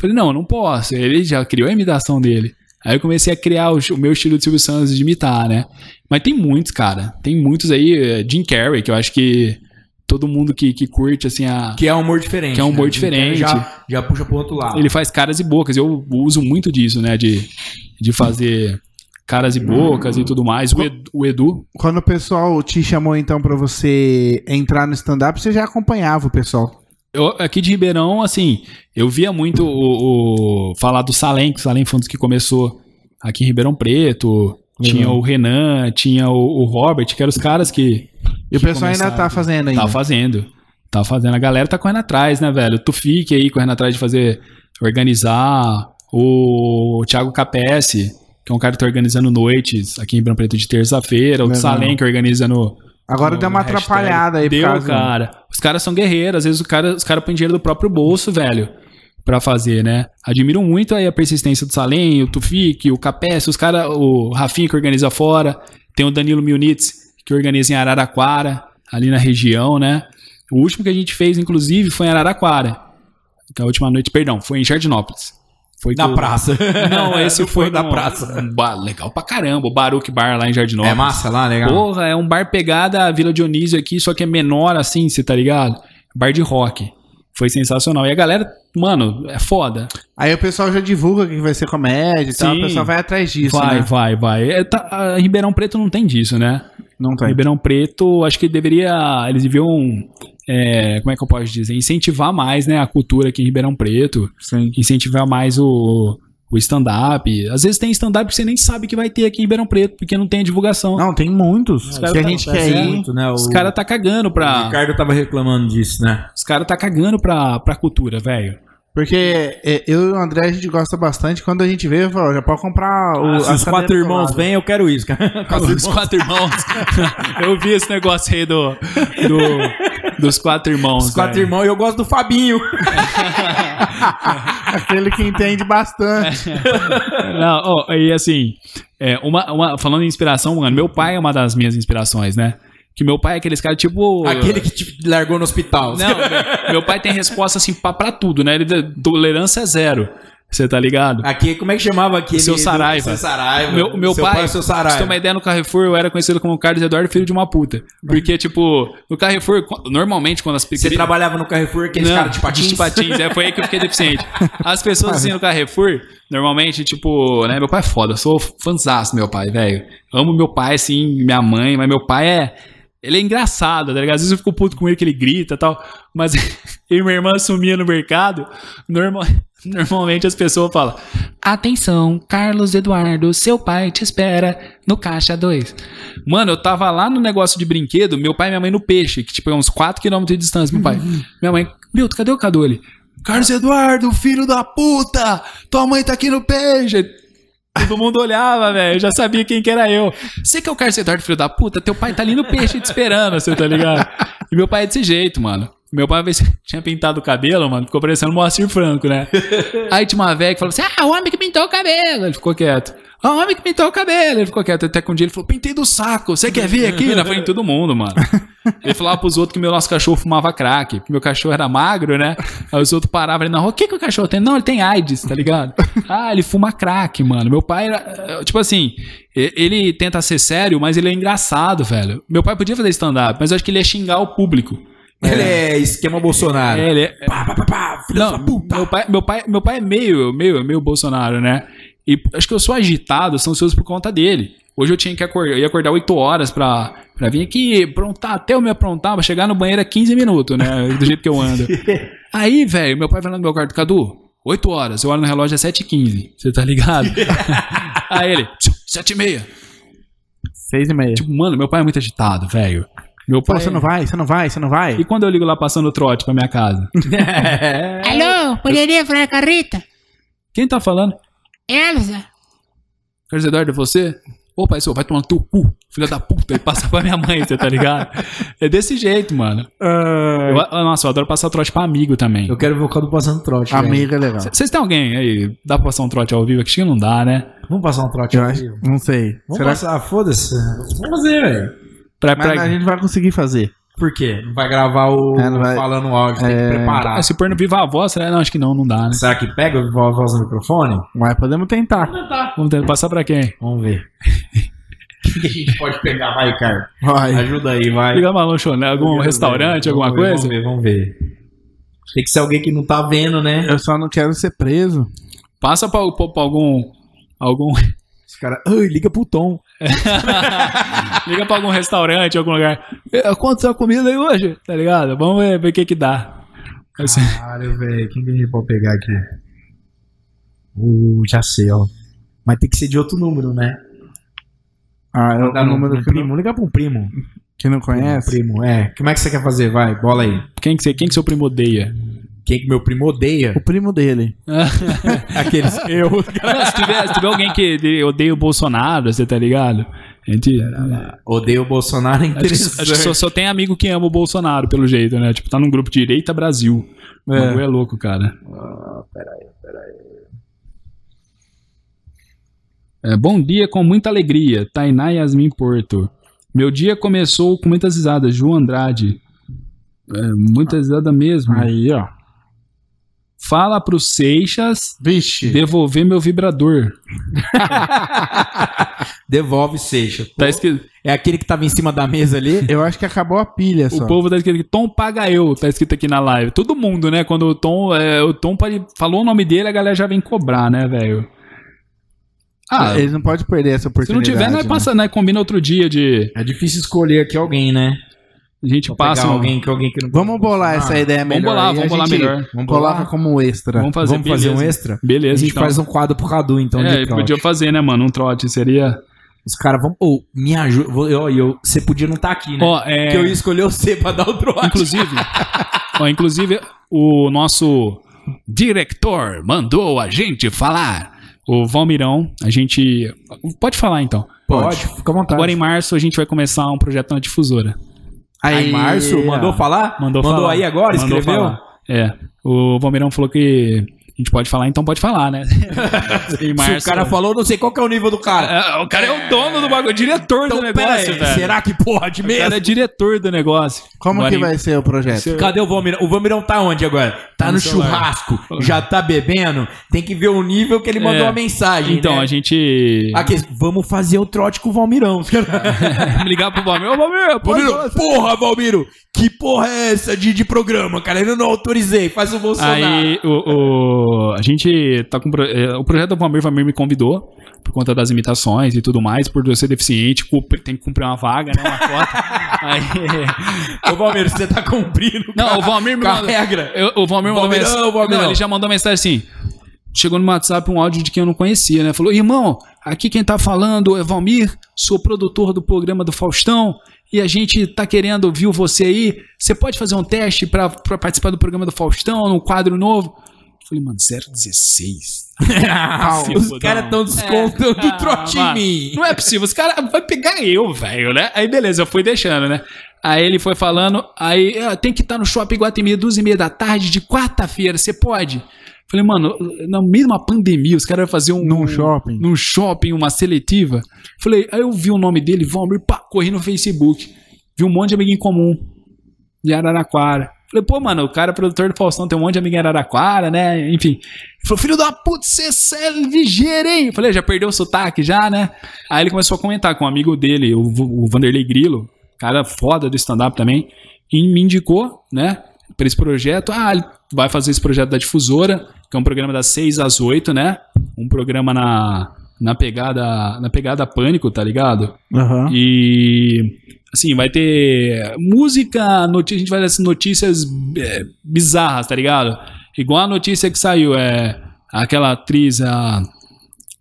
Falei, não, não posso. Ele já criou a imitação dele. Aí eu comecei a criar o, o meu estilo de Silvio Santos de imitar, né? Mas tem muitos, cara. Tem muitos aí. eh, Jim Carrey, que eu acho que todo mundo que, que curte, assim, a. Que é um humor diferente. Que é um humor né? diferente. Já, já puxa pro outro lado. Ele faz caras e bocas. Eu uso muito disso, né? De, de fazer caras e bocas e tudo mais. O Edu, o Edu Quando o pessoal te chamou, então, pra você entrar no stand-up, você já acompanhava o pessoal. Eu, aqui de Ribeirão, assim, eu via muito o, o- falar do Salem, que o Salem foi um dos que começou aqui em Ribeirão Preto. Tinha o Renan, tinha o, o Robert, que eram os caras que. E o pessoal ainda tá fazendo ainda. Tá fazendo. Tá fazendo. A galera tá correndo atrás, né, velho? O Tufik aí correndo atrás de fazer. organizar. O Thiago Capesse, que é um cara que tá organizando noites aqui em Ribeirão Preto de terça-feira, o. Salem que organiza no, Agora no deu uma atrapalhada aí por Deu, causa- cara. Os caras são guerreiros, às vezes o cara, os caras põem dinheiro do próprio bolso, velho, pra fazer, né? Admiro muito aí a persistência do Salem, o Tufik, o Capes, os caras, o Rafinha que organiza fora, tem o Danilo Milnitz que organiza em Araraquara, ali na região, né? O último que a gente fez, inclusive, foi em Araraquara. Que a última noite, perdão, foi em Jardinópolis. Foi Na o- praça. Não, esse foi na no- praça. um bar legal pra caramba, o Baruch Bar lá em Jardinópolis. É massa lá, legal. Porra, é um bar pegada a Vila Dionísio aqui, só que é menor assim, você tá ligado? Bar de rock. Foi sensacional. E a galera, mano, é foda. Aí o pessoal já divulga que vai ser comédia e tal. O pessoal vai atrás disso, vai, né? vai, vai. É, tá- a Ribeirão Preto não tem disso, né? Não tem. Ribeirão Preto, acho que deveria. Eles deviam. é, como é que eu posso dizer? Incentivar mais, né? A cultura aqui em Ribeirão Preto. Sim. Incentivar mais o. O stand-up. Às vezes tem stand-up que você nem sabe que vai ter aqui em Ribeirão Preto, porque não tem divulgação. Não, tem muitos. caras Se a tá- gente tá quer ir. muito, né? O, Os caras tá cagando o pra. Ricardo tava reclamando disso, né? Os caras tá cagando pra, pra cultura, velho. Porque é, eu e o André a gente gosta bastante. Quando a gente vê, eu falo, já pode comprar o, Ah, os quatro irmãos vêm, eu quero isso, cara. Os quatro irmãos. Eu vi esse negócio aí do. do- dos quatro irmãos. Os quatro irmãos e eu gosto do Fabinho. Aquele que entende bastante. Não, ó, e assim, é, uma, uma- falando em inspiração, mano, meu pai é uma das minhas inspirações, né? Que meu pai é aqueles caras tipo. Aquele que te largou no hospital. Não, meu, meu pai tem resposta assim pra, pra tudo, né? Ele tolerância é zero. Você tá ligado? Aqui, como é que chamava aquele? Seu Saraiva. Seu Saraiva. Meu, meu Seu pai, é seu pra você ter Saraiva. uma ideia, no Carrefour eu era conhecido como Carlos Eduardo, filho de uma puta. Porque, tipo, no Carrefour, normalmente quando as Você trabalhava no Carrefour, aqueles caras de patins? de patins, é, foi aí que eu fiquei deficiente. As pessoas assim no Carrefour, normalmente, tipo, né, meu pai é foda, eu sou fãzaço do meu pai, velho. Amo meu pai, assim, minha mãe, mas meu pai é. Ele é engraçado, tá ligado? Às vezes eu fico puto com ele que ele grita e tal. Mas eu e minha irmã sumia no mercado. Normal, normalmente as pessoas falam: Atenção, Carlos Eduardo, seu pai te espera no caixa 2. Mano, eu tava lá no negócio de brinquedo, meu pai e minha mãe no peixe, que tipo é uns 4km de distância, meu pai. Minha mãe, Milton, cadê o Cadu ali? Carlos Eduardo, filho da puta! Tua mãe tá aqui no peixe! Todo mundo olhava, velho. Eu já sabia quem que era eu. Você que é o Carlos Eduardo, filho da puta? Teu pai tá ali no peixe te esperando, você tá ligado? E meu pai é desse jeito, mano. Meu pai tinha pintado o cabelo, mano. Ficou parecendo Moacir Franco, né? Aí tinha uma velha que falou assim: Ah, o homem que pintou o cabelo. Ele ficou quieto. Ah, o homem que pintou o cabelo. Ele ficou quieto. Até que um dia ele falou: Pintei do saco. Você quer ver aqui? Na frente de todo mundo, mano. Ele falava pros outros que meu nosso cachorro fumava crack. Que meu cachorro era magro, né? Aí os outros paravam ali na rua: O que, que o cachorro tem? Não, ele tem AIDS, tá ligado? Ah, ele fuma crack, mano. Meu pai era. Tipo assim, ele tenta ser sério, mas ele é engraçado, velho. Meu pai podia fazer stand-up, mas eu acho que ele ia xingar o público. Ele é esquema Bolsonaro. É, ele é. Pá, pá, pá, pá, filho Não, da puta. meu pai, meu pai, meu pai é meio, meio, meio Bolsonaro, né? E acho que eu sou agitado, são ansioso por conta dele. Hoje eu tinha que acordar, eu ia acordar 8 horas pra, pra vir aqui, aprontar, até eu me aprontar, pra chegar no banheiro é 15 minutos, né? Do jeito que eu ando. Aí, velho, meu pai vai lá no meu quarto, Cadu, 8 horas, eu olho no relógio é 7h15, você tá ligado? Aí ele, 7 e meia. Seis e meia. Tipo, mano, meu pai é muito agitado, velho. Meu Pô, pai. você não vai, você não vai, você não vai? E quando eu ligo lá passando o trote pra minha casa? Alô, poderia falar com a Rita? Quem tá falando? Elza? Carlos Eduardo, é você? Ô, pai, vai tomar no teu cu, filha da puta, e passar pra minha mãe, você tá ligado? É desse jeito, mano. Eu, ah, nossa, eu adoro passar trote pra amigo também. Eu quero ver o Cadu passando trote. Amiga é legal. Vocês têm alguém aí? Dá pra passar um trote ao vivo? Acho que não dá, né? Vamos passar um trote Eu ao acho, vivo? não sei. Vamos Será passar, foda-se. Vamos fazer, velho. Pra... a gente vai conseguir fazer. Por quê? Não vai gravar o É, não vai- falando o áudio, tem É. que preparar. Ah, se pôr no Viva a Voz, será? Não, acho que não, não dá, né? Será que pega o a voz no microfone? Mas podemos tentar. Vamos tentar passar pra quem? Vamos ver. O que a gente pode pegar? Vai, Ricardo. Vai. Ajuda aí, vai. Ligar uma lanchonete, algum restaurante, alguma Vamos ver, coisa? Vamos ver, vamos ver. Tem que ser alguém que não tá vendo, né? Eu só não quero ser preso. Passa pra, pra- pra algum. algum. Esse cara, ai, liga pro Tom. Liga pra algum restaurante, algum lugar. "Eh, Quanto sua comida aí hoje? Tá ligado? Vamos ver ver o que que dá. Assim, Caralho, velho, quem que a gente pode pegar aqui? Uh, já sei, ó. Mas tem que ser de outro número, né? Ah, é o número que primo, não, liga pra um primo. que não conhece. Primo, é. Como é que você quer fazer? Vai, bola aí. quem, que você, quem que seu primo odeia? Quem que meu primo odeia. O primo dele. Aqueles. Eu. Não, se, tiver, se tiver alguém que de- odeia o Bolsonaro, você tá ligado? A gente. Odeio o Bolsonaro, é interessante. acho que só, só tem amigo que ama o Bolsonaro, pelo jeito, né? Tipo, tá num grupo Direita Brasil. O É. bagulho é louco, cara. É, bom dia com muita alegria. Tainá Yasmin Porto. Meu dia começou com muitas risadas. João Andrade. É, muitas risadas mesmo. Aí, ó. Fala pro Seixas Vixe. devolver meu vibrador. Devolve, Seixa. Tá escrito, É aquele que tava em cima da mesa ali. Eu acho que acabou a pilha só. o povo tá escrito aqui, Tom paga eu, tá escrito aqui na live. Todo mundo, né? Quando o Tom, é, o Tom pode, falou o nome dele, a galera já vem cobrar, né, velho? Ah, Eles não podem perder essa se não oportunidade. tiver, nós né? passa, né? Combina outro dia de. É difícil escolher aqui alguém, né? A gente Vou passa. pegar um- alguém que alguém que não Vamos bolar essa ideia Vamos melhor. bolar, aí, vamos a bolar melhor. Vamos Coloca bolar? como extra. Vamos fazer, Vamos fazer um extra? Beleza, a gente então. faz um quadro pro Cadu, então. É, podia fazer, né, mano? Um trote seria. Os caras vão. Ô, me ajuda. Eu, eu, você podia não estar aqui, né? Ó, é. Porque eu ia escolher você pra dar o trote. Inclusive, ó, inclusive, o nosso diretor mandou a gente falar. O Valmirão, a gente. Pode falar então. Pode, fica à vontade. Agora em março a gente vai começar um projeto na difusora. Aí, Márcio, mandou falar? Mandou, Mandou falar. aí agora? Mandou escreveu? falar. É. O Valmirão falou que a gente pode falar, então pode falar, né? Se o cara falou, não sei qual que é o nível do cara. É, o cara é o dono do bagulho, o diretor do Então, pera negócio, aí, será que pode O mesmo? cara é diretor do negócio. Como Agora que vai ser o projeto? Cadê o Valmirão? O Valmirão tá onde agora? Tá no no celular. churrasco, já tá bebendo. Tem que ver o nível que ele mandou É. a mensagem. Então, né? a gente. Aqui, vamos fazer o trote com o Valmirão. ligar pro Valmir. Ô, Valmir, Valmiro, porra, Valmiro, que porra é essa de, de programa, cara? Eu não autorizei, faz o Bolsonaro. Aí o, o- a gente tá com é, o projeto do Valmir, o Valmir me convidou por conta das imitações e tudo mais, por eu ser deficiente, cumpri- tem que cumprir uma vaga, né, uma cota. Aí, Ô, Valmiro, você tá cumprindo não, o Valmir me mandou, regra. eu- o Valmir mandou mensagem, não, ele já mandou mensagem assim. Chegou no WhatsApp um áudio de quem eu não conhecia, né? Falou: "Irmão, aqui quem tá falando é Valmir, sou produtor do programa do Faustão e a gente tá querendo viu você aí. Você pode fazer um teste pra participar do programa do Faustão, num quadro novo?" Falei, mano, 016. Os caras estão descontando Ah, o trote em mano, mim. Não é possível, os caras vão pegar eu, velho, né? Aí beleza, eu fui deixando, né? Aí ele foi falando, aí "Ah, tem que estar no shopping Guatemi duas e meia da tarde de quarta-feira, você pode? Falei, mano, de uma pandemia, os caras vão fazer um. Num shopping. Num shopping, uma seletiva. Falei, aí eu vi o nome dele, Valmir, pá, corri no Facebook. Vi um monte de amigo em comum. De Araraquara. Falei, pô, mano, o cara é produtor do Faustão, tem um monte de amigo em Araraquara, né? Enfim. Ele falou, filho da puta, você é ligeiro, hein? Eu falei, já perdeu o sotaque já, né? Aí ele começou a comentar com um amigo dele, o, o Vanderlei Grilo, cara foda do stand-up também, e me indicou, né, pra esse projeto. Ah, ele vai fazer esse projeto da Difusora, que é um programa das 6 às 8, né? Um programa na, na pegada na pegada pânico, tá ligado? Aham. E assim, vai ter música, notícia, a gente vai essas notícias é, bizarras, tá ligado? Igual a notícia que saiu, é aquela atriz, a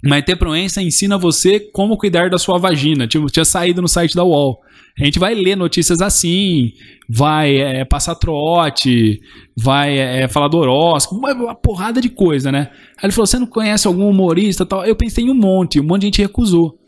Maite Proença ensina você como cuidar da sua vagina. Tipo, tinha saído no site da UOL. A gente vai ler notícias assim, vai é, passar trote, vai é, falar do horóscopo, uma, uma porrada de coisa, né? Aí ele falou: você não conhece algum humorista tal? Eu pensei em um monte, um monte de gente recusou.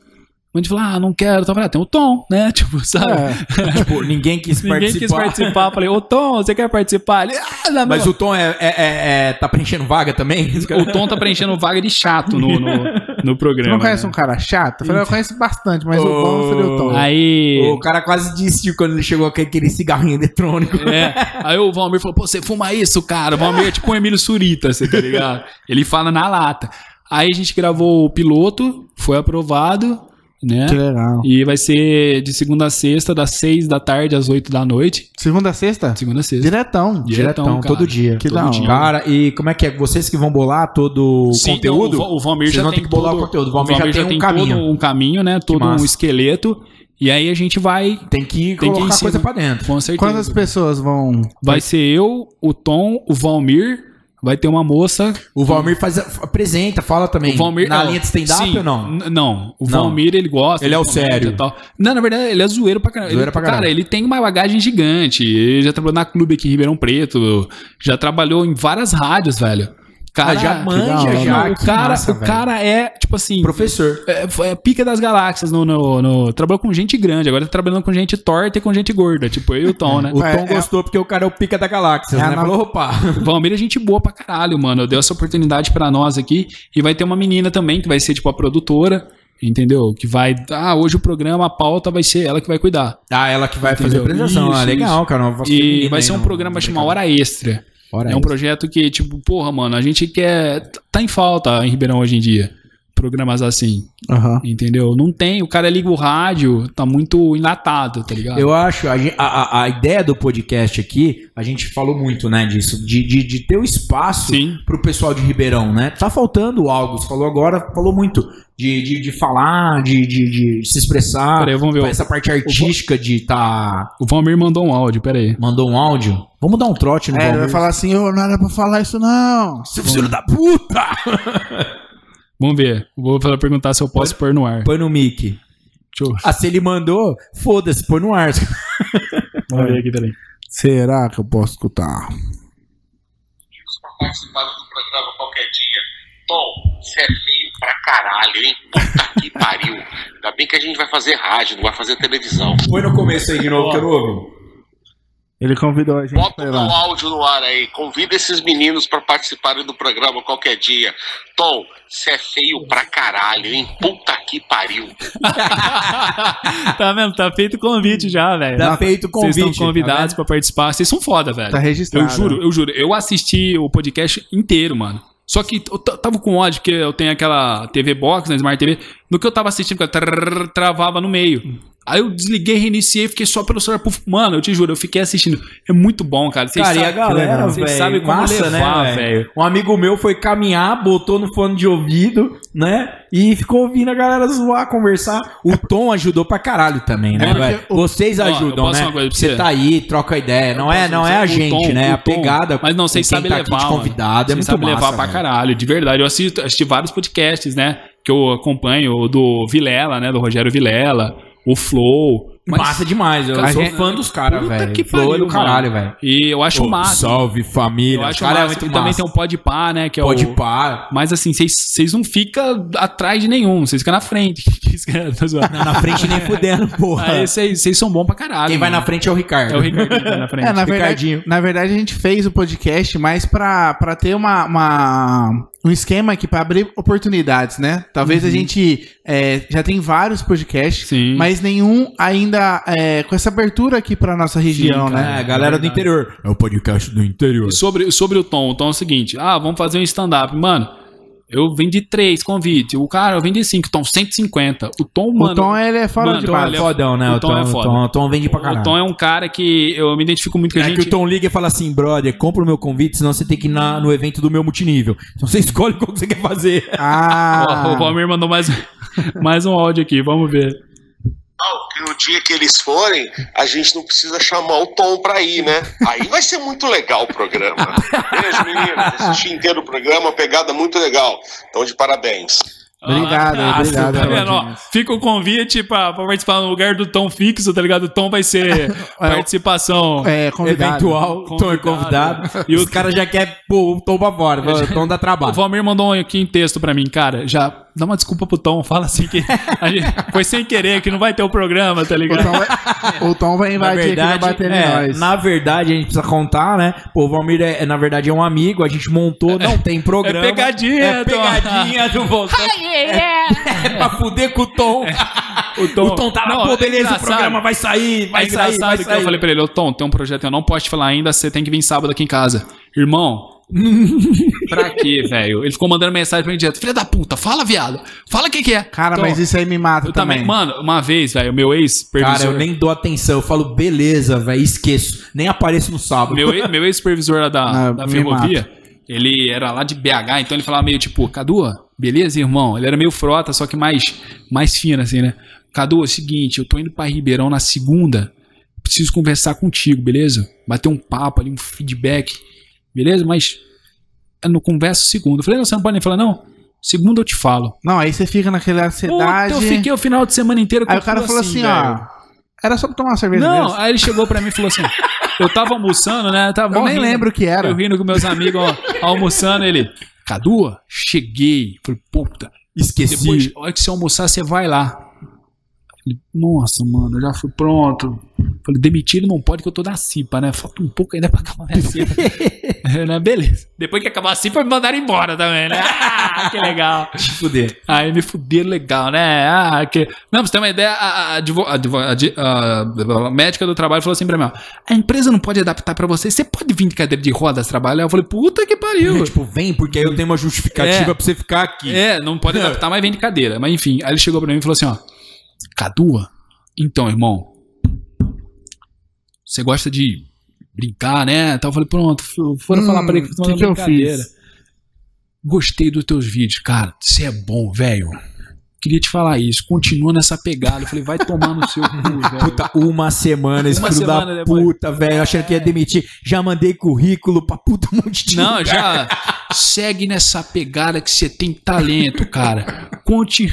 Um monte de falou: ah, não quero. Falei, ah, tem o Tom, né? Tipo, sabe? É. tipo, ninguém quis Ninguém participar. quis participar. Falei, ô Tom, você quer participar? Ele, ah, não, Mas não. o Tom é, é- é- é- tá preenchendo vaga também? o Tom tá preenchendo vaga de chato no, no, no Você programa. não conhece né? um cara chato? Eu falei, eu conheço bastante, mas o Ô, bom seria o Tom. Aí. O cara quase desistiu quando ele chegou com aquele cigarrinho eletrônico. É. Aí o Valmir falou, pô, você fuma isso, cara. O Valmir é tipo um Emílio Surita, você tá ligado? Ele fala na lata. Aí a gente gravou o piloto, foi aprovado, né? Que legal. E vai ser de segunda a sexta, das seis da tarde às oito da noite. Segunda a sexta? Segunda a sexta. Diretão. Diretão, cara. todo dia. Que Todo dia. Cara, e como é que é? Vocês que vão bolar todo o Sim, conteúdo? não, o, o Valmir Vocês já vão tem ter que bolar todo- o conteúdo. O Valmir, já tem um caminho. todo um caminho, né? Todo um esqueleto. E aí a gente vai, Tem que Tem que ir colocar cima. coisa pra dentro. com certeza. Quantas pessoas vão. Vai ser eu, o Tom, o Valmir, vai ter uma moça. O Valmir faz, apresenta, fala também. O Valmir, Na é, linha de stand-up ou não? Não, o Não. Valmir ele gosta. Ele é o sério. tal. Não, na verdade, ele é zoeiro pra caramba. Zoeiro Ele- pra caralho. Cara, ele tem uma bagagem gigante. Ele já trabalhou na clube aqui em Ribeirão Preto, já trabalhou em várias rádios, velho. Cara, Ah, já manja, hora. já. o cara, massa, o velho. cara é, tipo assim, Professor. é, é pica das galáxias no, no, no- Trabalhou com gente grande, agora tá trabalhando com gente torta e com gente gorda, tipo eu e o Tom, né? O É, Tom é- gostou porque o cara é o pica da galáxia, É a né? Falou, opa. O Valmir é gente boa pra caralho, mano. Deu essa oportunidade pra nós aqui. E vai ter uma menina também, que vai ser, tipo, a produtora. Entendeu? Que vai. Ah, hoje o programa, a pauta vai ser ela que vai cuidar. Ah, ela que vai fazer a Entendeu? apresentação. ah, Isso, legal, cara. E vai ser um programa chamado. Hora Extra. É um projeto que, tipo, porra, mano, a gente quer. Tá em falta em Ribeirão hoje em dia. Programas assim, Aham. entendeu? Não tem. O cara liga o rádio, tá muito enlatado, tá ligado? Eu acho, a, a, a- ideia do podcast aqui, a gente falou muito, né, disso, de, de, de ter o espaço Sim. pro pessoal de Ribeirão, né? Tá faltando algo, você falou agora, falou muito de, de, de falar, de, de, de se expressar, Peraí, vamos ver. o- essa parte artística de tá... O Valmir mandou um áudio, pera aí. Mandou um áudio? Vamos dar um trote no É, ele vai Valmir. falar assim, ô, não era pra falar isso não. Seu filho da puta! Vamos ver. Vou perguntar se eu posso pôr no ar. Põe no mic. Deixa eu. Ah, se ele mandou, foda-se, põe no ar. Vamos ver aqui, peraí. Será que eu posso escutar? pra participar do programa qualquer dia. Tom, você é feio pra caralho, hein? Puta que pariu. Ainda bem que a gente vai fazer rádio, não vai fazer televisão. Põe no começo aí de novo, que eu não ouvi. Ele convidou a gente Bota o meu áudio no ar aí. Convida esses meninos pra participarem do programa qualquer dia. Tom, você é feio pra caralho, hein? Puta que pariu. tá vendo? Tá feito o convite já, velho. Tá feito o Vocês convite. estão convidados pra participar. Vocês são foda, velho. Tá registrado. Eu juro, eu juro. Eu assisti o podcast inteiro, mano. Só que eu tava com ódio, porque eu tenho aquela TV Box, né, Smart TV. No que eu tava assistindo, travava no meio. Aí eu desliguei, reiniciei, fiquei só pelo celular. Puf, Mano, eu te juro, eu fiquei assistindo. É muito bom, cara. Vocês Cara, e a sabem- galera, vocês sabem como massa, levar, né, velho. Um amigo meu foi caminhar, botou no fone de ouvido, né? E ficou ouvindo a galera zoar, conversar. O Tom ajudou pra caralho também, né, É, velho? Vocês Ó, ajudam, posso né? Você tá aí, troca ideia. Não é, não é a gente, tom- né? A pegada. Mas não, vocês sabem tá levar, convidado. É muito sabem massa, levar pra velho. caralho, de verdade. Eu assisto, assisti vários podcasts, né? Que eu acompanho, do Vilela, né? Do Rogério Vilela, o Flow. Mas- Massa demais. Eu Cara, sou fã dos caras, Puta velho. que Flow é pariu, do caralho, velho. E eu acho Ô, massa. Salve família. Eu acho cara massa. é muito e também tem um Pode Pá, né? Que é Pode o... pá. Mas assim, vocês vocês não ficam atrás de nenhum, vocês ficam na frente. Não, na frente nem fudendo, porra. Vocês vocês são bons pra caralho. Quem vai mano. na frente é o Ricardo. É o Ricardo que vai na frente. É, na verdade, Ricardinho. na verdade, a gente fez o podcast mais pra, pra ter uma, uma- um esquema aqui pra abrir oportunidades, né? Talvez a gente é, já tem vários podcasts, Sim. mas nenhum ainda é, com essa abertura aqui pra nossa região, cara. né? É, galera do interior. É o podcast do interior. E sobre, sobre o Tom, o Tom é o seguinte: ah, vamos fazer um stand-up. Mano, eu vendi três convites. O cara, eu vendi cinco. Tom, 150. O Tom, mano. o Tom, ele é fora Mano, de Tom, base. é Fodão, né? o O Tom Tom, é o foda. Tom, o Tom vende pra O caralho. Tom é um cara que eu me identifico muito com a É gente. que o Tom liga e fala assim, brother, compra o meu convite, senão você tem que ir na- no evento do meu multinível. Então você escolhe qual que você quer fazer. Ah, Ó, o Valmir mandou mais, mais um áudio aqui, vamos ver. Que no dia que eles forem, a gente não precisa chamar o Tom pra ir, né? Aí vai ser muito legal o programa. Beijo, meninos. Assisti inteiro o programa, pegada muito legal. Então, de parabéns. Obrigado, Ah, obrigado, Tá vendo? Ó, fica o convite pra, pra participar no lugar do Tom fixo, tá ligado? O Tom vai ser participação. é, convidado. Eventual, Tom é convidado. E os caras já querem pôr o Tom pra fora. O Tom dá O trabalho. Valmir mandou aqui em texto pra mim, cara. Já dá uma desculpa pro Tom, fala assim que a gente foi sem querer, que não vai ter o programa, tá O ligado? Tom vai, o Tom vai Na invadir aqui e vai verdade, bater em é, nós. na verdade, a gente precisa contar, né? Pô, o Valmir, é, na verdade, é um amigo, a gente montou, não tem programa. É pegadinha, É Tom. pegadinha do Voltão. É pra fuder com o Tom. O O Tom tá lá, Não, pô, é beleza, o programa vai sair, vai é sair, vai sair. eu falei pra ele, ô Tom, tem um projeto que eu não posso te falar ainda, você tem que vir sábado aqui em casa. Irmão, pra quê, velho? Ele ficou mandando mensagem pra mim direto, filha da puta, fala, viado. Fala o que que é. Cara, Tom, mas isso aí me mata eu também. também. Mano, uma vez, velho, meu ex-supervisor... Cara, eu nem dou atenção, eu falo, beleza, velho, esqueço. Nem apareço no sábado. Meu, ex- meu ex-supervisor da, Ah, da ferrovia, ele era lá de BH, então ele falava meio tipo, Cadu, beleza, irmão? Ele era meio frota, só que mais, mais fino, assim, né? Cadu, é o seguinte, eu tô indo pra Ribeirão na segunda, preciso conversar contigo, beleza? Bater um papo ali, um feedback, beleza? Mas não converso segundo. Eu falei, não, você não pode nem falar, não. Segundo eu te falo. Não, aí você fica naquela ansiedade. Puta, eu fiquei o final de semana inteiro com Aí o cara falou assim, velho. ó. Era só pra tomar uma cerveja Não, mesmo. aí ele chegou pra mim e falou assim: Eu tava almoçando, né? Tava Eu nem rindo. lembro o que era. Eu rindo com meus amigos ó, almoçando. Ele, Cadu, cheguei. Falei, puta, Esqueci. depois, a hora que você almoçar, você vai lá. Falei, nossa, mano, eu já fui pronto. Falei, demitido não pode que eu tô da CIPA, né? Falta um pouco ainda pra acabar minha CIPA. É, né? Beleza. Depois que acabar a CIPA, me mandaram embora também, né? Ah, que legal. Te fuder. Aí me fuderam legal, né? Ah, que... Não, pra você ter uma ideia, a, a, a a di- a- a médica do trabalho falou assim pra mim, ó, a empresa não pode adaptar pra você, você pode vir de cadeira de rodas trabalhar? Eu falei, puta que pariu. tipo, vem porque aí eu tenho uma justificativa É. pra você ficar aqui. É, não pode adaptar, mas vem de cadeira. Mas enfim, aí ele chegou pra mim e falou assim, ó, Cadu, então, irmão, você gosta de brincar, né? Então eu falei, pronto, foram Hum, falar pra ele que tô que que eu fiz? Gostei dos teus vídeos, cara. Você é bom, velho. Queria te falar isso. Continua nessa pegada. Eu falei, vai tomar no seu cu, velho. Puta, uma semana, esse Uma filho da semana depois. puta, velho. Achando que ia demitir. Já mandei currículo pra puta um monte de Não, lugar. já segue nessa pegada que você tem talento, cara. Conti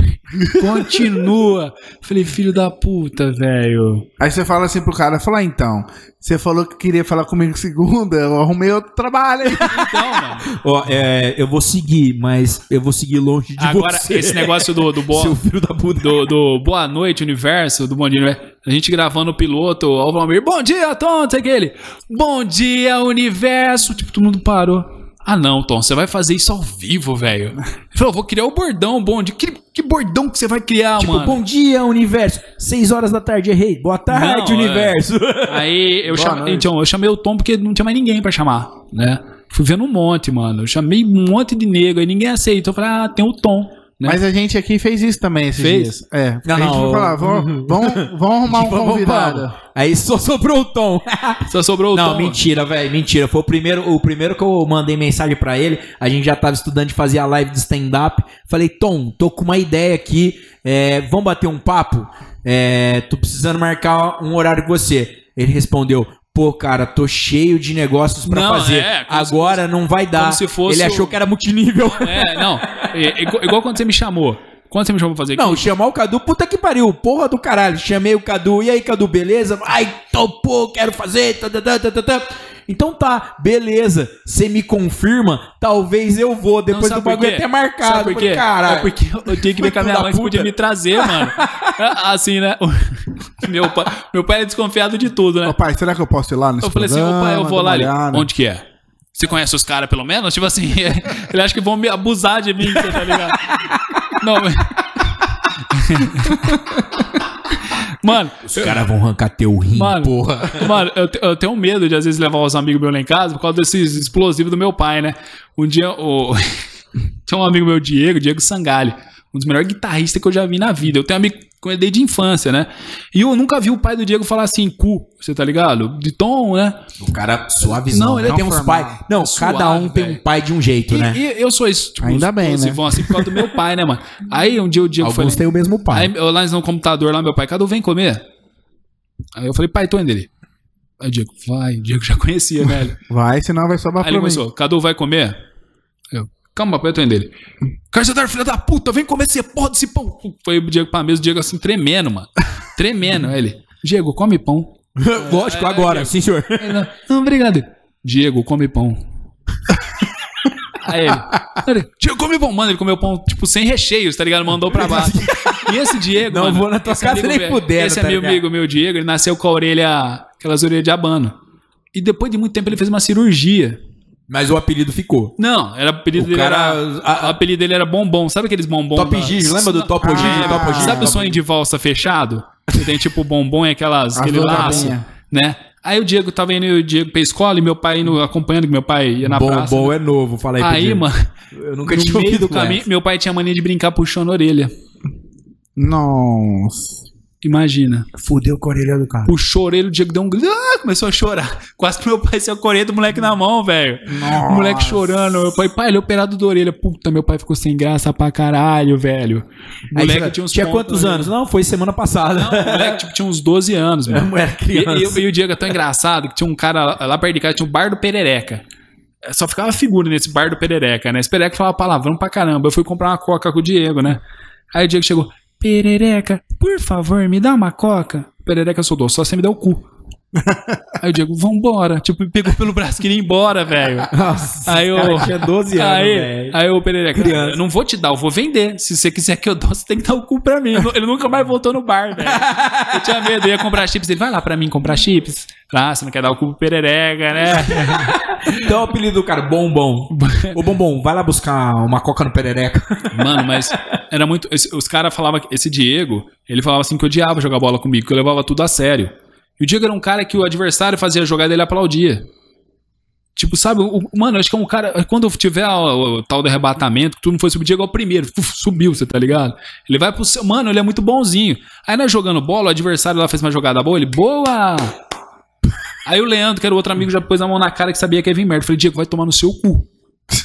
continua. Falei, filho da puta, velho. Aí você fala assim pro cara, fala, então, você falou que queria falar comigo segunda, eu arrumei outro trabalho. Então, mano. Ó, é, eu vou seguir, mas eu vou seguir longe de Agora, você. esse negócio do, do, boa, Seu filho da puta. do, do Boa Noite Universo, do Bom Dia Universo, a gente gravando o piloto, ó, o Valmir, bom dia, Tom, não sei o que ele. Bom dia, Universo. Tipo, todo mundo parou. Ah, não, Tom, você vai fazer isso ao vivo, velho. Ele falou, vou criar o bordão, bom dia. Que, que bordão que você vai criar, Tipo, mano? bom dia, universo. Seis horas da tarde, errei. Boa tarde, Não, é. universo. Aí eu, Boa chame- noite. então, eu chamei o Tom porque não tinha mais ninguém pra chamar, né? Fui vendo um monte, mano. Eu chamei um monte de nego, aí ninguém aceitou. Eu falei, ah, tem o Tom. Né? Mas a gente aqui fez isso também esses Fez? dias. É, Não, a gente não, falar, vamos, vamos, vamos arrumar um Vamos, convidado. vamos. Aí só sobrou o Tom. Só sobrou o Não, Tom. mentira, velho, mentira. Foi o primeiro, o primeiro que eu mandei mensagem pra ele. A gente já tava estudando de fazer a live de stand-up. Falei, Tom, tô com uma ideia aqui. é, vamos bater um papo? É, tô precisando marcar um horário com você. Ele respondeu. Pô, cara, tô cheio de negócios pra Não, fazer. é, como se Agora não vai dar. Ele achou que era multinível. É, não. É, igual, igual quando você me chamou. Quando você me chamou pra fazer Não, chamar o Cadu, puta que pariu, porra do caralho. Chamei o Cadu, e aí, Cadu, beleza? Ai, topou, quero fazer. tá, tá, tá. Então tá, beleza. Você me confirma, talvez eu vou. Depois do bagulho até marcado. Sabe por quê? Caralho. É porque eu tinha que ver com a minha mãe se podia me trazer, mano. Assim, né? Meu pai, meu pai é desconfiado de tudo, né? Ô pai, será que eu posso ir lá nesse Eu falei assim, ô pai, eu vou lá ali. olhada? Onde que é? Você conhece os caras, pelo menos? Tipo assim, ele acha que vão me abusar de mim, tá ligado? Não, mas... Mano, Os caras vão arrancar teu rim, Mano, porra. Mano, eu, te- eu tenho medo de às vezes levar os amigos meus lá em casa por causa desses explosivos do meu pai, né? Um dia, o... tinha um amigo meu, Diego, Diego Sangalli, um dos melhores guitarristas que eu já vi na vida. Eu tenho um amigo com ele desde a infância, né? E eu nunca vi o pai do Diego falar assim, cu, você tá ligado? De tom, né? O cara suavizão. Não, ele tem uns pais. Não, É cada suave, um tem velho. um pai de um jeito, E, né? e eu sou isso, tipo, Ainda bem, né? explosivão, assim por causa do meu pai, né, mano? Aí um dia o Diego Alguns foi. têm o mesmo pai. Aí eu lá no computador, lá, meu pai, Cadu, vem comer. Aí eu falei, pai, tô indo ele. Aí o Diego, vai, o Diego já conhecia, velho. Vai, senão vai sobrar Aí ele mim. começou, Cadu, vai comer? Eu, calma, papai, eu tô indo ele. Carcedário, filha da puta, vem comer esse porra desse pão. Foi o Diego pra mesa, o Diego assim, tremendo, mano. Tremendo. Aí ele, Diego, come pão. Lógico, agora, sim, senhor. Ele, não, obrigado. Diego, come pão. Aí ele, ele, Diego, come pão. Mano, ele comeu pão, tipo, sem recheios, tá ligado? Mandou pra baixo. E esse Diego, Não mano, vou na tua esse casa amigo nem meu- fudendo, Esse tá amigo, amigo meu, Diego, ele nasceu com a orelha, aquelas orelhas de abano. E depois de muito tempo ele fez uma cirurgia. Mas o apelido ficou. Não, era o apelido O dele cara- era. a- o apelido dele era bombom. Sabe aqueles bombom? Top da- Gigi, lembra do Top Ah, Gigi? Top Gigi? Sabe o sonho de valsa fechado? Que tem tipo bombom e aquelas, As aquele laço, né? Aí o Diego tava indo o Diego pra escola e meu pai indo acompanhando, que meu pai ia na bom, praça. bom é novo, fala aí. pro Aí, Diego. mano, Eu nunca no tinha meio ouvido do caminho, essa. meu pai tinha mania de brincar puxando a orelha. Nossa. Imagina. Fudeu com a orelha do cara. Puxou a orelha, o Diego deu um grito. Ah, começou a chorar. Quase que meu pai saiu correndo, o moleque na mão, velho. O moleque chorando. Meu pai, pai, ele é operado da orelha. Puta, meu pai ficou sem graça pra caralho, velho. O moleque tinha, tinha uns tinha quantos anos? Não, foi semana passada. Não, o moleque tipo, tinha uns 12 anos, mano. Era E, criança. e- e o Diego é tão engraçado que tinha um cara lá, lá perto de casa, tinha um bar do Perereca. só ficava figura nesse bar do Perereca, né? Esse Perereca falava palavrão pra caramba. Eu fui comprar uma coca com o Diego, né? Aí o Diego chegou, Perereca, por favor, me dá uma coca. Perereca soldou, só você me dá o cu. Aí o Diego, vambora. Tipo, me pegou pelo braço, queria ir embora, velho. Nossa, Aí eu- cara tinha 12 anos, Aí, aí o Perereca, Criança. eu não vou te dar, eu vou vender. Se você quiser que eu dou, você tem que dar o cu pra mim. Ele nunca mais voltou no bar, velho. Eu tinha medo, eu ia comprar chips. Ele vai lá pra mim comprar chips. Ah, você não quer dar o cu pro Perereca, né? Então o apelido do cara, Bombom. Ô, Bombom, vai lá buscar uma coca no perereca. Mano, mas era muito. esse- os caras falavam esse Diego, ele falava assim que odiava jogar bola comigo, que eu levava tudo a sério. E o Diego era um cara que o adversário fazia a jogada e ele aplaudia. Tipo, sabe, o, mano, acho que é um cara. Quando tiver o, o tal do arrebatamento, que tu não foi subir, o Diego é o primeiro. Uf, subiu, você tá ligado? Ele vai pro seu. Mano, ele é muito bonzinho. Aí nós jogando bola, o adversário lá fez uma jogada boa, ele, boa! Aí o Leandro, que era o outro amigo, já pôs a mão na cara que sabia que ia vir merda. Eu falei, Diego, vai tomar no seu cu.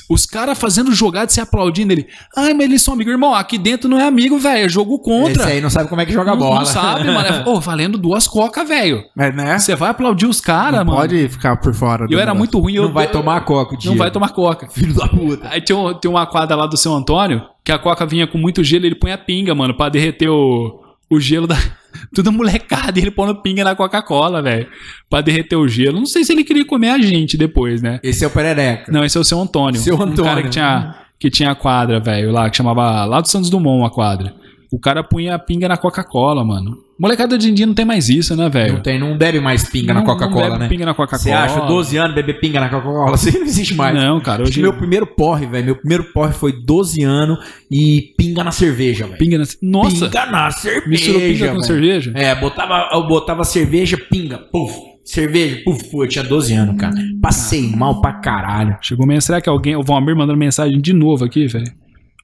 Os caras fazendo jogada e se aplaudindo ele. Ai, mas eles são amigos. Irmão, aqui dentro não é amigo, velho. É jogo contra. Esse aí não sabe como é que joga não, bola. não sabe, mano. É, Ô, valendo duas cocas, velho. É, né? Você vai aplaudir os caras, Não mano. pode ficar por fora. Eu era muito ruim. Não eu, vai tomar coca, o Não vai tomar coca. Filho da puta. Aí tinha, um- tem uma quadra lá do seu Antônio, que a coca vinha com muito gelo, ele põe a pinga, mano, pra derreter o, o gelo da. Tudo molecada, ele pondo pinga na Coca-Cola, velho. Pra derreter o gelo. Não sei se ele queria comer a gente depois, né? Esse é o perereca. Não, esse é o seu Antônio. Seu Um Antônio. cara que tinha, que tinha a quadra, velho, lá, que chamava. Lá do Santos Dumont a quadra. O cara punha a pinga na Coca-Cola, mano. Molecada de dia não tem mais isso, né, velho? Não, tem, não bebe mais pinga na Não- não Coca-Cola, bebe né? pinga na Coca-Cola. Você acha 12 anos beber pinga na Coca-Cola? Isso não existe mais. Não, cara, hoje. meu primeiro porre, velho. Meu primeiro porre foi 12 anos e pinga na cerveja, velho. Pinga na... Nossa! Pinga na cerveja. Misturou pinga com velho. cerveja? É, botava, eu botava cerveja, pinga, puf. Cerveja, puf, puf. Eu tinha 12 anos, cara. Passei mal pra caralho. Chegou mensagem. Será que alguém. O Valmir mandando mensagem de novo aqui, velho?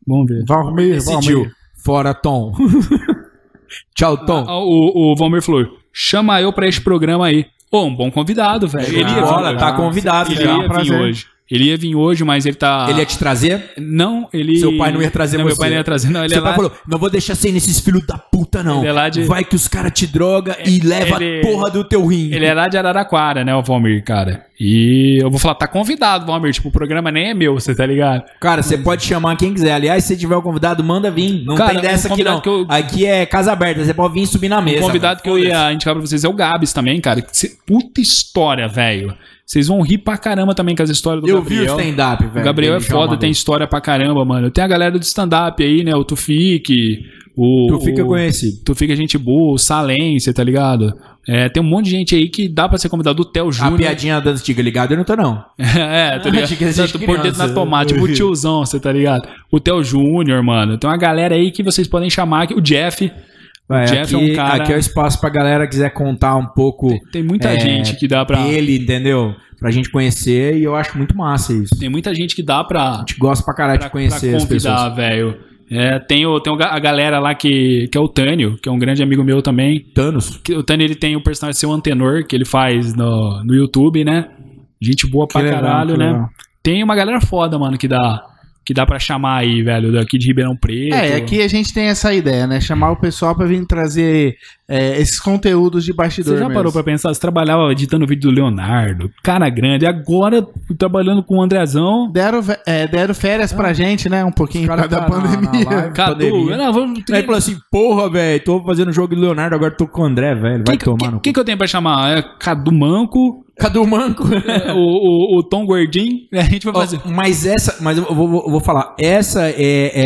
Vamos ver. Valmir, Decidiu. Valmir. Fora, Tom. Tchau, Tom. Ah, o, o Valmir falou: chama eu pra este programa aí. Ô, um bom convidado, velho. Ele ia vir tá hoje. convidado Ele já. ia vir prazer. hoje. Ele ia vir hoje, mas ele tá. Ele ia te trazer? Não, ele. Seu pai não ia trazer não, você. Meu pai não ia trazer, não. Ele Seu é pai lá... falou, não vou deixar sem nesses filhos da puta, não. Ele é lá de- Vai que os caras te droga e leva ele- a porra do teu rim. Ele é lá de Araraquara, né, o Valmir, cara. E eu vou falar, tá convidado, Valmir. Tipo, o programa nem é meu, você tá ligado? Cara, você pode chamar quem quiser. Aliás, se tiver um convidado, manda vir. Não Cara, tem dessa um aqui, não. eu- Aqui é casa aberta. Você pode vir subir na mesa. O convidado que eu ia indicar pra vocês é o Gabs também, cara. Puta história, velho. Vocês vão rir pra caramba também com as histórias do Eu vi Gabriel. o stand-up, velho. O Gabriel é foda, tem vez. história pra caramba, mano. Tem a galera do stand-up aí, né? O Tufik, o. Tu fica o, conhecido. Tufik é gente boa, o Salência, tá ligado? É, tem um monte de gente aí que dá pra ser convidado. O Theo A Júnior. piadinha da antiga ligado, eu não tô, não. é, tá ligado? Tanto por dentro na tomate, tipo o tiozão, você tá ligado? O Theo Júnior, mano. Tem uma galera aí que vocês podem chamar, o Jeff. Vai, Jeff é aqui, um cara- Aqui é o espaço pra galera quiser contar um pouco Tem muita É, gente que dá pra. dele, entendeu? Pra gente conhecer e eu acho muito massa isso. Tem muita gente que dá pra. A gente gosta pra caralho pra, de conhecer pra as pessoas. convidar, velho. É, tem, o, tem a galera lá que, que é o Tânio, que é um grande amigo meu também. Thanos. O Tânio ele tem o personagem seu Antenor, que ele faz no, no YouTube, né? Gente boa pra Que legal, caralho, que né? legal. Tem uma galera foda, mano, que dá, que dá pra chamar aí, velho, daqui de Ribeirão Preto. É, aqui a gente tem essa ideia, né? Chamar o pessoal pra vir trazer é, esses conteúdos de bastidor. Você já parou pra pensar? Você trabalhava editando vídeo do Leonardo, cara grande, agora trabalhando com o Andrezão. Deram, é, deram férias pra gente, né? Um pouquinho por causa da na- pandemia. live. Cadu, Pandemia. não, vamos. Aí ele falou assim, porra, velho, tô fazendo jogo do Leonardo, agora tô com o André, velho. Vai Quem, tomar quem, no quem que eu tenho pra chamar? É Cadu Manco, Cadu Manco. o, o, o Tom Gordinho. A gente vai fazer. mas essa, mas eu vou, vou- vou falar, essa é,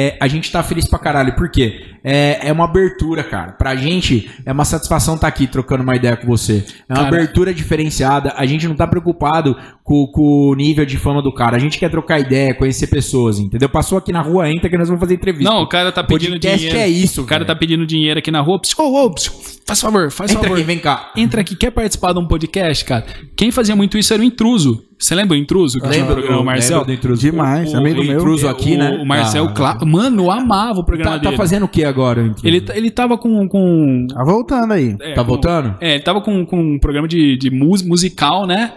é- a gente tá feliz pra caralho, por quê? É, é uma abertura, cara. Pra gente é uma satisfação estar aqui trocando uma ideia com você. É uma Cara. abertura diferenciada. A gente não tá preocupado com, com o nível de fama do cara. A gente quer trocar ideia, conhecer pessoas, entendeu? Passou aqui na rua, entra que nós vamos fazer entrevista. Não, o cara tá pedindo podcast dinheiro. é isso. O cara tá velho. pedindo dinheiro aqui na rua. Psiu, ô, ô, psiu, faz favor, faz Entra favor. aqui, vem cá. Entra aqui, quer participar de um podcast, cara? Quem fazia muito isso era o Intruso. Você lembra o Intruso? Que tinha o programa, o Marcel? lembro do intruso. Demais, O- amigo o meu. intruso aqui, o, né? O Marcel, Ah. Cla- mano, eu amava o programa Tá, tá dele. fazendo o que agora? o intruso? Ele, tá- ele tava com. com Tá voltando aí. é, Tá com- voltando? É, ele tava com, com um programa de, de mus- musical, né?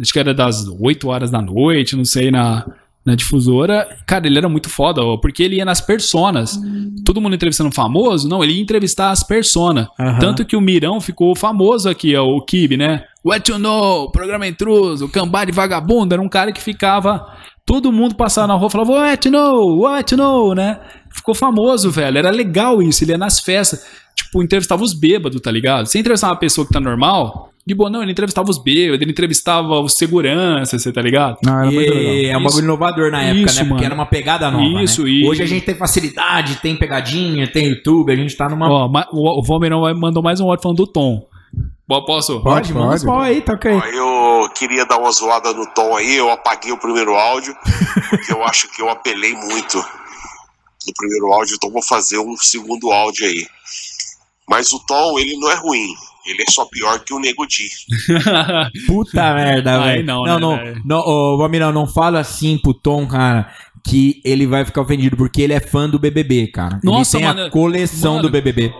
Acho que era das 8 horas da noite, não sei, na, na difusora. Cara, ele era muito foda, ó, porque ele ia nas personas. Todo mundo entrevistando famoso? Não, ele ia entrevistar as personas. Tanto que o Mirão ficou famoso aqui, ó, o Kibe, né? What you know, programa intruso, cambá de vagabundo, era um cara que ficava, todo mundo passava na rua e falava, what you know, what you know, né? Ficou famoso, velho, era legal isso, ele ia nas festas, tipo, entrevistava os bêbados, tá ligado? Você entrevistar uma pessoa que tá normal, de boa, não, ele entrevistava os bêbados, ele entrevistava os seguranças, você tá ligado? Não, era muito legal. E é um bagulho inovador na época, Isso, né? Porque mano. era uma pegada nova. Isso, né? isso. Hoje a gente tem facilidade, tem pegadinha, tem YouTube, a gente tá numa. Ó, o, o Valmeirão vai- mandou mais um áudio falando do Tom. Posso? Pode, manda os pode. aí, toca aí. Eu queria dar uma zoada no tom aí, eu apaguei o primeiro áudio, porque eu acho que eu apelei muito no primeiro áudio, então vou fazer um segundo áudio aí. Mas o tom, ele não é ruim, ele é só pior que o Nego Di. Puta merda, velho. não, não, né, não, velho? não, ô, Valmirão, não fala assim pro Tom, cara, que ele vai ficar ofendido, porque ele é fã do BBB, cara. Nossa, ele tem mano. a coleção Mano. do BBB.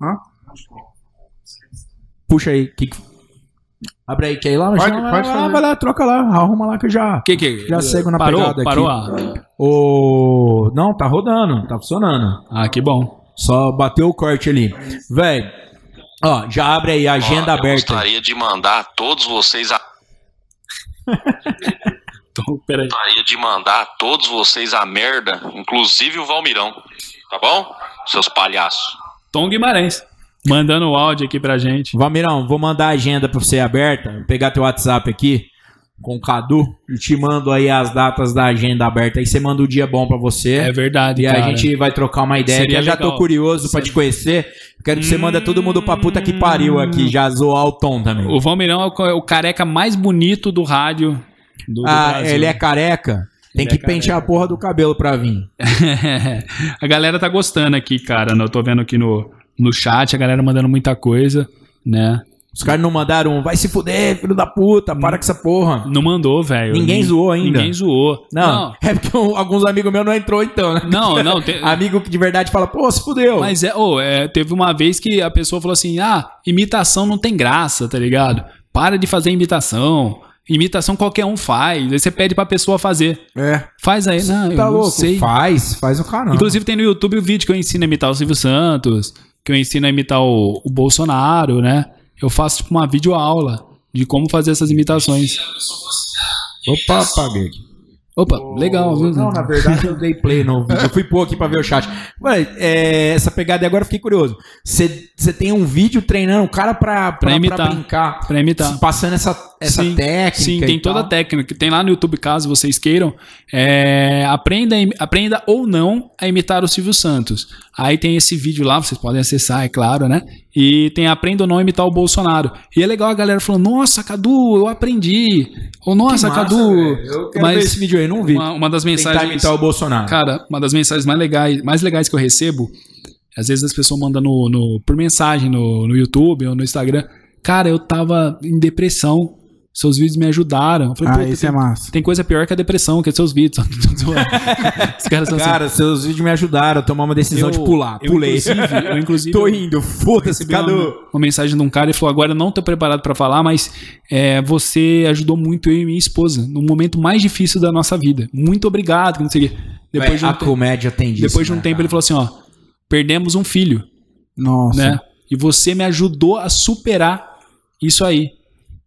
Hã? Puxa aí. Que... que- Abre aí, quer ir lá? Pode- Já- pode vai, fazer. vai lá, troca lá, arruma lá que eu já... Que que? Já segue na parou, pegada aqui. Parou? Ô... Não, tá rodando, tá funcionando. ah, que bom. Só bateu o corte ali. Velho, ó, já abre aí a agenda Ó, eu aberta. gostaria de mandar a todos vocês a Então, peraí. gostaria de mandar a todos vocês a merda, inclusive o Valmirão. Tá bom? Seus palhaços. Tom Guimarães. Mandando o áudio aqui pra gente. Valmirão, vou mandar a agenda pra você aberta. Vou pegar teu WhatsApp aqui com o Cadu e te mando aí as datas da agenda aberta. Aí você manda o dia bom pra você. É verdade, E cara. a gente vai trocar uma ideia. Seria eu já legal. tô curioso pra te conhecer. Quero que você manda todo mundo pra puta que pariu aqui. Já zoar o Tom também. O Valmeirão é o, ca- o careca mais bonito do rádio do, do Ah, Brasil. ele é careca. Tem Ele que é pentear a porra do cabelo pra vir. a galera tá gostando aqui, cara. né? Eu tô vendo aqui no, no chat, a galera mandando muita coisa, né? Os caras não mandaram, um, vai se fuder, filho da puta, para com essa porra. Não mandou, velho. Ninguém zoou ainda. Ninguém zoou. Não, é porque um- alguns amigos meus não entrou então, né? Não, não, tem- Amigo que de verdade fala, pô, se fudeu. Mas é, ô, é, teve uma vez que a pessoa falou assim: ah, imitação não tem graça, tá ligado? Para de fazer imitação. Imitação qualquer um faz. Aí você pede pra pessoa fazer. É. Faz aí. Não, eu tá não louco? sei. Faz, faz o canal. Inclusive tem no YouTube o vídeo que eu ensino a imitar o Silvio Santos, que eu ensino a imitar o, o Bolsonaro, né? Eu faço tipo uma videoaula de como fazer essas imitações. Opa, apaguei. Opa, legal, viu? Não, na verdade eu dei play no vídeo. Eu fui pôr aqui pra ver o chat. Ué, é, essa pegada agora eu fiquei curioso. Você tem um vídeo treinando o cara pra, pra, Pra imitar. brincar. Pra imitar. Passando essa, essa Sim, técnica. Sim, tem toda a tal. técnica. Tem lá no YouTube, caso vocês queiram. É, aprenda, a aprenda ou não a imitar o Silvio Santos. Aí tem esse vídeo lá, vocês podem acessar, é claro, né? E tem aprenda ou não a imitar o Bolsonaro. E é legal a galera falando, nossa, Cadu, eu aprendi. Ou nossa, massa, Cadu. Eu quero ver esse vídeo aí, não vi. Uma, uma das Tentar mensagens. imitar o Bolsonaro. Cara, uma das mensagens mais legais, mais legais que eu recebo, às vezes as pessoas mandam no, no- por mensagem no, no YouTube ou no Instagram. Cara, eu tava em depressão. Seus vídeos me ajudaram. Eu falei, Ah, "Puta, isso é massa. tem coisa pior que a depressão, que é seus vídeos. Os caras são assim. Cara, seus vídeos me ajudaram a tomar uma decisão de pular. eu, Pulei. Inclusive, eu, inclusive, Tô eu indo, foda-se, Cadu. uma, uma mensagem de um cara e falou: Agora eu não tô preparado pra falar, mas é, você ajudou muito eu e minha esposa no momento mais difícil da nossa vida. Muito obrigado, que não sei o quê. Depois Véi, de um a tempo- comédia tem disso. depois de um né, tempo cara? ele falou assim, ó, perdemos um filho, Nossa. né? E você me ajudou a superar isso aí.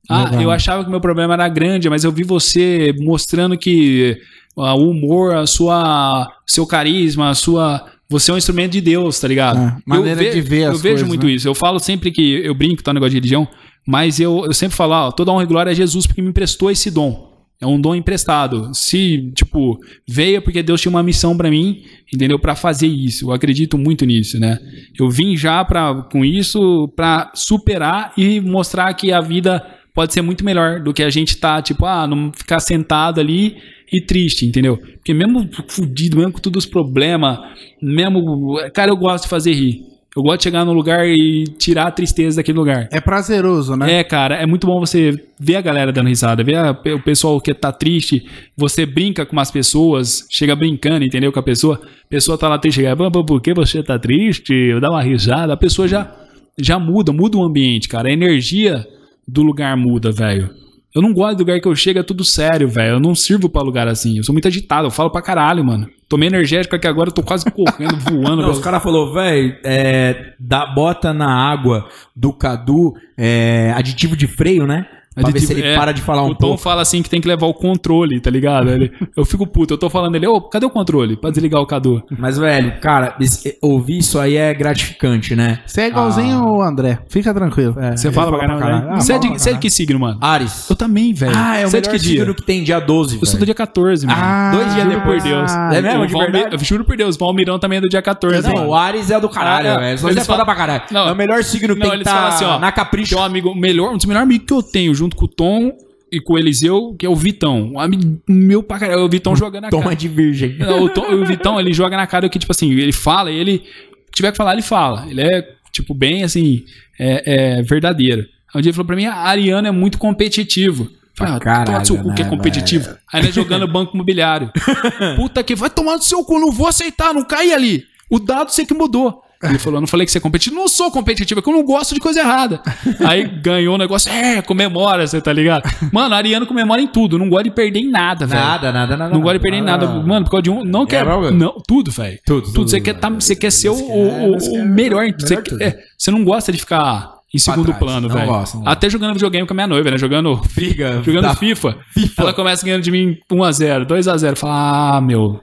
Ah, Legal. eu achava que meu problema era grande, mas eu vi você mostrando que ah, o humor, a sua, seu carisma, a sua, você é um instrumento de Deus, tá ligado? É, maneira eu de ver Eu as vejo coisas, muito né? isso. Eu falo sempre que eu brinco, tá, no negócio de religião, mas eu, eu sempre falo, ó, toda honra e glória a Jesus porque me emprestou esse dom. É um dom emprestado. Se, tipo, veio porque Deus tinha uma missão pra mim, entendeu? Pra fazer isso. Eu acredito muito nisso, né? Eu vim já pra, com isso pra superar e mostrar que a vida pode ser muito melhor do que a gente tá, tipo, ah, não ficar sentado ali e triste, entendeu? Porque mesmo fudido, mesmo com todos os problemas, mesmo. Cara, eu gosto de fazer rir. Eu gosto de chegar no lugar e tirar a tristeza daquele lugar. É prazeroso, né? É, cara, é muito bom você ver a galera dando risada, ver a- o pessoal que tá triste, você brinca com umas pessoas, chega brincando, entendeu? Com a pessoa, a pessoa tá lá triste, chega, "Pô, pô, por que você tá triste? Dá uma risada, a pessoa já, já muda, muda o ambiente, cara. A energia do lugar muda, velho. Eu não gosto do lugar que eu chego, é tudo sério, velho. Eu não sirvo pra lugar assim. Eu sou muito agitado, eu falo pra caralho, mano. Tomei energético aqui agora, eu tô quase correndo, voando. Não, os caras falaram, velho, é, dá, bota na água do Cadu é, aditivo de freio, né? Pra ver se ele É, para de falar um o Tom pouco. fala assim que tem que levar o controle, tá ligado? Ele- eu fico puto, eu tô falando ele, ô, cadê o controle? Pra desligar o Cadu. Mas, velho, cara, esse- ouvir isso aí é gratificante, né? Você é igualzinho o André. Fica tranquilo. Você ele fala pra caralho, caralho. né? Ah, Você é de, você é de que signo, mano? Ares. Eu também, velho. Ah, é o Você é de melhor que dia? signo que tem dia 12, Eu sou velho. do dia 14, mano. Ah, Dois dias Juro depois. por Deus. É mesmo, de Valmir- verdade? Eu juro por Deus, o Valmirão também é do dia 14. Não, o Ares é do caralho, Ah, é. velho. Só você fala falam- pra caralho. Não, é o melhor signo que tem que tá assim, ó. na capricha. Amigo, melhor, um dos melhores amigos que eu tenho, junto com o Tom e com o Eliseu, que é o Vitão. Amigo meu pra caralho. É o Vitão jogando na Toma cara. de virgem. Não, o, Tom- o Vitão, ele joga na cara que, tipo assim, ele fala e ele. Se tiver que falar, ele fala. Ele é, tipo, bem assim, é, é verdadeiro. Um dia ele falou pra mim: a Ariana é muito competitivo. Falei, ah, caralho, toma seu cu que é né, competitivo. Aí ele é jogando banco imobiliário. Puta que vai tomar no seu cu, não vou aceitar, não cai ali. O dado você que mudou. Ele falou, eu não falei que você é competitivo. Não sou competitivo, é que eu não gosto de coisa errada. Aí ganhou o negócio, é, comemora, você tá ligado? Mano, Ariano comemora em tudo, não gosta de perder em nada, velho. Nada, nada, nada. Não gosta de perder em nada. Mano, por causa de um. Não quer. bagulho. Não, tudo, velho. Tudo, Tudo. tudo, Você quer, tá, você quer ser o, o- o- o melhor. Você, é, você não gosta de ficar em segundo plano, Não velho. Até jogando videogame com a minha noiva, né? Jogando. Fica. Jogando FIFA. FIFA. Ela começa ganhando de mim 1x0, 2x0. Fala, ah, meu.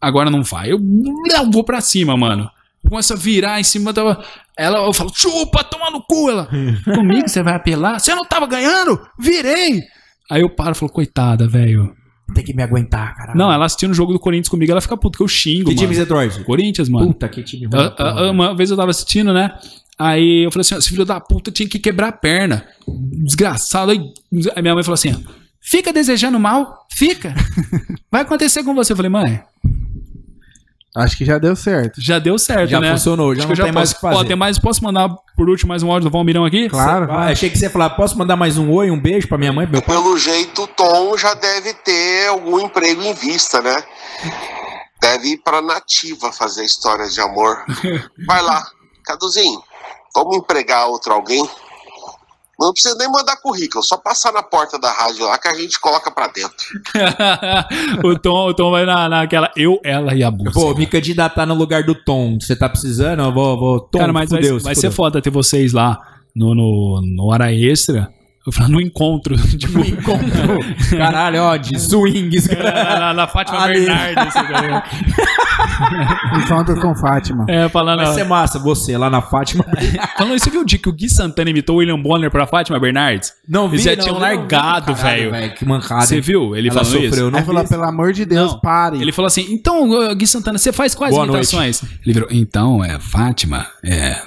Agora não vai. Eu não, vou pra cima, mano. Começa a virar em cima da. Ela, eu falo, chupa, toma no cu. Ela, comigo você vai apelar? Você não tava ganhando? Virei. Aí eu paro e falo, coitada, velho. Tem que me aguentar, cara. Não, ela assistindo o jogo do Corinthians comigo, ela fica puta, que eu xingo, Que mano. time você torce? Corinthians, mano. Puta, que time ruim. Eu- eu- uma vez eu tava assistindo, né? Aí eu falei assim, ó, esse filho da puta tinha que quebrar a perna. Desgraçado. Aí aí minha mãe falou assim, ó, fica desejando mal? Fica. Vai acontecer com você. Eu falei, mãe, Acho que já deu certo. já deu certo, Já né? funcionou, já Acho não que eu tem mais posso. o que fazer. Ó, tem mais, posso mandar por último mais um áudio do Valmirão aqui? Claro. Ah, achei que você ia falar, posso mandar mais um oi, um beijo pra minha mãe, meu pai? Pelo jeito, o Tom já deve ter algum emprego em vista, né? Deve ir pra nativa fazer histórias de amor. Vai lá, Caduzinho, vamos empregar outro alguém? Não precisa nem mandar currículo, só passar na porta da rádio lá que a gente coloca pra dentro. o, Tom, o Tom vai na, naquela eu, ela e a música. Vou me candidatar no lugar do Tom. Você tá precisando? Eu vou. vou Tom, Cara, mas vai, fudeu, se vai ser foda ter vocês lá no, no, no hora extra. Eu falo, no encontro. Tipo, Um encontro. Caralho, ó, de swings. na, na, na Fátima Ali. Bernardes. tá? Encontro com Fátima. é, falando. Vai ser massa, você lá na Fátima. Falando isso, você viu o dia que o Gui Santana imitou o William Bonner pra Fátima Bernardes? Não Eles vi, já não tinham não largado, velho. Que mancada. Você viu ele Ela falando sofreu, isso? não Aí falou, vi. pelo amor de Deus, Não. pare. Ele falou assim, então, Gui Santana, você faz quais Boa imitações? Ele virou, então, é, Fátima, é,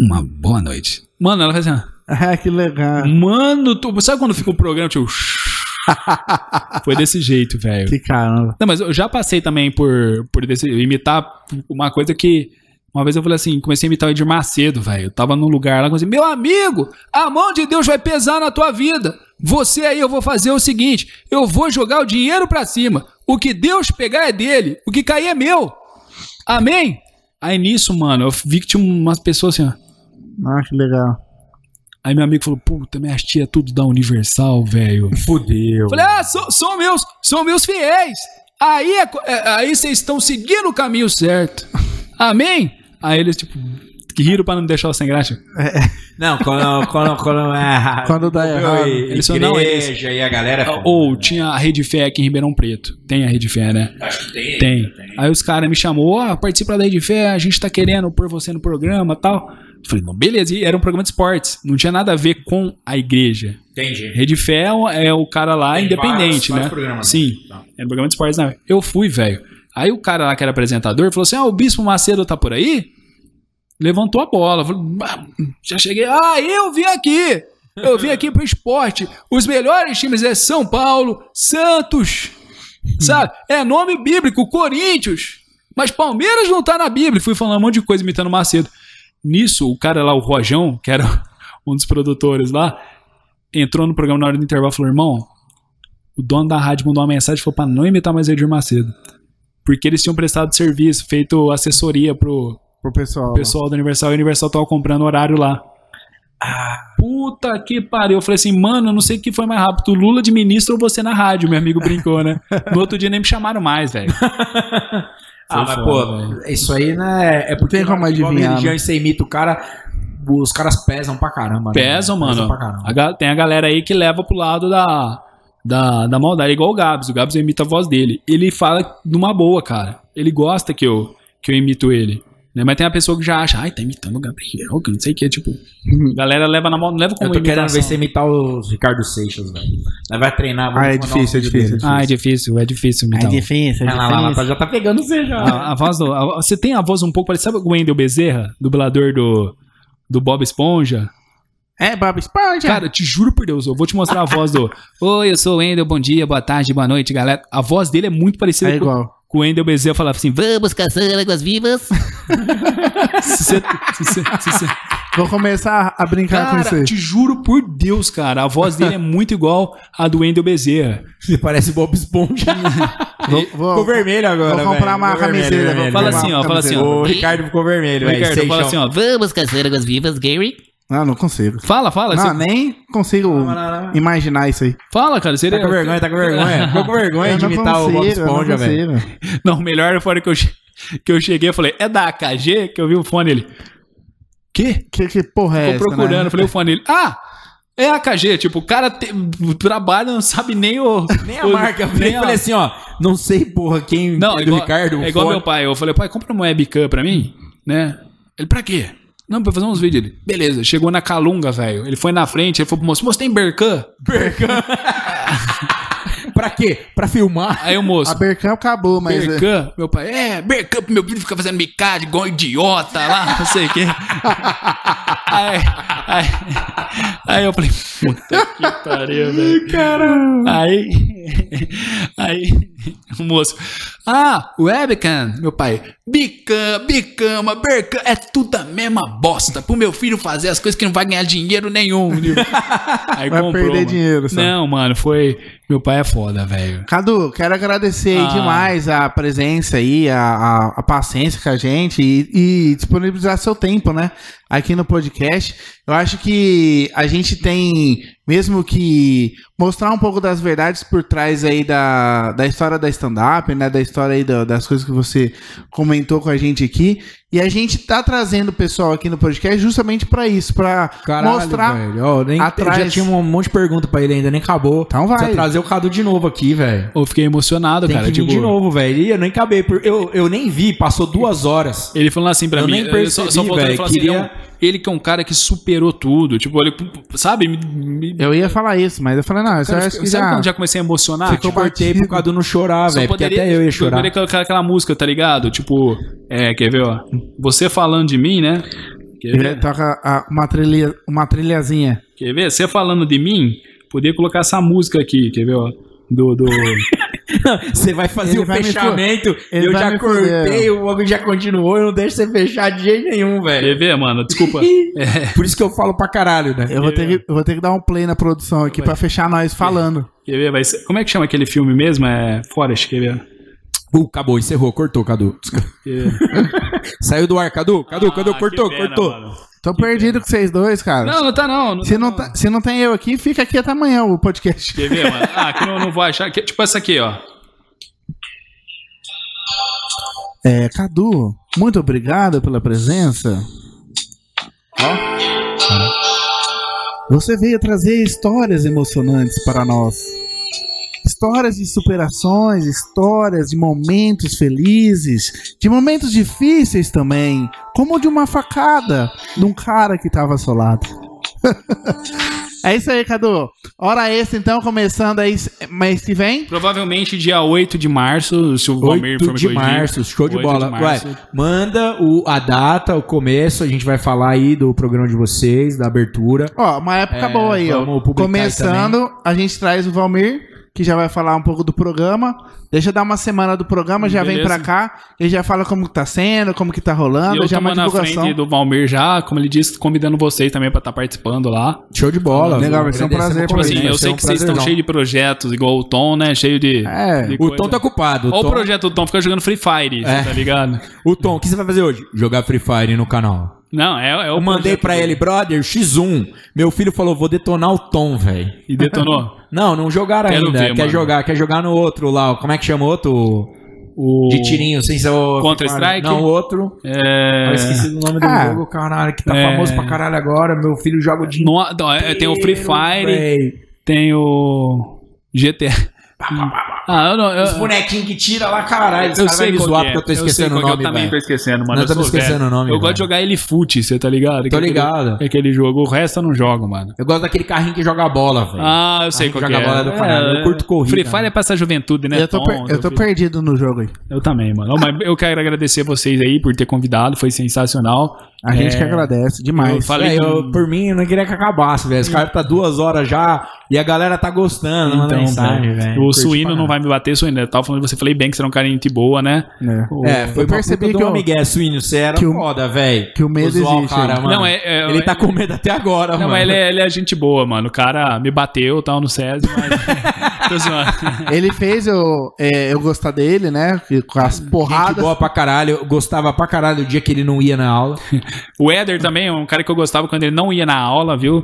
uma boa noite. Mano, ela faz assim, ó, Ah, que legal. mano, tu, sabe quando fica o programa, tipo, foi desse jeito, velho. Que caramba. Não, mas eu já passei também por, por desse- imitar uma coisa que. Uma vez eu falei assim, comecei a imitar o Edir Macedo, velho. Eu tava num lugar lá, comecei, meu amigo, a mão de Deus vai pesar na tua vida. Você aí, eu vou fazer o seguinte: eu vou jogar o dinheiro pra cima. O que Deus pegar é dele, o que cair é meu. Amém? Aí nisso, mano, eu vi que tinha umas pessoas assim, ó. Ah, que legal. Aí meu amigo falou, puta, minhas tia tudo da Universal, velho. Fudeu. Falei, ah, são, são meus, são meus fiéis. Aí, é é, aí vocês estão seguindo o caminho certo. Amém? Aí eles, tipo, que riram pra não me deixar sem graça. Não, quando. quando, quando, é, Quando dá errado. Eles são- não, igreja e a galera. Ou tinha a Rede Fé aqui em Ribeirão Preto. Tem a Rede Fé, né? Acho que tem. Tem. Aí os caras me chamou, ó, participa da Rede Fé, a gente tá querendo pôr você no programa e tal. Eu falei, não, beleza, e era um programa de esportes. Não tinha nada a ver com a igreja. Entendi. Rede Fé é o- é o cara lá Tem independente, vários- né? vários programas. Sim, é um programa de esportes, né? Eu fui, velho. Aí o cara lá que era apresentador falou assim: Ah, o Bispo Macedo tá por aí? Levantou a bola. "Ah, já cheguei. Ah, eu vim aqui. Eu vim aqui pro esporte. Os melhores times é São Paulo, Santos. Sabe? É nome bíblico, Corinthians. Mas Palmeiras não tá na Bíblia. Fui falando um monte de coisa imitando Macedo. Nisso, o cara lá, o Rojão, que era um dos produtores lá, entrou no programa na hora do intervalo e falou: irmão, o dono da rádio mandou uma mensagem e falou pra não imitar mais Edir Macedo. Porque eles tinham prestado serviço, feito assessoria pro Pro pessoal. pessoal da Universal e a Universal tava comprando horário lá. Puta que pariu. Eu falei assim, mano, eu não sei o que foi mais rápido, o Lula de ministro ou você na rádio, meu amigo brincou, né? No outro dia nem me chamaram mais, velho. Ah, mas pô, isso aí, né? É porque Tem como adivinhar, religião né? e você imita o cara, os caras pesam pra caramba. né? Pesam, mano. pra caramba. A tem a galera aí que leva pro lado da, da, da maldade, igual o Gabs. O Gabs imita a voz dele. Ele fala numa boa, cara. Ele gosta que eu, que eu imito ele. Né? Mas tem a pessoa que já acha, ai, tá imitando o Gabriel, que não sei o que, tipo. A galera leva na mão, não leva como Eu tô querendo ver imitação. você imitar os Ricardo Seixas, velho. Vai treinar. Ah, é difícil, um é difícil, dele. Ah, é difícil, é difícil É imitar. difícil, é Ah, lá, lá, lá, difícil. já tá pegando você já. A, a voz do. a- você tem a voz um pouco parecida. Sabe o Wendel Bezerra, dublador do, do Bob Esponja? É, Bob Esponja. Cara, te juro por Deus, eu vou te mostrar a voz do. Oi, eu sou o Wendel, bom dia, boa tarde, boa noite, galera. A voz dele é muito parecida é com, igual. Com o Wendel Bezerra. Falava assim: Vamos caçar águas vivas. se você. se você- se você- Vou começar a brincar com Cara, aí. te juro por Deus, cara, a voz dele é muito igual à do Wendel Bezerra. Você parece Bob Esponja. Vou, vou- ficou vermelho agora, Vou comprar velho. uma Ficou vermelho, camiseira, vermelho. vou Fala assim, ó, fala assim, camiseta. ó. O Ricardo ficou vermelho, velho. Ricardo, fala assim, ó. Vamos caçar águas vivas, Gary. Não, não consigo. Fala, fala. Não, você- nem consigo Não, não, não. imaginar isso aí. Fala, cara. Seria... Tá com vergonha, tá com vergonha. Ficou com vergonha de imitar o Bob consigo, eu não Esponja, velho. Não, melhor foi a hora que eu, que eu cheguei, eu falei, é da AKG? Que eu vi o fone ele. Que? Que, que porra é Ficou essa, procurando, né? falei o fone ele. Ah! É a AKG, tipo, o cara te, trabalha, não sabe nem o. Nem a o- marca. Eu nem a- falei assim, ó. Não sei, porra, quem Não, é do igual, Ricardo. o é igual fone. meu pai. Eu falei, pai, compra uma webcam pra mim, né? Ele, pra quê? Não, pra fazer uns vídeos. Ele, beleza, chegou na Calunga, velho. Ele foi na frente, ele falou pro moço, moço, tem Bercan? Pra quê? Pra filmar? Aí o moço, A Bercam acabou, mas... é- Bercan? Meu pai, é, Bercan pro meu filho ficar fazendo micade igual um idiota lá, não sei o quê. aí, aí, aí eu falei, puta que pariu, velho. Caramba. Aí, aí, o moço, ah, webcam, meu pai, bicam, bicama, bercam, é tudo a mesma bosta. Pro meu filho fazer as coisas que não vai ganhar dinheiro nenhum. Aí Vai perder dinheiro só. Não, mano, foi, meu pai é foda, velho. Cadu, quero agradecer Ah. demais a presença aí, a, a, a paciência com a gente e, e disponibilizar seu tempo, né? Aqui no podcast. Eu acho que a gente tem mesmo que mostrar um pouco das verdades por trás aí da, da história da stand-up, né? Da história aí da- das coisas que você comentou com a gente aqui. E a gente tá trazendo o pessoal aqui no podcast justamente pra isso, pra Caralho, mostrar. velho. Ó, nem, atrás- Já tinha um monte de pergunta pra ele ainda, nem acabou. Então vai. Precisa trazer o Cadu de novo aqui, velho. Eu fiquei emocionado, Tem cara. que vir tipo, de novo, velho. E eu nem acabei. por- Eu, eu nem vi, passou duas horas. Ele falando assim pra Eu mim, nem só, percebi, só ele velho, falar assim, queria- ele, que é um cara que superou tudo. Tipo, ele, sabe? Me, me, Eu ia falar isso, mas eu falei, não, eu cara, acho que sabe já. quando já comecei a emocionar? Ficou Tipo, cortei pro Cadu não chorar, velho. Porque até eu ia eu chorar. poderia colocar aquela música, tá ligado? Tipo, é, quer ver, ó? Você falando de mim, né? Quer ver? toca a- uma, trilha, uma trilhazinha. Quer ver? Você falando de mim, poderia colocar essa música aqui, quer ver, ó? Do. do... Você vai fazer Ele o vai me fechamento, eu vai já cortei, o bagulho já continuou, eu não deixo você fechar de jeito nenhum, velho. quer ver, mano? Desculpa. Por isso que eu falo pra caralho, né? Eu vou, ter que, eu vou ter que dar um play na produção aqui pra fechar nós falando. Quer ver? Vai ser... Como é que chama aquele filme mesmo? É Forest, quer ver? Uh, acabou, encerrou, cortou, Cadu. Saiu do ar, Cadu, Cadu, Cadu, Ah, cortou, que pena, cortou. mano. Tô perdido com vocês dois, cara. Não, não tá não. não se, tá, não tá- se não tem eu aqui, fica aqui até amanhã o podcast. Quer ver, mano? Ah, que não, não vou achar. Que- tipo essa aqui, ó. É, Cadu, muito obrigado pela presença. Ó. Você veio trazer histórias emocionantes para nós. Histórias de superações, histórias de momentos felizes, de momentos difíceis também, como de uma facada de um cara que estava assolado. é isso aí, Cadu. Hora extra, então, começando aí mês que vem. Provavelmente dia 8 de março, se o Valmir 8 for me de março, show de 8 bola. de março. Ué, manda o, a data, o começo, a gente vai falar aí do programa de vocês, da abertura. Ó, uma época É, boa aí, ó. publicar aí Começando, a gente traz o Valmir, que já vai falar um pouco do programa. Deixa eu dar uma semana do programa, já vem Beleza. pra cá. Ele já fala como que tá sendo, como que tá E rolando, eu já é uma na divulgação. frente do Valmir já, como ele disse, convidando vocês também pra estar participando lá. Show de bola. Legal, vai ser um prazer Tipo pra assim, eu sei que vocês estão cheios de projetos, igual o Tom, né? Cheio de. É, de O coisa. Tom tá ocupado. O Olha o Tom, projeto do Tom, fica jogando Free Fire, É. tá ligado? o Tom, o que você vai fazer hoje? Jogar Free Fire no canal. Não, é, é o Eu mandei dele. ele, brother, X1. Meu filho falou, vou detonar o Tom, velho. E detonou. Não, não jogaram Quero ainda. ver, quer mano. jogar, quer jogar no outro lá. Como é que chama o outro? O... De tirinho, sem ser o. Counter-Strike? Não, o outro. É... Eu esqueci do nome do Ah. jogo, caralho, que tá É. famoso pra caralho agora. Meu filho joga o dia No- não, tem o Free Fire, véi. tem o GTA. Ah, eu não. Eu, Os bonequinhos que tira lá, caralho. Esse eu cara sei me zoar que é. porque eu tô esquecendo o qual que nome, Eu também velho. tô esquecendo, mano. Não, eu eu tô esquecendo velho. o nome, Eu velho. gosto de jogar ele fute, você tá ligado? Tô Aquele- ligado. Aquele jogo. O resto eu não jogo, mano. Eu gosto daquele carrinho que joga bola, velho. Ah, eu sei Ah, qual joga que é. bola do caralho. Eu curto corrida, Free Fire né? é pra essa juventude, né? eu tô, Tom, eu tô perdido no jogo aí. Eu também, mano. Mas eu quero agradecer vocês aí por ter convidado, foi sensacional. A gente É, que agradece Eu demais. falei Véi, com- eu, por mim, eu não queria que acabasse, velho. Os caras tá duas horas já e a galera tá gostando. Então, mensagem, velho, velho. o suíno não vai me bater, suíno. Eu tava falando, você falei bem que você era um cara de gente boa, né? É. O- É, foi Eu percebi que o eu- Miguel Suíno, você era que o- foda, velho. que o medo existe cara, mano. Não, é- é- Ele é- tá com medo até agora, Não, mano. mas ele é, ele é gente boa, mano. O cara me bateu, tal, no SESI, mas... Tô zoando. Ele fez eu, é, eu gostar dele, né? Com as Gente porradas. boa pra caralho. Eu gostava pra caralho o dia que ele não ia na aula. O Éder também é um cara que eu gostava quando ele não ia na aula, viu?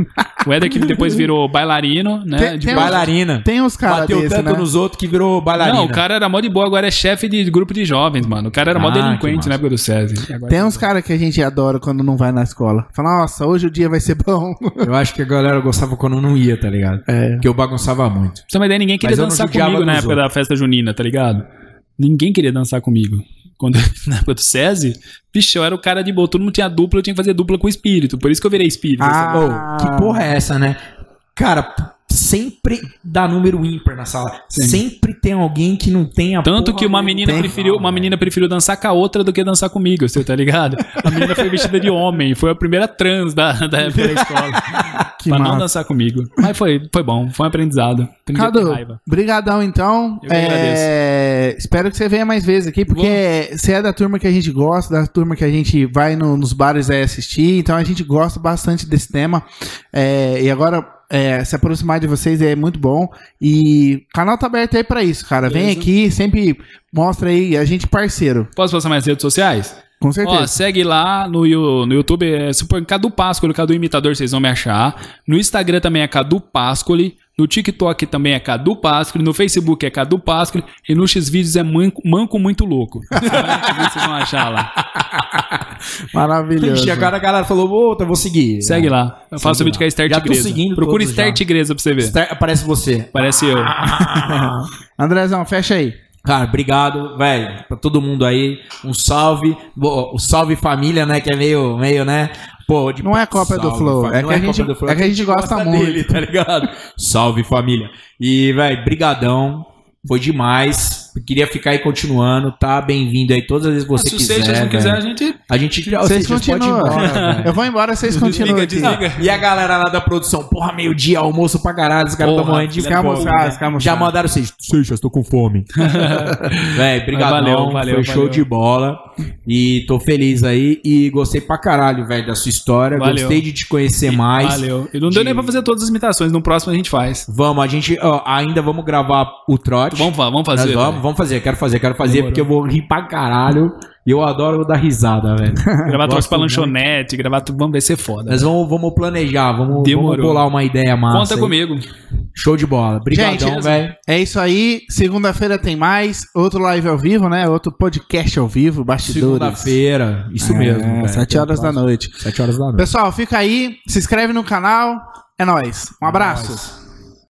O Éder que depois virou bailarino, né? Tem- De tem. Bailarina. Tem uns caras Bateu desse, tanto né? nos outros que virou bailarina. Não, o cara era mó de boa, agora é chefe de grupo de jovens, mano. O cara era mó Ah, que delinquente na época do SESI. Agora- Tem uns caras que a gente adora quando não vai na escola. Fala, nossa, hoje o dia vai ser bom. Eu acho que a galera gostava quando não ia, tá ligado? É. Porque eu bagunçava muito. Pra uma ideia, ninguém queria dançar comigo na época outros. da festa junina, tá ligado? Ninguém queria dançar comigo. Quando, na época do SESI, bicho, eu era o cara de boa. Todo mundo tinha dupla, eu tinha que fazer dupla com o espírito. Por isso que eu virei espírito. Ah? Ô, que porra é essa, né? Cara, sempre dá número ímpar na sala. Sempre tem alguém que não tem a Tanto porra que uma menina tem- preferiu, uma menina preferiu dançar com a outra do que dançar comigo, você tá ligado? A menina foi vestida de homem, foi a primeira trans da, da época da escola. Que pra não massa. dançar comigo. Mas foi, foi bom, foi um aprendizado. Aprendi Cadu, brigadão então. Eu que É, espero que você venha mais vezes aqui, porque você é da turma que a gente gosta, da turma que a gente vai no- nos bares aí assistir, então a gente gosta bastante desse tema. É, e agora, é, se aproximar de vocês é muito bom. E o canal tá aberto aí pra isso, cara. Vem Beleza. aqui, sempre mostra aí, a gente parceiro. Posso passar mais redes sociais? Com certeza. Ó, segue lá no, no YouTube, é, se põe Cadu Páscoli, Cadu Imitador, vocês vão me achar. No Instagram também é Cadu Páscoli. No TikTok também é Cadu Páscoli. No Facebook é Cadu Páscoli. E no Xvideos é Manco, Manco Muito Louco. vocês vão achar lá. Maravilhoso. Agora a galera falou, outra, vou seguir. Segue lá. Eu faço Segue vídeo com a Esther Já tô Tigresa. seguindo Procure todos Esther já. Tigresa pra você ver. Star- Aparece você. Parece eu. Andrezão, fecha aí. Cara, obrigado, velho, pra todo mundo aí. Um salve. Bo- O salve família, né? Que é meio, meio né? Pô, de- Não é cópia do Salve, Flow, família. é que a gente- do Flow, é que a gente gosta muito. dele, tá ligado? Salve família. E, velho, brigadão. Foi demais. Queria ficar aí continuando, tá? Bem-vindo aí todas as vezes que você Se quiser. Seixas não quiser, a gente. A gente ou Vocês ir continuam. embora. Eu vou embora, vocês continuam aqui. desliga. E a galera lá da produção, porra, meio-dia, almoço pra caralho, os caras Porra, tão morrendo de fome. almoçar. Já mandaram vocês, Seixas, tô com fome. Véi, brigadão, Valeu, valeu, foi show valeu. de bola. E tô feliz aí e gostei pra caralho, velho, da sua história. Valeu. Gostei de te conhecer mais. Valeu. E não deu nem pra fazer todas as imitações. No próximo a gente faz. Vamos, a gente ó, ainda vamos gravar o trote. Vamos, vamos Nós fazer. vamos, velho. Vamos fazer, quero fazer, quero fazer, Demorou. porque eu vou rir pra caralho. E eu adoro dar risada, velho. Gravar troço pra lanchonete, gravar tudo. Vamos, vai ser foda. Nós vamos, vamos planejar, vamos, vamos bolar uma ideia massa. Conta aí. comigo. Show de bola. Obrigadão, Gente, velho. É isso aí. Segunda-feira tem mais. Outro live ao vivo, né? Outro podcast ao vivo, bastidores. Segunda-feira. Isso É, mesmo, velho. Sete horas da noite. Sete horas da noite. Pessoal, fica aí. Se inscreve no canal. É nóis. Um abraço.